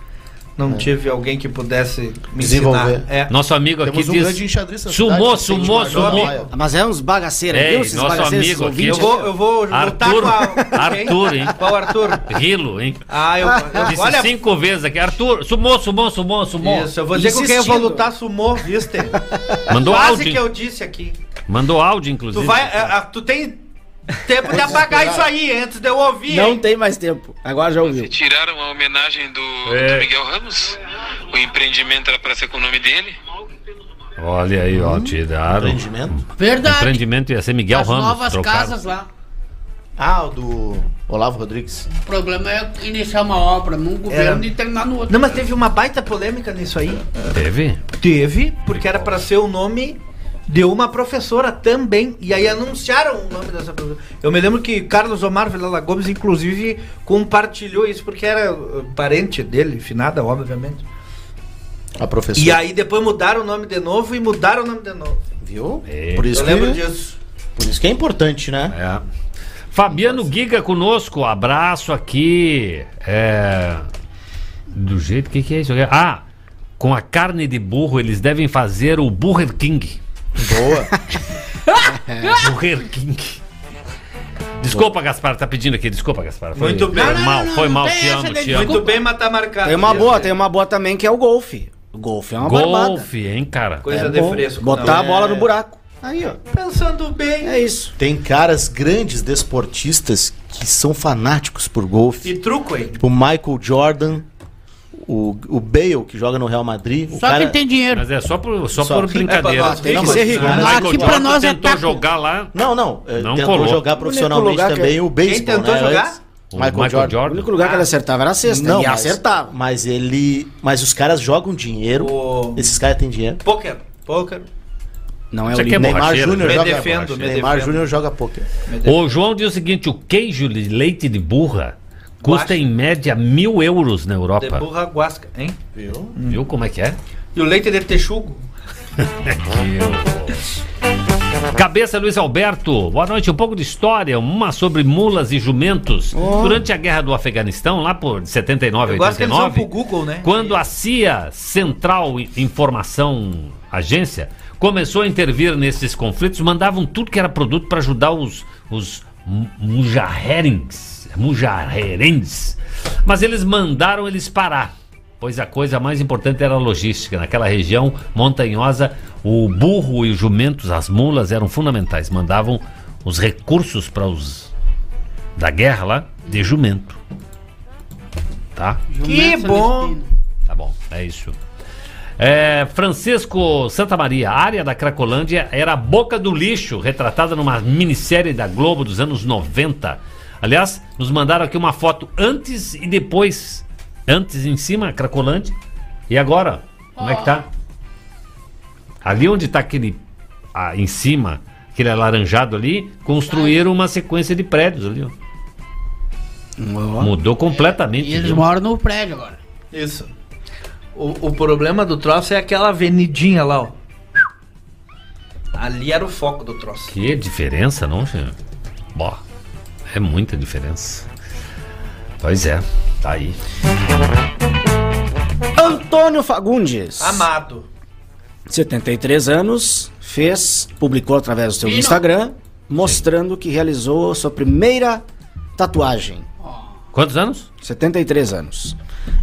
Não tive alguém que pudesse me Desenvolver. ensinar. É. Nosso amigo aqui Temos um diz. grande sumô, sumô. Ah, Mas é uns bagaceiros, É, viu? Esses nosso amigo aqui, Eu vou, eu vou lutar Arthur. com a. Arthur, hein? Qual Arthur? Rilo, hein? Ah, eu. eu Disse olha. cinco vezes aqui. Arthur, sumô, sumô, sumô, sumô. Isso, eu vou dizer com quem eu vou Insistindo. lutar sumô, viste? Mandou Quase áudio. que eu disse aqui. Mandou áudio, inclusive. Tu vai. é, é, tu tem tempo de apagar isso aí antes de eu ouvir. Não hein? tem mais tempo. Agora já ouviu. Tiraram a homenagem do, É. do Miguel Ramos. O empreendimento era para ser com o nome dele. Olha aí, ó, tiraram. Empreendimento? Verdade. Empreendimento ia ser Miguel As Ramos. novas trocaram. casas lá. Ah, o do Olavo Rodrigues. O problema é iniciar uma obra num governo Era- e terminar no outro. Não, mas teve uma baita polêmica nisso aí. Teve? Teve, porque era pra ser o nome de uma professora também. E aí anunciaram o nome dessa professora. Eu me lembro que Carlos Omar Vilela Gomes, inclusive, compartilhou isso, porque era uh, parente dele, finada, obviamente. A professora. E aí depois mudaram o nome de novo e mudaram o nome de novo. Viu? É. Por isso Eu que, lembro disso. Por isso que é importante, né? É. Fabiano Giga conosco, abraço aqui. É. Do jeito que, que é isso aqui? Ah, com a carne de burro eles devem fazer o Burger King. Boa. Burger King. Desculpa, Gaspar, tá pedindo aqui. Desculpa, Gaspar. Foi, Muito bem. Foi Não, não, mal, não, foi não mal. tem Te essa amo, te amo. Muito bem, mas tá marcado. Tem uma boa, tem uma boa também que é o golfe. O golfe é uma barbada. Golfe, hein, cara? Coisa É de bom. fresco. Botar não. a bola É. no buraco. Aí, ó. Pensando bem. É isso. Tem caras grandes desportistas que são fanáticos por golfe. E truco, hein? Tipo Michael Jordan, o, o Bale, que joga no Real Madrid. o Só cara- quem tem dinheiro. Mas é só por, só Só por brincadeira. É tem que ser rico. O Michael Aqui pra nós é tentou taco. jogar lá. Não, não. eh, Não tentou colou. jogar O profissionalmente que- também o beisebol. Quem tentou né, jogar? O Michael, Michael Jordan. Jordan. O único lugar que ele acertava era a cesta. Não, e mas, acertava. mas ele. Mas os caras jogam dinheiro. O- Esses caras têm dinheiro. Poker. Poker. Não é Isso o é. Neymar Júnior joga. defendo, Neymar. Júnior joga poker. O João diz o seguinte: o queijo de leite de burra custa em média mil euros na De Europa. burra guasca, hein? Viu? Viu como é que é? E o leite de texugo? Cabeça Luiz Alberto, boa noite. Um pouco de história, uma sobre mulas e jumentos. Durante a guerra do Afeganistão, lá por 79 Eu gosto que eles vão 89, pro Google, né? quando a CIA, Central Informação Agência, começou a intervir nesses conflitos, mandavam tudo que era produto para ajudar os, os mu- mujaherins, mujaherens. Mas eles mandaram eles parar, pois a coisa mais importante era a logística. Naquela região montanhosa, o burro e os jumentos, as mulas, eram fundamentais. Mandavam os recursos para os da guerra lá de jumento. Tá? Que Jumento bom! Celestino. Tá bom, é isso. É, Francisco Santa Maria, a área da Cracolândia era a boca do lixo, retratada numa minissérie da Globo dos anos 90. Aliás, nos mandaram aqui uma foto antes e depois. Antes em cima, a Cracolândia. E agora, como é que tá? Ali onde tá aquele. ah, em cima, aquele alaranjado ali, construíram uma sequência de prédios ali, ó. Mudou completamente. E eles viu? moram no prédio agora. Isso. O, o problema do troço é aquela avenidinha lá, ó. Ali era o foco do troço. Que diferença, não, senhor? Bom, é muita diferença. Pois é, tá aí. Antônio Fagundes. Amado. 73 anos, fez, publicou através do seu Fino. Instagram, mostrando que realizou sua primeira tatuagem. Quantos anos? 73 anos.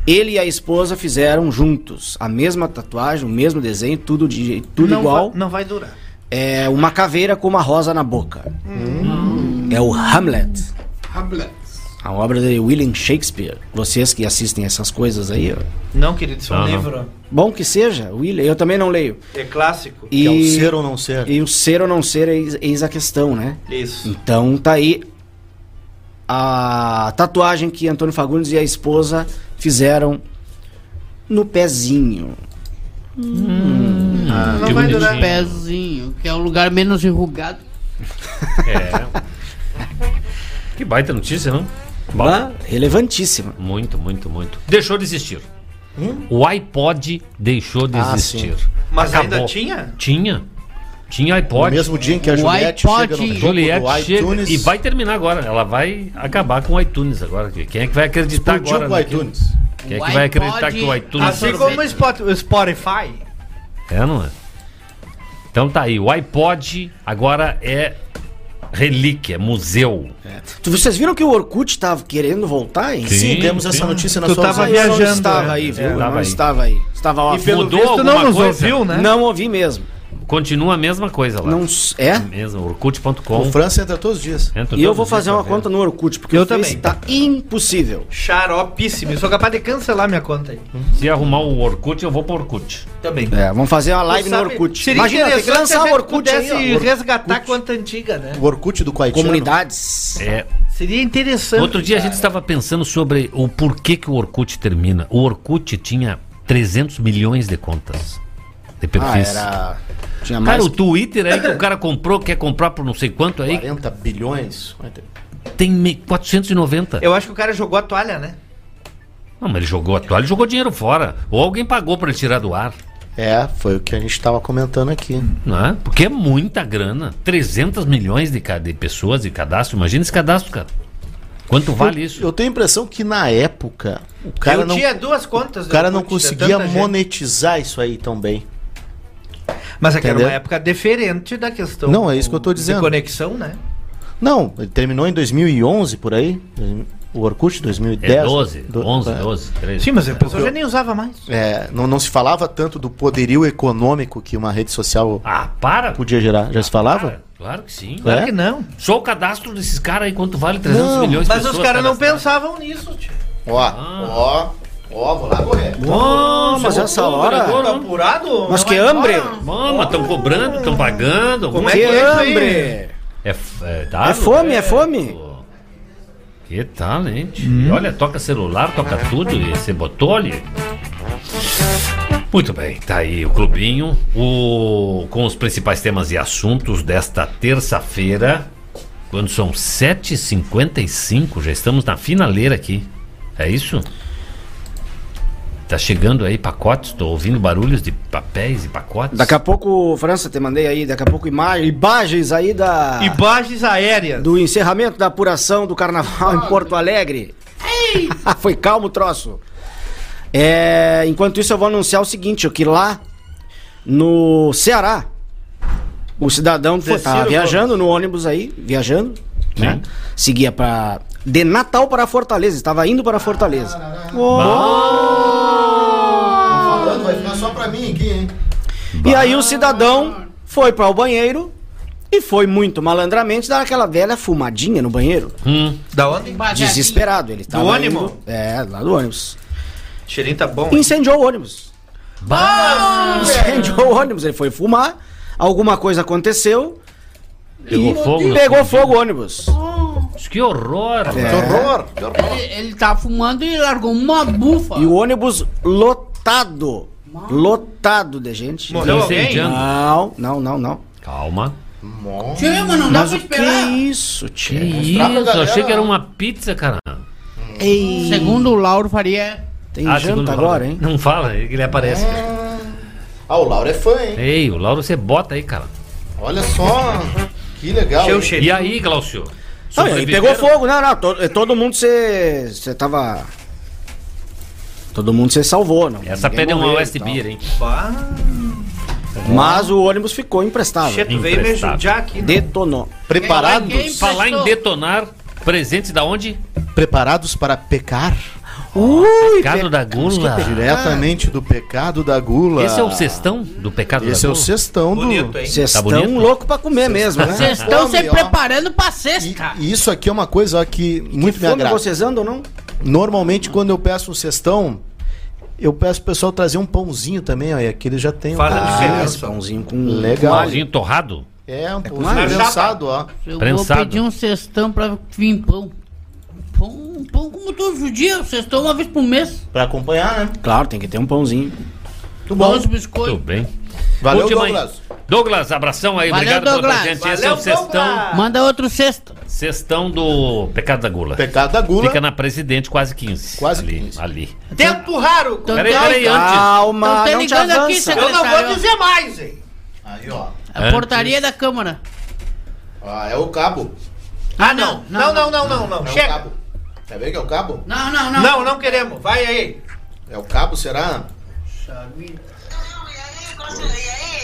Ele e a esposa fizeram juntos a mesma tatuagem, o mesmo desenho, tudo, de, tudo não igual. Vai, não vai durar. É uma caveira com uma rosa na boca. É o Hamlet. A obra de William Shakespeare. Vocês que assistem essas coisas aí, ó. Não, querido, isso é um livro. Bom que seja, William. Eu também não leio. É clássico. E, Que é o ser ou não ser. E o ser ou não ser, eis, eis a questão, né? Isso. Então tá aí a tatuagem que Antônio Fagundes e a esposa fizeram no pezinho. não que vai durar pezinho, que é o lugar menos enrugado. É. que baita notícia, não? Bom, Ah, relevantíssima. muito, muito, muito. Deixou de existir. O iPod deixou de Ah, existir. Mas Acabou. ainda tinha? Tinha. Tinha No iPod. mesmo dia em que a O Juliette iPod- chega no topo Juliette do chega iTunes. e vai terminar agora. Ela vai acabar com o iTunes agora. Quem é que vai acreditar explodiu agora? com o iTunes. Quem é que vai acreditar que o iTunes Assim como o Spot- o Spotify. É, não é? Então tá aí, o iPod agora é relíquia, museu. Tu- Vocês viram que o Orkut tava querendo voltar, hein? Sim, Sim, temos sim. essa notícia na Tu sua tava viajando, estava é. aí, viu? É, Eu tava não aí. estava aí. Estava off. E pelo Mudou visto não alguma nos coisa? ouviu, né? Não ouvi mesmo. Continua a mesma coisa lá. Não, s- é? Mesmo, orkut.com. O França entra todos os dias. Entra E eu vou fazer uma conta no Orkut, porque Eu o também. tá impossível. Xaropíssimo. Eu sou capaz de cancelar minha conta aí. Se arrumar o Orkut, eu vou pro Orkut. Também. É, vamos fazer uma live no Orkut. Seria Imagina, tem que lançar o Orkut aí, pudesse ó. resgatar a conta antiga, né? O Orkut do Quaitiano. Comunidades. É, Seria interessante. Outro dia a gente estava pensando sobre o porquê que o Orkut termina. O Orkut tinha 300 milhões de contas de Ah, perfis. era... Tinha mais... Cara, o Twitter aí que o cara comprou, quer comprar por não sei quanto aí, 40 bilhões. tem me- 490. Eu acho que o cara jogou a toalha, né? Não, mas ele jogou a toalha, jogou dinheiro fora. Ou alguém pagou para ele tirar do ar. É, foi o que a gente estava comentando aqui. Não é? Porque é muita grana. 300 milhões de, de pessoas de cadastro. Imagina esse cadastro, cara. Quanto vale eu, isso? Eu tenho a impressão que na época o cara eu não, tinha duas contas. o cara não conseguia tanta gente. monetizar isso aí tão bem. Mas é que era uma época diferente da questão. Não, é isso que eu tô dizendo. De conexão, né? Não, ele terminou em 2011 por aí. O Orkut 2010. É 12, Do- 11, é. 12, 13. Sim, mas a pessoa já nem usava mais. É, não, não se falava tanto do poderio econômico que uma rede social Ah, para! podia gerar. Já se falava? Cara, claro que sim. Claro É? que não. Só o cadastro desses caras aí, quanto vale 300 Não, milhões de Mas os caras não pensavam nisso, tio. Ó, Ah. ó, Ó, vou lá correr. Ó, mas chegou essa hora. agora, Tá apurado? Mas que hambre! Mano, estão cobrando, estão pagando. Como é Que é hambre! É, é, tá, É fome, é fome. Que tal, gente? E Olha, toca celular, toca tudo e você botou ali. Muito bem, tá aí o clubinho o, com os principais temas e assuntos desta terça-feira, quando são 7h55, já estamos na finaleira aqui. É isso? Tá chegando aí pacotes, tô ouvindo barulhos de papéis e pacotes. Daqui a pouco, França, te mandei aí, daqui a pouco imagens aí da. Imagens aéreas. Do encerramento da apuração do carnaval em Porto Alegre. Foi calmo o troço. É, enquanto isso, eu vou anunciar o seguinte: que lá no Ceará, o cidadão foi, o viajando no ônibus aí, viajando, né? Seguia para de Natal para Fortaleza, estava indo para Fortaleza. Tô E aí o cidadão foi para o banheiro e foi muito malandramente dar aquela velha fumadinha no banheiro. Da onde? Desesperado, ele tava ônibus? indo- é, lá do ônibus. Cheirinho tá bom. Incendiou o ônibus. Bah, Incendiou o ônibus, ele foi fumar, alguma coisa aconteceu. Pegou e fogo no Pegou fogo o ônibus. Que horror! É. velho. Que horror, que horror. Ele, ele tava fumando e largou uma bufa. E o ônibus lotado. Lotado de gente. Morreu alguém? Incendiando. Não, não, não, não. Calma. Tio, mas não dá Mas pra que é isso, tio? Que isso? Eu achei que era uma pizza, cara. Ei, Segundo o Lauro Faria. tem Ah, janta agora, hein? Não fala, ele aparece. Ah, o Lauro é fã, hein? Ei, o Lauro você bota aí, cara. Olha só. Que legal. E aí, Glaucio? Não, ele Sobreviveram? pegou fogo, não, não. to- todo mundo você. Você tava. Todo mundo você salvou, não. Essa Ninguém pede uma. Beer, hein? Mas o ônibus ficou imprestável. Che, tu veio me Emprestado. judiar aqui. né? Detonou. Preparados? Quem- quem- Falar em detonar, presentes da onde? Preparados para pecar? Ui, Pecado da gula. Diretamente do pecado da gula. Esse é o cestão do pecado Esse da é o gula? cestão do. Bonito, hein? Vocês Tá loucos pra comer mesmo, né? Vocês estão se preparando pra E, sexta. e isso aqui é uma coisa ó, que muito me agrada. vocês andam, não? Normalmente, quando eu peço um cestão, eu peço pro pessoal trazer um pãozinho também, ó. E aqui eles já tem um Faz a pãozinho. diferença. Esse pãozinho com. Legal. Pãozinho torrado? É, um com pãozinho alho. prensado, ó. Eu Prensado. vou pedir um cestão pra vir pão. Pão, pão como todos os dias. Cestão uma vez por mês. Pra acompanhar, né? Claro, tem que ter um pãozinho. Muito bom. Tudo bem. Valeu, Última- Douglas. Douglas, abração aí. Valeu, obrigado pela Douglas. presente. Esse é o cestão. Manda outro cesto. cestão do pecado da gula. Pecado da gula. Fica na Presidente quase 15. Quase ali, 15. Ali. Tempo raro. Então, Peraí, peraí, antes. Calma, tá não te ligando aqui, avança. secretário. Eu não vou dizer mais, hein? Aí, ó. A portaria da Câmara. Ah, é o cabo. Ah, não. Não, não, não, não, não. É o Chega. cabo. Quer ver que é o cabo? Não, não, não. Não, não queremos. Vai aí. É o cabo, será? E aí,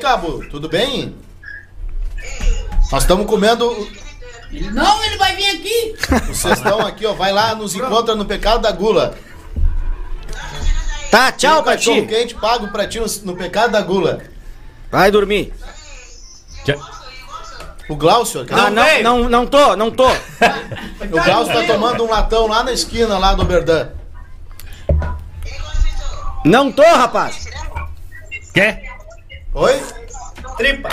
cabo, tudo bem? Nós estamos comendo Não, ele vai vir aqui. o cestão aqui, ó. Vai lá, nos encontra no pecado da gula. Tá, tchau Tem pra um cachorro ti. quente pago pra ti no, pecado da gula. Vai dormir. O Glaucio, Ah, não, veio. não, não tô, não tô. o Glaucio tá tomando um latão lá na esquina lá do Berdan. Não tô, rapaz. Quer? Oi? Tripa.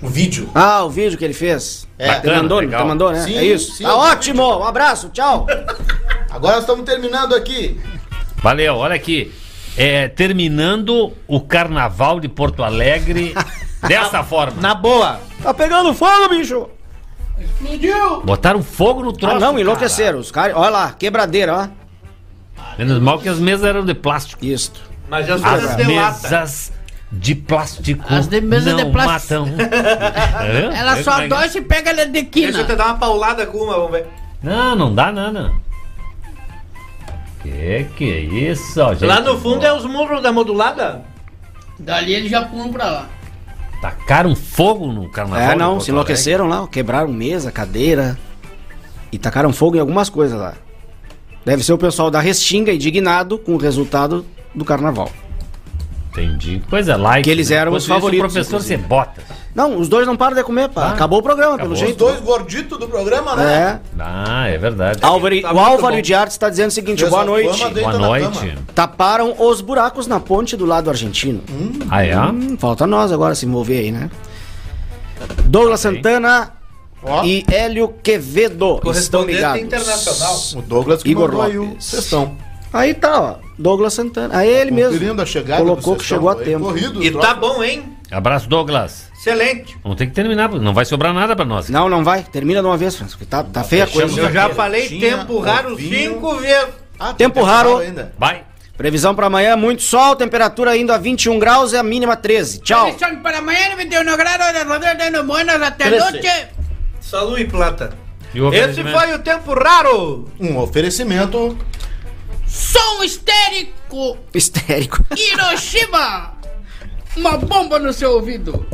O vídeo. Ah, o vídeo que ele fez. É. Bacana, mandou, legal. te mandou, né? Sim, é isso. sim, tá eu- ótimo. Um abraço, tchau. Agora nós estamos terminando aqui. Valeu, olha aqui. É, terminando o carnaval de Porto Alegre dessa forma. Na boa. Tá pegando fogo, bicho. Explodiu. Botaram fogo no troço. Ah, não, cara. enlouqueceram. Os caras, olha lá, quebradeira, ó. Menos mal que as mesas eram de plástico. Isso. Mas as As mesas de lata. mesas de plástico As de mesa não de plástico. matam. Ela só é dói se pega ela de Deixa eu te quina. dar uma paulada com uma, vamos ver. Não, não dá nada. Que que é isso, ó, gente? Lá no fundo é os murros da modulada. Dali eles já pulam pra lá. Tacaram fogo no carnaval. É, não, se enlouqueceram lá, quebraram mesa, cadeira. E tacaram fogo em algumas coisas lá. Deve ser o pessoal da Restinga indignado com o resultado do carnaval. Entendi. Coisa like. Que eles né? eram os favoritos, O professor inclusive. você bota. Não, os dois não param de comer, pá. Acabou o programa, pelo Acabou. jeito. Os dois gorditos do programa, né? É. Ah, é verdade. Álvaro, Tá o Álvaro bom. de Arte está dizendo o seguinte: boa noite. Boa noite. Taparam os buracos na ponte do lado argentino. Ah, é? Hum, falta nós agora se envolver aí, né? Douglas Santana e Hélio Quevedo estão ligados. internacional. O Douglas que Igor mandou aí o Lopes. sextão. Aí tá, ó. Douglas Santana. Aí ele mesmo. Conferindo a chegada Colocou que chegou a tempo. corrido, E troca. tá bom, hein? Abraço, Douglas. Excelente. Vamos ter que terminar, porque não vai sobrar nada pra nós. Não, não vai. Termina de uma vez, Francisco. Tá, tá feia a coisa. Eu já falei Tinha tempo raro ovinho. cinco vezes. Ah, tem Tempo raro. ainda. Vai. Previsão para amanhã, muito sol, temperatura indo a 21 graus e a mínima 13. Tchau. Son para mañana 21 grados de Rodrigo Buenas até noite. Saúde e plata. Esse foi o tempo raro. Um oferecimento. Som histérico. Histérico. Hiroshima. Uma bomba no seu ouvido.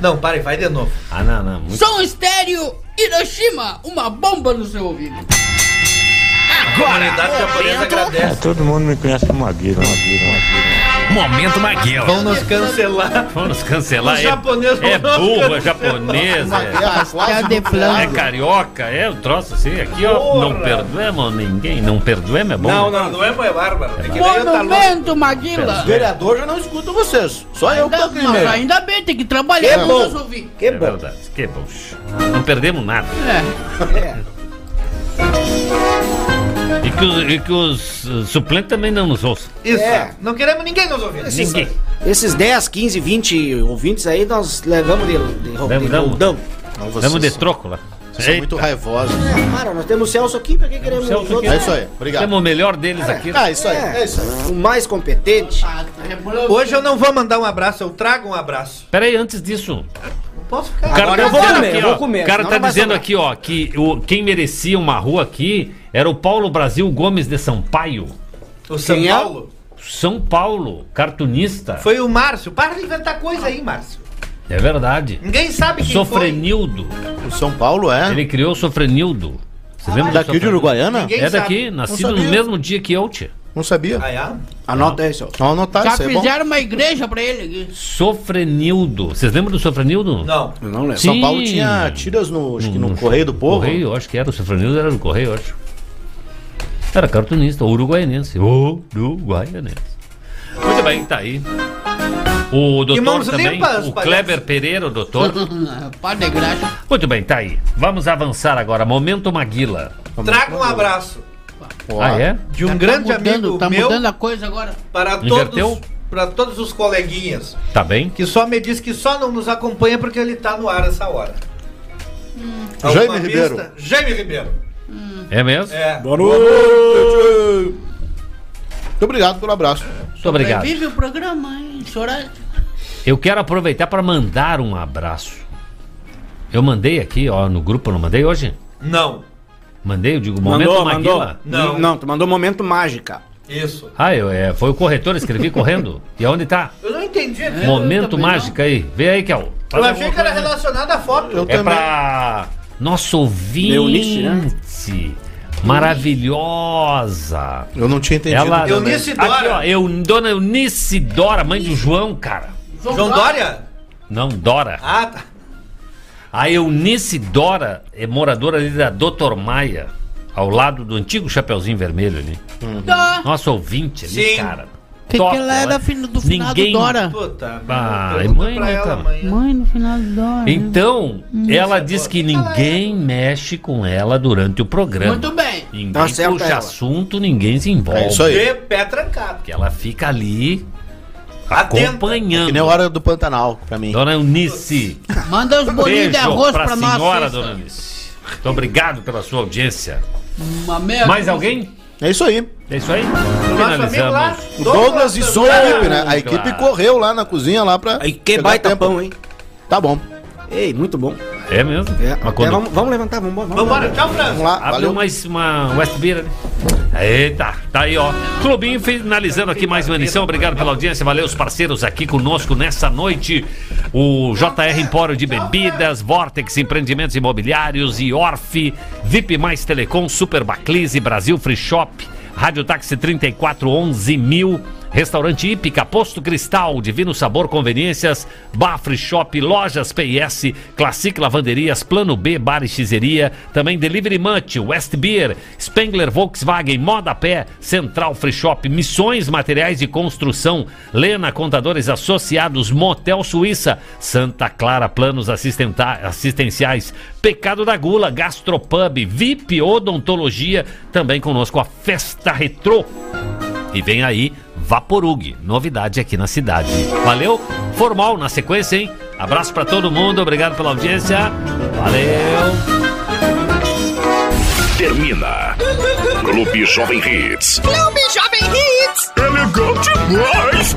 Não, para aí, vai de novo. Ah, não, não. Muito... Som estéreo. Hiroshima. Uma bomba no seu ouvido. A comunidade japonesa agradece. Todo mundo me conhece como Maguila, Maguila, Maguila. Momento Maguila. Vão nos cancelar. Vamos nos cancelar. Os É- japoneses vão é, nos burro, é cancelar. japonês, é, de nuclear. é carioca, é o troço assim. Aqui, ó, não perdoemos ninguém. Não perdoemos, é bom. Não, Não, não é é bárbaro. É tá. Monumento, Maguila. Vereador já não escuta vocês. Só eu que Ainda, tô aqui mas mesmo. ainda bem, tem que trabalhar Que pra bom. nos ouvir. Que É bom. verdade, que bom. Não perdemos nada. É. E que, os- e que os uh, suplentes também não nos ouçam. Isso. É. Não queremos ninguém nos ouvir. Ninguém. Esses 10, 15, 20 ouvintes aí nós levamos de, de, de, Damos- roldão. Não, vocês Damos de são- troco lá. Vocês são muito raivosos. É, para, nós temos o Celso aqui, pra que queremos Celso os aqui. outros? É isso aí. Obrigado. Temos o melhor deles aqui. Ah, isso aí. É, É isso aí. o mais competente. Hoje eu não vou mandar um abraço, eu trago um abraço. Pera aí, antes disso. Não posso ficar. O cara Agora tá eu vou dizendo comer, aqui, eu vou comer, O cara senão tá não vai dizendo sobrar. aqui, ó, que o, quem merecia uma rua aqui era o Paulo Brasil Gomes de Sampaio. O São Quem é? Paulo. São Paulo, cartunista. Foi o Márcio. Para de inventar coisa aí, Márcio. É verdade. Ninguém sabe quem Sofrenildo. O São Paulo é. Ele criou o Sofrenildo. Você lembra do Daqui de? Uruguaiana? Ninguém É daqui, sabe. nascido no mesmo dia que eu, tia. Não sabia. foi. Ah, é? Anota aí, Celso. Vamos anotar Já isso é fizeram uma igreja pra ele aqui. Sofrenildo. Vocês lembram do Sofrenildo? Não. Eu não lembro. São Sim. Paulo tinha tiras no, acho que no Correio do Povo. Correio, eu acho que era. O Sofrenildo era do Correio, eu acho. Era cartunista, uruguaianense. Uruguaianense. Muito bem, tá aí. O doutor também, limpas, o. Kleber Pereira, o doutor. Pá de graxa. Muito bem, tá aí. Vamos avançar agora. Momento Maguila. Traga um abraço Ah, é? de um Tá grande mudando, amigo Tá meu mudando a coisa agora. para Inverteu? todos, para todos os coleguinhas. Tá bem? Que só me diz que só não nos acompanha porque ele tá no ar essa hora. Jaime Alguma Ribeiro. pista? Jaime Ribeiro. É mesmo? É. Boa noite. Muito obrigado pelo abraço. Muito obrigado. Vive o programa, hein? Chorar. Eu quero aproveitar para mandar um abraço. Eu mandei aqui, ó, no grupo, eu não mandei hoje? Não. Mandei, eu digo, momento Mandou, mandou. Não. Não, tu mandou momento mágica. Isso. Ah, eu, é, foi o corretor, escrevi correndo. E aonde tá? Eu não entendi. Momento mágico aí. Vê aí, Kel. Eu achei que era relacionado à foto. Eu É também. pra nosso ouvinte Eunice, né? maravilhosa. Eu não tinha entendido. Ela. Eunice Dora. Aqui, ó, eu, dona Eunice Dora, mãe do João, cara. João Dória? Não, Dora. Ah, tá. A Eunice Dora é moradora ali da Doutor Maia, ao lado do antigo Chapeuzinho Vermelho ali. Tá. Nossa ouvinte ali, Sim. cara. Que, Top, que ela era filho do finado Ninguém- Dora. Puta. Ah, mãe, né, ela cara? amanhã. Mãe no final do Dora. Então, ela diz que ninguém mexe com ela durante o programa. Muito bem. Ninguém Tá puxa ela. assunto, ninguém se envolve. É isso aí. De pé trancado. Que ela fica ali acompanhando. Que nem a hora do Pantanal, pra mim. Dona Eunice. Manda os bolinhos de arroz pra, pra, nós. senhora. Dona Eunice. Muito obrigado pela sua audiência. Uma merda. Mais alguém? É isso aí. É isso aí? Lá, Finalizamos. O Douglas e sua equipe, né? A equipe Claro. correu lá na cozinha lá pra. Aí que baita tempo. pão, hein? Tá bom. Ei, muito bom. É mesmo? É, quando- vamos, vamos levantar, vamos embora. Vamos tchau, França. Vamos lá, Abre valeu. mais uma West Beer. né? Eita, tá aí, ó. Clubinho finalizando aqui mais uma edição. Obrigado pela audiência. Valeu os parceiros aqui conosco nessa noite. O JR Empório de Bebidas, Vortex Empreendimentos Imobiliários e Orf, VIP Mais Telecom, Super Baclise, Brasil Free Shop, Rádio Táxi 3411 mil, Restaurante Ípica, Posto Cristal, Divino Sabor Conveniências, Bafre Shop, Lojas PS, Classic Lavanderias, Plano B, Bar e Xizeria, também Delivery Munch, West Beer, Spengler Volkswagen, Moda Pé, Central Free Shop, Missões Materiais de Construção, Lena Contadores Associados, Motel Suíça, Santa Clara Planos Assistenciais, Pecado da Gula, Gastropub, VIP Odontologia, também conosco a Festa Retrô. E vem aí Vaporug, novidade aqui na cidade. Valeu? Formal na sequência, hein? Abraço pra todo mundo, obrigado pela audiência. Valeu! Termina. Clube Jovem Hits. Clube Jovem Hits. É legal demais.